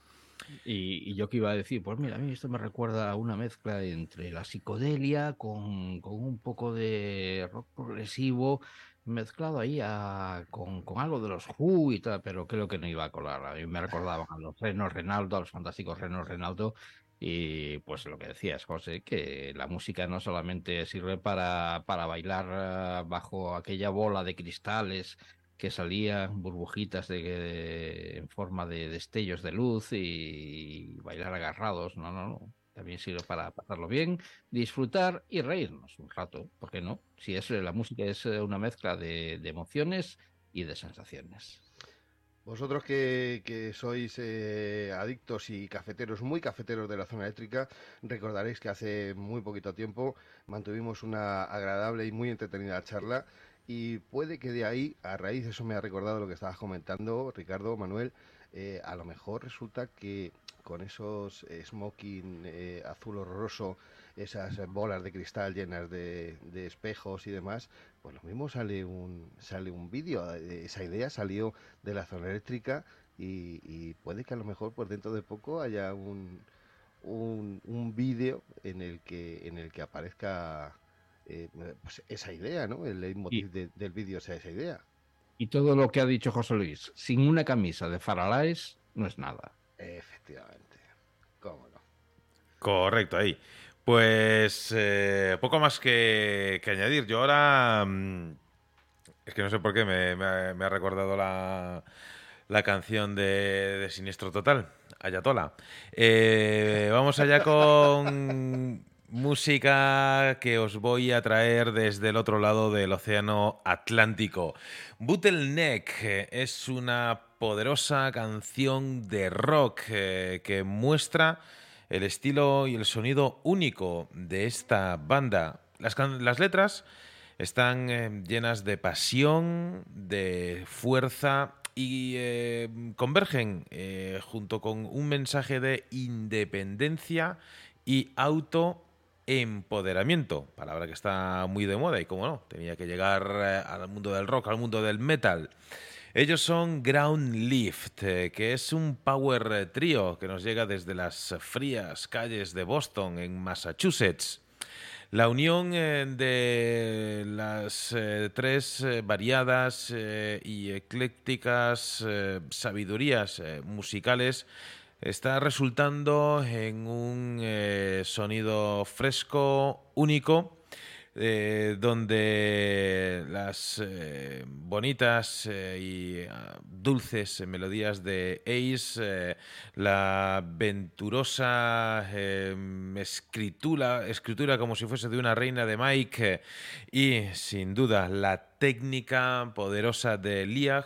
Y, yo que iba a decir, pues mira, a mí esto me recuerda a una mezcla entre la psicodelia con, con un poco de rock progresivo, mezclado ahí con, con algo de los Who y tal, pero creo que no iba a colar. A mí me recordaban a los Renos Renaldo, a los fantásticos Renos Renaldo, y pues lo que decías, José, que la música no solamente sirve para, para bailar eh, bajo aquella bola de cristales que salían burbujitas de, de- en forma de destellos de luz y bailar agarrados. No, no, no. También sirve para pasarlo bien, disfrutar y reírnos un rato. ¿Por qué no? Si es la música es eh, una mezcla de emociones y de sensaciones. Vosotros que, sois eh, adictos y cafeteros, muy cafeteros de la zona eléctrica, recordaréis que hace muy poquito tiempo mantuvimos una agradable y muy entretenida charla y puede que de ahí, a raíz de eso me ha recordado lo que estabas comentando, Ricardo, Manuel, eh, a lo mejor resulta que con esos eh, smoking azul horroroso, esas bolas de cristal llenas de espejos y demás, pues lo mismo sale un, sale un vídeo, eh, esa idea salió de la zona eléctrica y, y puede que a lo mejor pues dentro de poco haya un, un, un vídeo en el que en el que aparezca eh, pues esa idea, ¿no? El leitmotiv de- del vídeo sea esa idea. Y todo lo que ha dicho José Luis, sin una camisa de Faralaes, no es nada. Efectivamente. ¿Cómo no? Correcto, ahí. Pues eh, poco más que, que añadir. Yo ahora... mm, es que no sé por qué me, me ha, me ha recordado la, la canción de, de Siniestro Total, Ayatola. Eh, vamos allá con música que os voy a traer desde el otro lado del Océano Atlántico. Bottleneck eh, es una poderosa canción de rock eh, que muestra el estilo y el sonido único de esta banda. Las, letras están eh, llenas de pasión, de fuerza y eh, convergen eh, junto con un mensaje de independencia y autoempoderamiento, palabra que está muy de moda y como no, tenía que llegar al mundo del rock, al mundo del metal. Ellos son Ground Lift, eh, que es un power trío que nos llega desde las frías calles de Boston, en Massachusetts. La unión eh, de las eh, tres variadas y eclécticas sabidurías musicales está resultando en un sonido fresco, único, eh, donde las eh, bonitas eh, y ah, dulces melodías de Ace, la venturosa escritura, escritura como si fuese de una reina de Mike y sin duda la técnica poderosa de Liag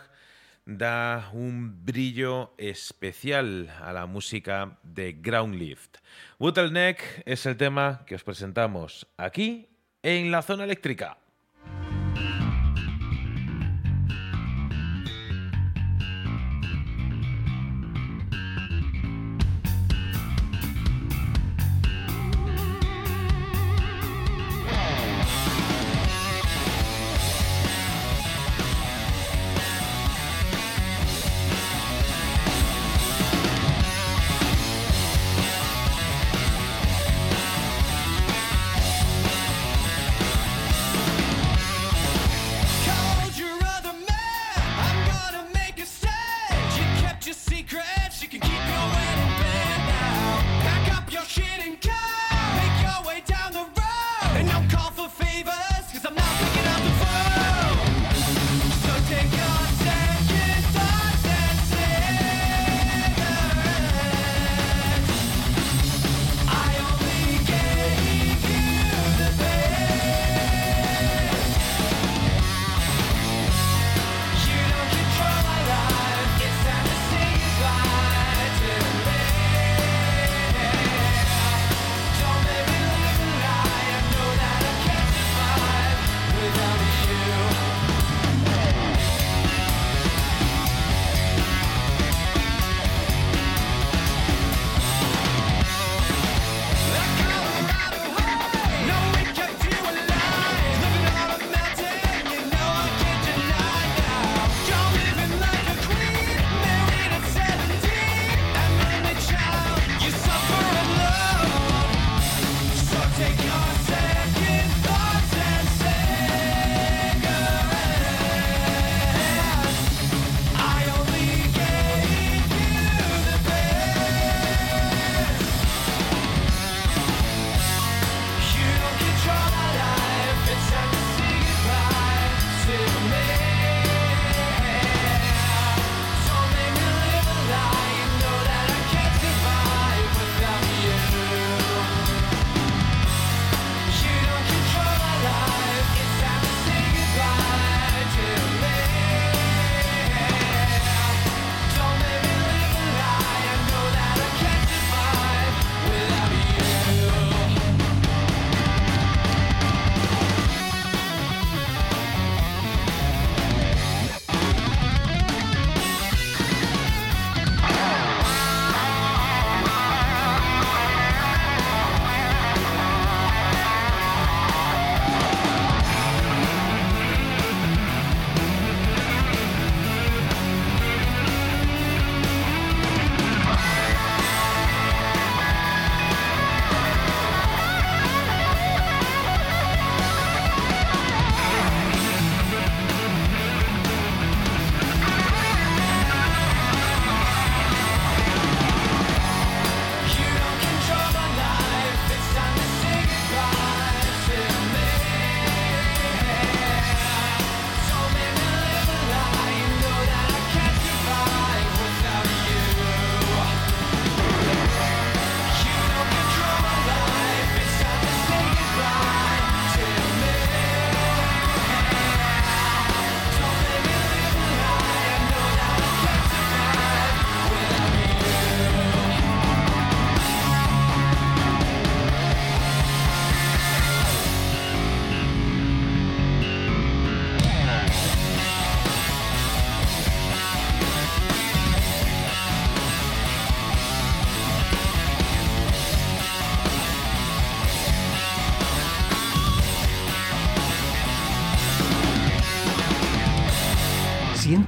da un brillo especial a la música de Groundlift. Bottleneck es el tema que os presentamos aquí en la zona eléctrica.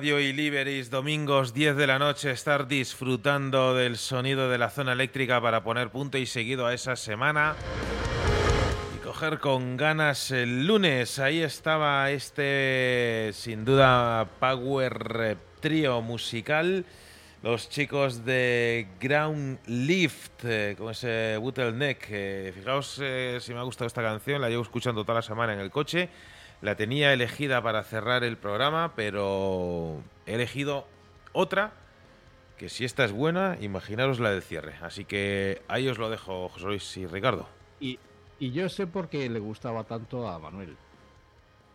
Radio y Liberis, domingos 10 de la noche, estar disfrutando del sonido de la zona eléctrica para poner punto y seguido a esa semana y coger con ganas el lunes. Ahí estaba este, sin duda, Power Trío musical. Los chicos de Ground Lift, eh, con ese bottleneck. Eh, fijaos eh, si me ha gustado esta canción, la llevo escuchando toda la semana en el coche. La tenía elegida para cerrar el programa, pero he elegido otra que si esta es buena, imaginaros la del cierre. Así que ahí os lo dejo, José Luis y Ricardo. Y, y yo sé por qué le gustaba tanto a Manuel.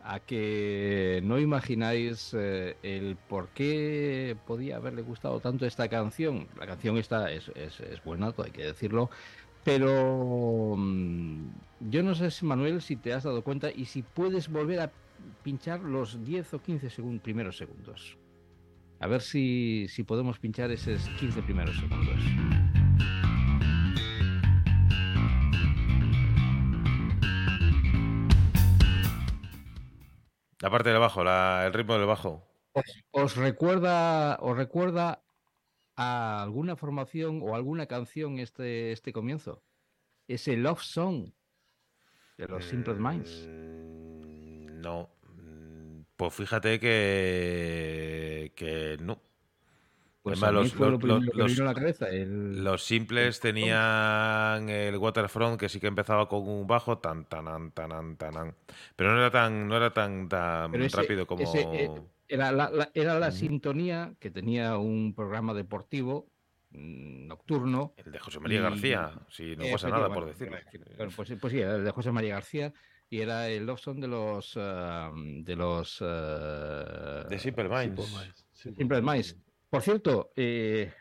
A que no imagináis eh, el por qué podía haberle gustado tanto esta canción. La canción esta es, es, es buena, hay que decirlo. Pero mm, yo no sé Manuel si te has dado cuenta y si puedes volver a pinchar los 10 o 15 segun- primeros segundos. A ver si, si podemos pinchar esos 15 primeros segundos. La parte del bajo, la- el ritmo del bajo. ¿Os recuerda, os recuerda a alguna formación o alguna canción este, este comienzo? Ese Love Song de los Simple Minds. Mm, No. Mm, Pues fíjate que, que no. Pues Además, los, lo los- la cabeza. el- los simples tenían el Waterfront que sí que empezaba con un bajo tan tan tan tan tan pero no era tan no era tan tan ese- rápido como ese, eh, era la, la- era la sintonía que tenía un programa deportivo mm, nocturno. el de José María y- García, si no eh, pasa nada por decirlo. Bueno, pues, sí, pues sí, el de José María García y era el Love Song de los ah, de los ah, De Simple Minds. Simple Minds. Por cierto, eh,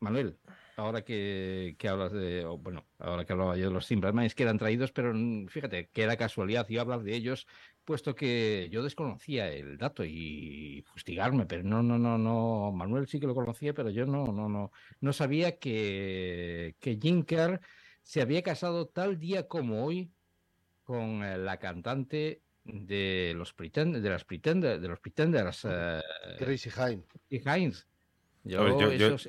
Manuel, ahora que, que hablas de, bueno, ahora que hablaba yo de los Simple Minds que eran traídos, pero fíjate que era casualidad yo hablar de ellos, puesto que yo desconocía el dato y fustigarme, pero no, no, no, no, Manuel sí que lo conocía, pero yo no, no, no, no sabía que, que Jim Kerr se había casado tal día como hoy con eh, la cantante de los Pretend, de las Pretender, de los Pretenders, eh, Crazy Hine. y Heinz. Yo,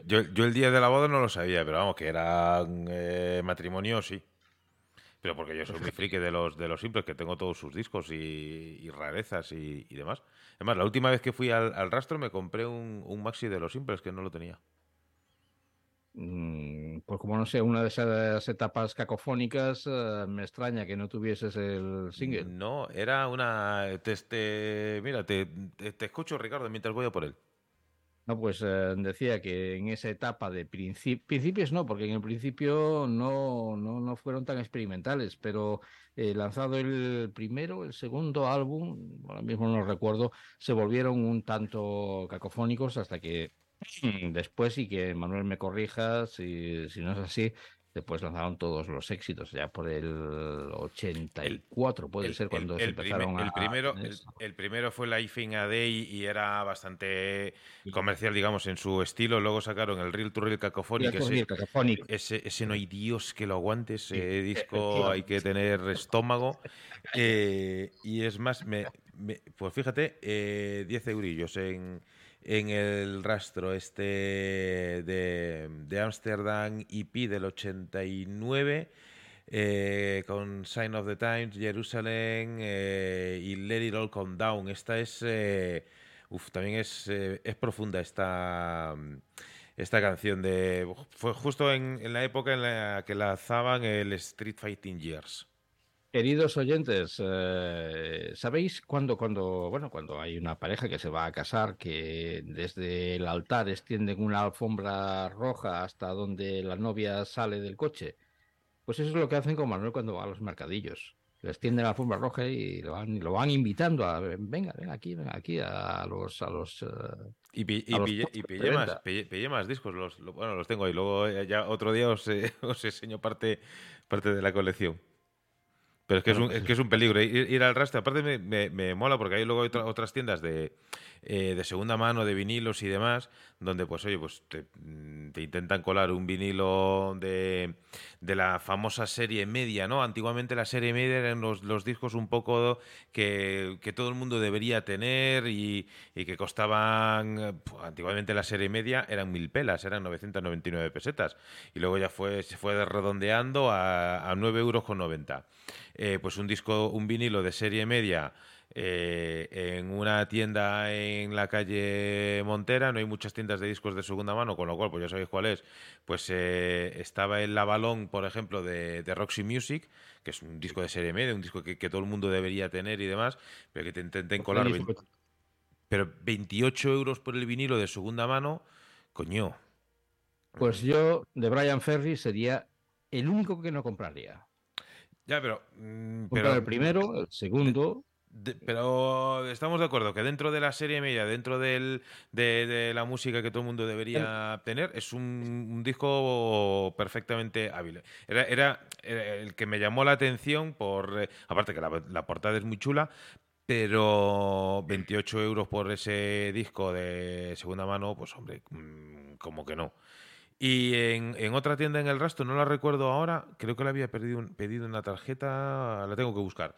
yo, yo- el día de la boda no lo sabía, pero vamos, que era eh, matrimonio, sí. Pero porque yo soy muy friki de los de los simples, que tengo todos sus discos y, y rarezas y, y demás. Además, la última vez que fui al, al rastro me compré un, un maxi de los simples que no lo tenía. Mm, pues como no sé, una de esas etapas cacofónicas, eh, me extraña que no tuvieses el single. No, era una. Te, te- mira, te, te- te escucho, Ricardo, mientras voy a por él. No, pues eh, decía que en esa etapa de princi- principios no, porque en el principio no, no, no fueron tan experimentales, pero eh, lanzado el primero, el segundo álbum, ahora mismo no recuerdo, se volvieron un tanto cacofónicos hasta que después, y que Manuel me corrija si, si no es así, después lanzaron todos los éxitos, ya por el 84 puede El- ser cuando se el, empezaron el a... primero, el, primero fue Life in a Day y era bastante comercial, digamos, en su estilo. Luego sacaron el Real to Real Cacophonic. Ese-. Ese, ese no hay Dios que lo aguante, ese disco hay que tener estómago. Eh, y es más, me, me- pues fíjate, eh, 10 eurillos en, en el rastro este de, de Amsterdam EP del 89. eh, con Sign of the Times, Jerusalem eh, y Let It All Come Down. Esta es, eh, uf, también es, es profunda esta, esta canción. De, fue justo en, en la época en la que lanzaban el Street Fighting Years. Queridos oyentes, eh, ¿sabéis cuando, cuando, bueno, cuando hay una pareja que se va a casar, que desde el altar extienden una alfombra roja hasta donde la novia sale del coche? Pues eso es lo que hacen con Manuel cuando va a los mercadillos. Les tienden la alfombra roja y lo van, lo van invitando a venga, venga aquí, venga aquí a los a los eh, Y, pi- y pille- y más, discos, los, lo- bueno, los tengo ahí. Luego eh, ya otro día os, eh, os enseño parte, parte de la colección. Pero es que, es, un, pues es que es un peligro ir, ir al rastro. Aparte me, me- me mola porque hay luego otra- otras tiendas de, eh, de segunda mano, de vinilos y demás, donde pues oye, pues te, mm, te intentan colar un vinilo de, de la famosa serie media, ¿no? Antiguamente la serie media eran los, los discos un poco que, que todo el mundo debería tener y, y que costaban, antiguamente la serie media eran mil pelas, eran 999 pesetas. Y luego ya fue, se fue redondeando a, a 9 euros con 90. Eh, pues un disco, un vinilo de serie media eh, en una tienda en la calle Montera, no hay muchas tiendas de discos de segunda mano, con lo cual, pues ya sabéis cuál es, pues eh, estaba el Lavalón, por ejemplo, de, de Roxy Music, que es un disco de serie media, un disco que, que todo el mundo debería tener y demás, pero que te intenten colar... Feliz, 20 pero 28 euros por el vinilo de segunda mano, coño. Pues yo de Brian Ferry sería el único que no compraría. Ya, pero... mm, Comprar pero el primero, el segundo. De- pero estamos de acuerdo que dentro de la serie media, dentro del, de, de la música que todo el mundo debería tener, es un, un disco perfectamente hábil. Era, era, era el que me llamó la atención por, eh, aparte que la, la portada es muy chula, pero 28 euros por ese disco de segunda mano, pues hombre, mm, como que no. Y en, en otra tienda en el rastro, no la recuerdo ahora, creo que la había perdido, pedido una tarjeta, la tengo que buscar.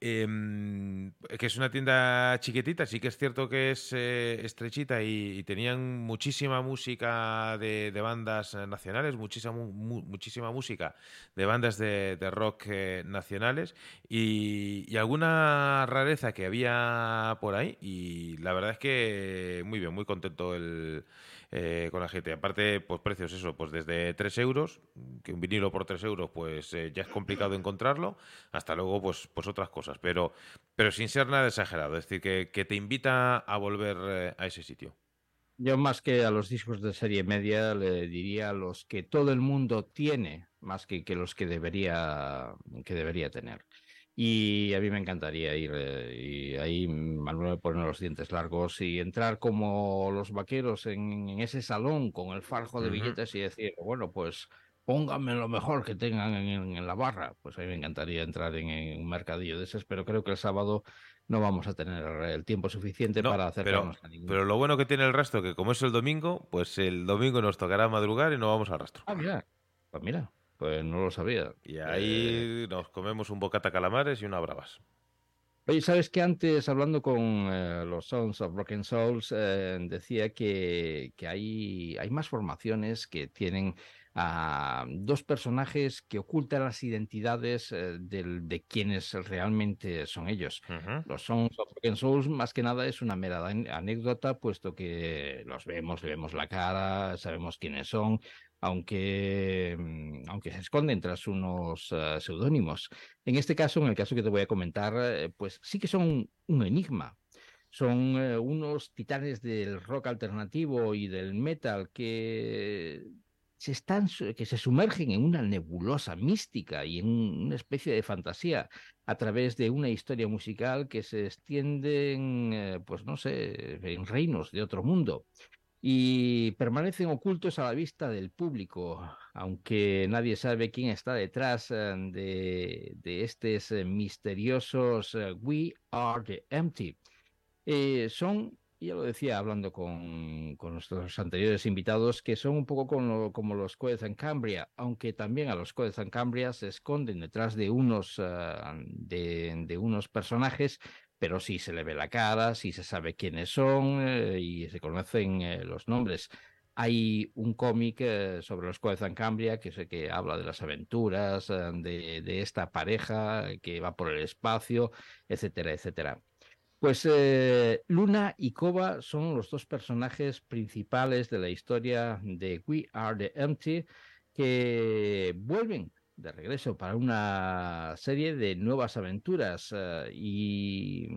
Em, que es una tienda chiquitita, sí que es cierto que es eh, estrechita y, tenían muchísima música de, bandas eh, nacionales, muchísima, mu- mu- muchísima música de bandas de, de rock eh, nacionales y, y alguna rareza que había por ahí y la verdad es que muy bien, muy contento el, eh, con la gente. Aparte, pues precios eso, pues desde 3 euros, que un vinilo por 3 euros pues eh, ya es complicado encontrarlo, hasta luego pues, pues otras cosas, pero, pero sin ser nada exagerado, es decir, que, que te invita a volver eh, a ese sitio. Yo más que a los discos de serie media le diría a los que todo el mundo tiene, más que, que los que debería, que debería tener. Y a mí me encantaría ir eh, y ahí Manuel me pone los dientes largos y entrar como los vaqueros en, en ese salón con el farjo de billetes y decir, bueno, pues pónganme lo mejor que tengan en, en la barra. Pues a mí me encantaría entrar en, en un mercadillo de esos, pero creo que el sábado no vamos a tener el tiempo suficiente No, para pero, acercarnos a ninguno. pero lo bueno que tiene el rastro, que como es el domingo, pues el domingo nos tocará madrugar y no vamos al rastro. Ah, mira, pues mira, pues no lo sabía. Y ahí nos comemos un bocata calamares y una bravas. Oye, ¿sabes que antes, hablando con eh, los Sons of Broken Souls, eh, decía que, que hay, hay más formaciones que tienen a dos personajes que ocultan las identidades eh, del- de quienes realmente son ellos. Ujú. Los Sons of Broken Souls, más que nada, es una mera anécdota, puesto que los vemos, le vemos la cara, sabemos quiénes son, aunque, mm, aunque se esconden tras unos eh, seudónimos. En este caso, en el caso que te voy a comentar, eh, pues sí que son un enigma. Son eh, unos titanes del rock alternativo y del metal que se están, que se sumergen en una nebulosa mística y en una especie de fantasía a través de una historia musical que se extiende en, eh, pues no sé, en reinos de otro mundo y permanecen ocultos a la vista del público, aunque nadie sabe quién está detrás eh, de, de estos eh, misteriosos eh, We Are the Empty. Son, ya lo decía hablando con, nuestros anteriores invitados, que son un poco como, los Coeds and Cambria, aunque también a los Coeds and Cambria se esconden detrás de unos, de unos personajes pero sí se le ve la cara, sí se sabe quiénes son eh, y se conocen eh, los nombres. Hay un cómic eh, sobre los Coeds and Cambria que sé que habla de las aventuras de, de esta pareja que va por el espacio, etcétera, etcétera. Pues Luna y Koba son los dos personajes principales de la historia de We Are the Empty que vuelven de regreso para una serie de nuevas aventuras eh, y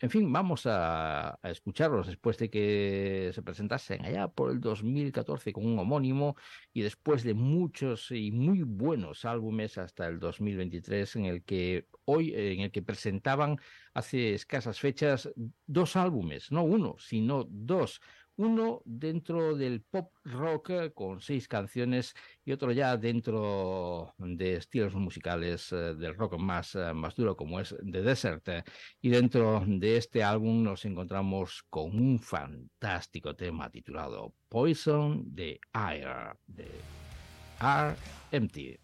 En fin, vamos a, a escucharlos después de que se presentasen allá por el 2014 con un homónimo y después de muchos y muy buenos álbumes hasta el 2023 en el que hoy en el que presentaban hace escasas fechas dos álbumes, no uno, sino dos. Uno dentro del pop rock eh, con seis canciones y otro ya dentro de estilos musicales eh, del rock más, eh, más duro como es The Desert. Y dentro de este álbum nos encontramos con un fantástico tema titulado Poison de Air de. Poison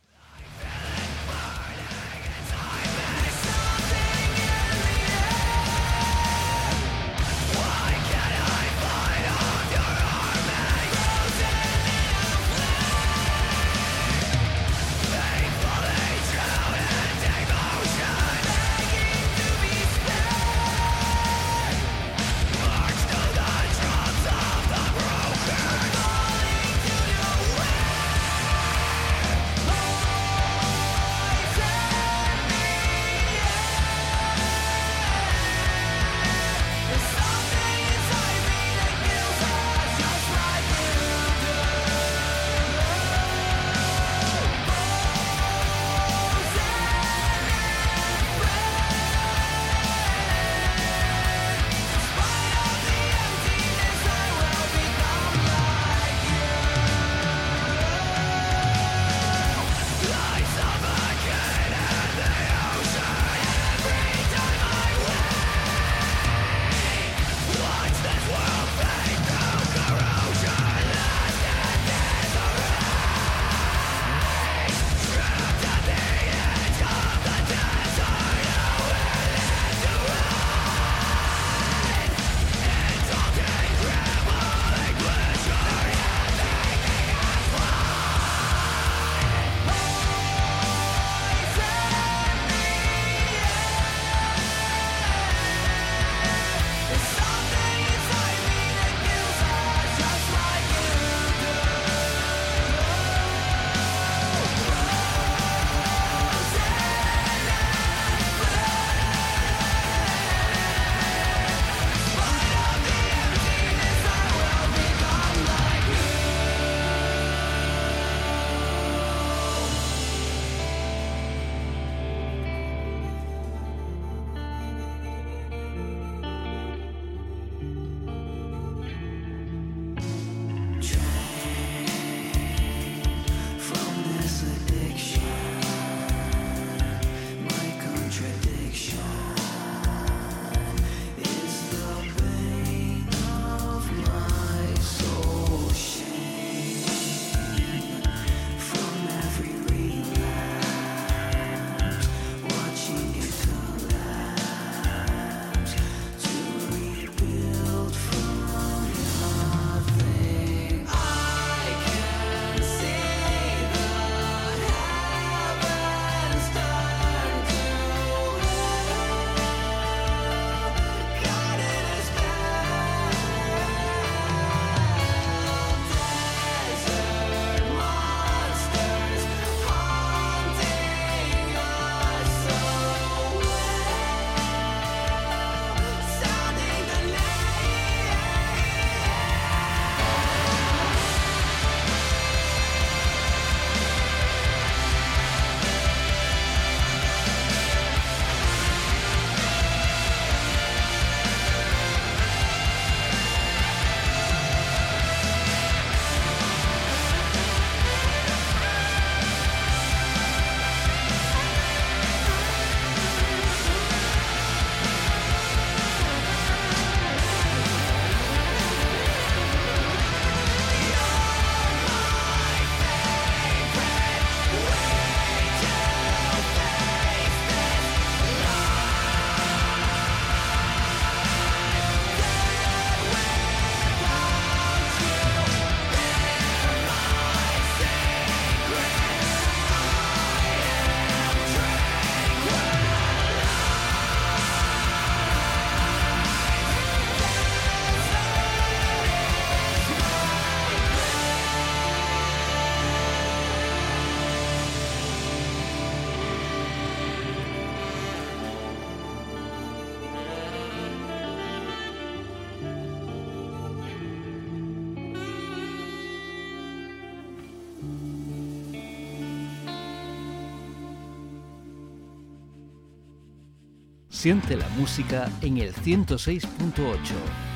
Siente la música en el 106.8,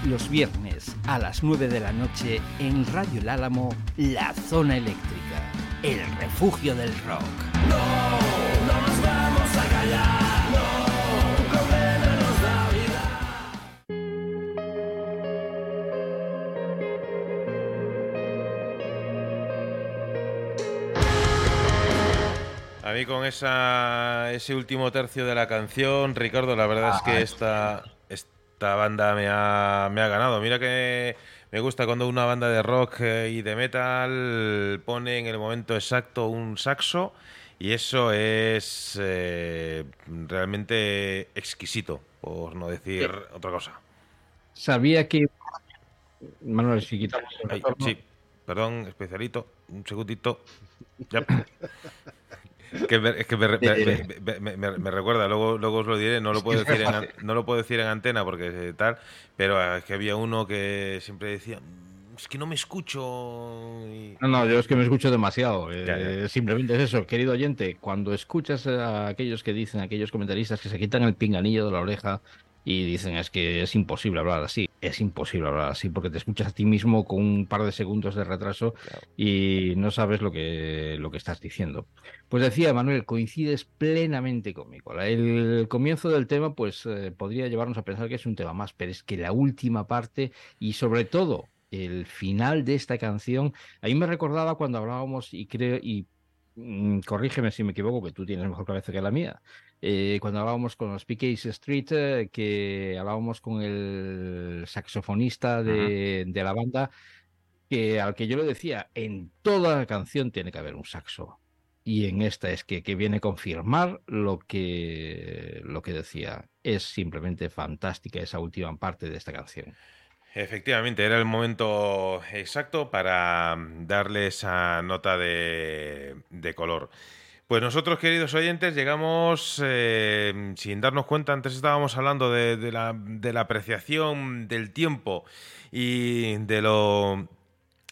los viernes a las 9 de la noche en Radio El Álamo, La Zona Eléctrica, el refugio del rock. Con esa, ese último tercio de la canción, Ricardo, la verdad es que esta, esta banda me ha, me ha ganado. Mira que me gusta cuando una banda de rock eh, y de metal pone en el momento exacto un saxo y eso es eh, realmente exquisito, por no decir otra cosa. Sabía que. Manuel, si quitamos el Ay, sí, perdón, especialito, un segundito. Ya. Es que, me, es que me, re- me- me- me- me- me recuerda, luego, luego os lo diré, no lo puedo decir en, no lo puedo decir en antena porque eh, tal, pero eh, es que había uno que siempre decía, "Mm, es que no me escucho. y- No, no, yo es que me escucho demasiado. eh, Ya. Simplemente es eso, querido oyente, cuando escuchas a aquellos que dicen, aquellos comentaristas que se quitan el pinganillo de la oreja y dicen es que es imposible hablar así, es imposible hablar así porque te escuchas a ti mismo con un par de segundos de retraso y no sabes lo que, lo que estás diciendo. Pues decía Manuel, coincides plenamente conmigo. El comienzo del tema pues eh, podría llevarnos a pensar que es un tema más, pero es que la última parte y sobre todo el final de esta canción, a mí me recordaba cuando hablábamos y creo y mm, corrígeme si me equivoco, que tú tienes mejor cabeza que la mía. Eh, cuando hablábamos con los PK's Street, eh, que hablábamos con el saxofonista de, de la banda, que al que yo le decía, en toda canción tiene que haber un saxo. Y en esta es que, que viene a confirmar lo que, lo que decía. Es simplemente fantástica esa última parte de esta canción. Efectivamente, era el momento exacto para darle esa nota de, de color. Pues nosotros, queridos oyentes, llegamos eh, sin darnos cuenta, antes estábamos hablando de, la apreciación del tiempo y de lo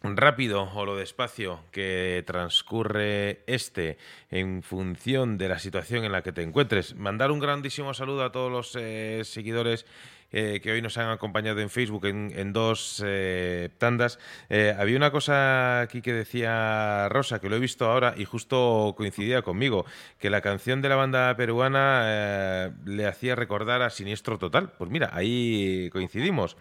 rápido o lo despacio que transcurre este en función de la situación en la que te encuentres. Mandar un grandísimo saludo a todos los eh, seguidores eh, que hoy nos han acompañado en Facebook en, dos eh, tandas. Eh, había una cosa aquí que decía Rosa, que lo he visto ahora y justo coincidía conmigo, que la canción de la banda peruana le hacía recordar a Siniestro Total. Pues mira, ahí coincidimos.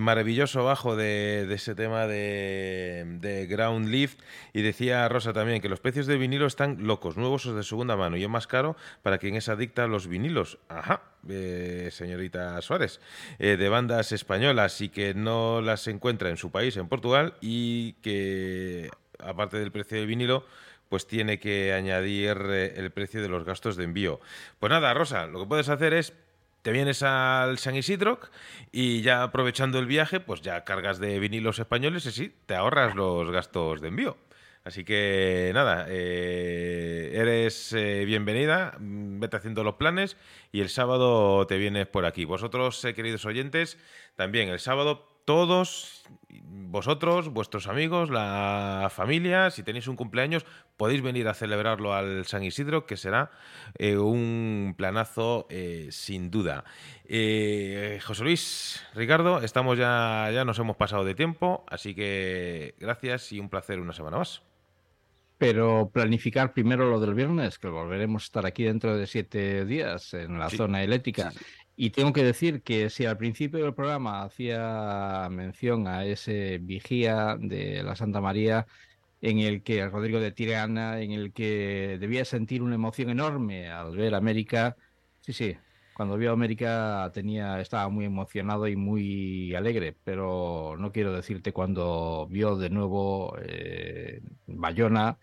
Maravilloso bajo de, ese tema de, Ground Leaf. Y decía Rosa también que los precios de vinilo están locos, nuevos o de segunda mano, y es más caro para quien es adicta a los vinilos. Ajá, eh, señorita Suárez, eh, de bandas españolas y que no las encuentra en su país, en Portugal, y que aparte del precio del vinilo, pues tiene que añadir eh, el precio de los gastos de envío. Pues nada, Rosa, lo que puedes hacer es te vienes al San Isidro y ya aprovechando el viaje, pues ya cargas de vinilos españoles y sí, te ahorras los gastos de envío. Así que nada, eh, eres eh, bienvenida, mm, vete haciendo los planes y el sábado te vienes por aquí. Vosotros, eh, queridos oyentes, también el sábado todos, vosotros, vuestros amigos, la familia, si tenéis un cumpleaños, podéis venir a celebrarlo al San Isidro, que será un planazo sin duda. Eh, José Luis, Ricardo, estamos ya, ya nos hemos pasado de tiempo, así que gracias y un placer una semana más. Pero planificar primero lo del viernes, que volveremos a estar aquí dentro de siete días en la Sí, zona eléctrica. Y tengo que decir que si al principio del programa hacía mención a ese vigía de la Santa María, en el que Rodrigo de Tirana, en el que debía sentir una emoción enorme al ver América, sí, sí, cuando vio América tenía, estaba muy emocionado y muy alegre, pero no quiero decirte cuando vio de nuevo eh, Bayona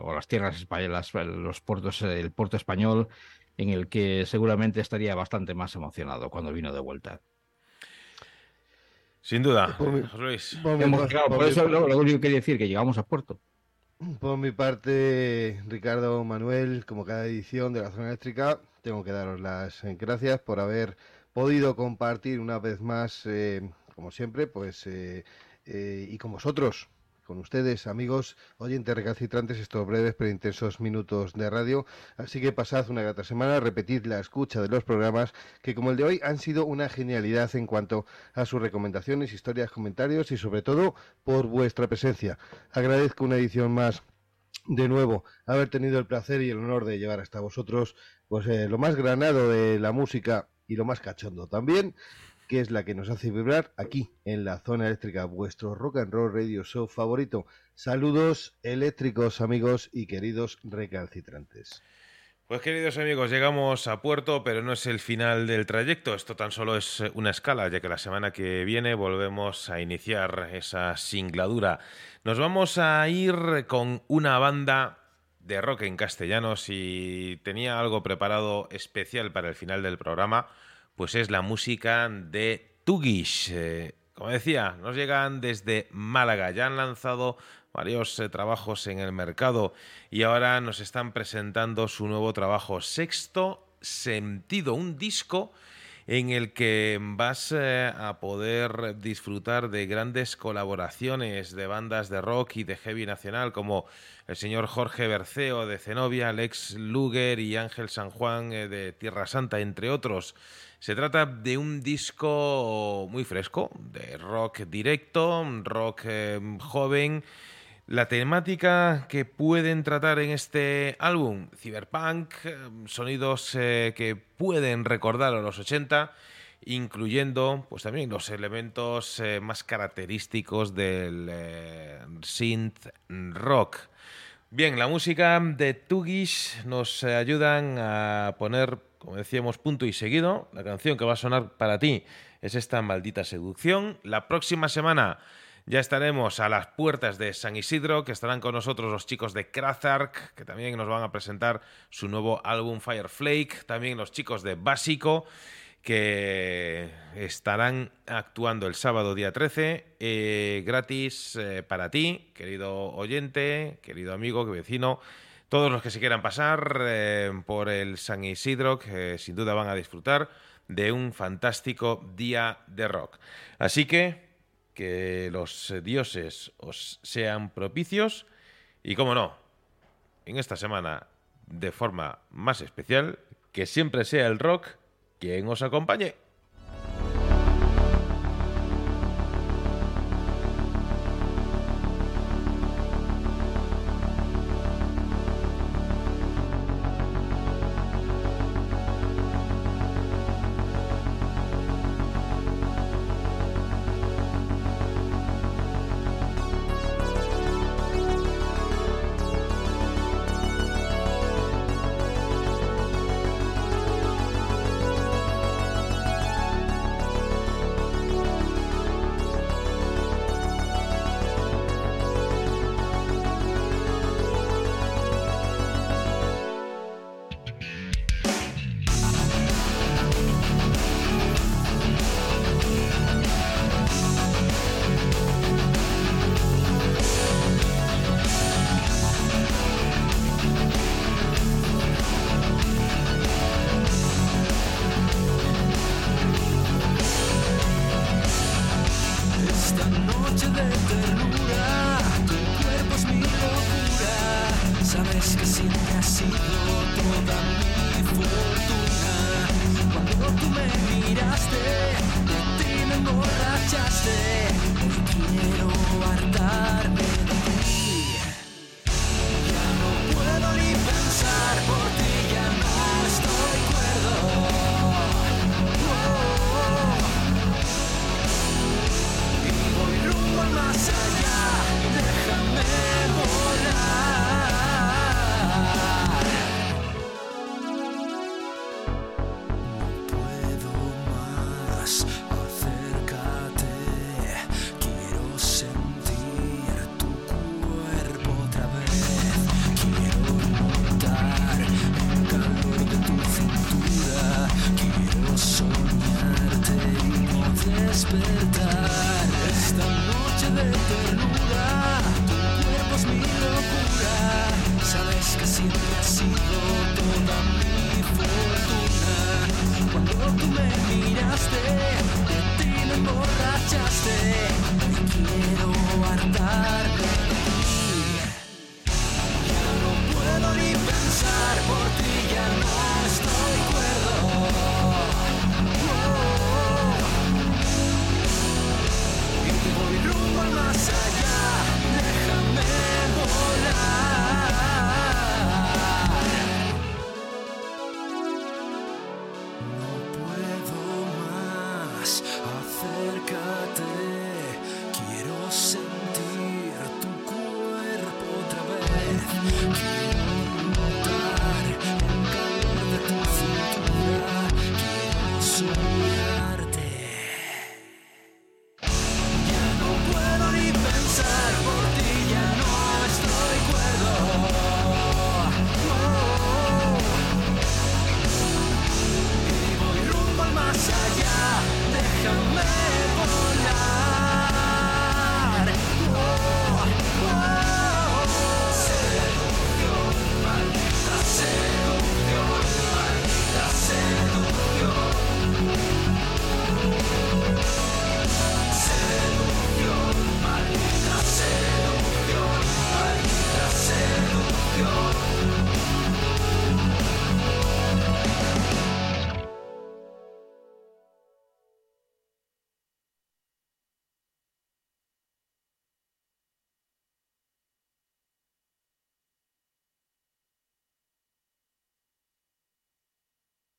o las tierras españolas, los puertos, el puerto español, en el que seguramente estaría bastante más emocionado cuando vino de vuelta. Sin duda, Luis. por eso lo único que quería decir que llegamos a puerto. Por mi parte, Ricardo, Manuel, como cada edición de la zona eléctrica, tengo que daros las eh, gracias por haber podido compartir una vez más, eh, como siempre, pues, eh, eh, y con vosotros, con ustedes, amigos, oyentes recalcitrantes, estos breves pero intensos minutos de radio. Así que pasad una grata semana, repetid la escucha de los programas que como el de hoy han sido una genialidad en cuanto a sus recomendaciones, historias, comentarios y sobre todo por vuestra presencia. Agradezco una edición más de nuevo haber tenido el placer y el honor de llevar hasta vosotros pues eh, lo más granado de la música y lo más cachondo también que es la que nos hace vibrar aquí en la zona eléctrica, vuestro rock and roll radio show favorito. Saludos eléctricos amigos y queridos recalcitrantes. Pues queridos amigos, llegamos a puerto, pero no es el final del trayecto. Esto tan solo es una escala, ya que la semana que viene volvemos a iniciar esa singladura. Nos vamos a ir con una banda de rock en castellano. Si tenía algo preparado especial para el final del programa, pues es la música de Tugish. Eh, como decía, nos llegan desde Málaga. Ya han lanzado varios eh, trabajos en el mercado y ahora nos están presentando su nuevo trabajo, Sexto Sentido, un disco en el que vas eh, a poder disfrutar de grandes colaboraciones de bandas de rock y de heavy nacional como el señor Jorge Berceo de Zenobia, Alex Luger y Ángel San Juan de Tierra Santa, entre otros. Se trata de un disco muy fresco, de rock directo, rock eh, joven. La temática que pueden tratar en este álbum, cyberpunk, eh, sonidos eh, que pueden recordar a los 80, incluyendo pues también los elementos eh, más característicos del eh, synth rock. Bien, la música de Tugish nos ayudan a poner, como decíamos, punto y seguido. La canción que va a sonar para ti es esta maldita seducción. La próxima semana ya estaremos a las puertas de San Isidro, que estarán con nosotros los chicos de Krazark, que también nos van a presentar su nuevo álbum Fireflake. También los chicos de Básico que estarán actuando el sábado día 13, eh, gratis eh, para ti, querido oyente, querido amigo, vecino, todos los que se quieran pasar eh, por el San Isidro, que sin duda van a disfrutar de un fantástico día de rock. Así que que los dioses os sean propicios y, como no, en esta semana, de forma más especial, que siempre sea el rock quien os acompañe.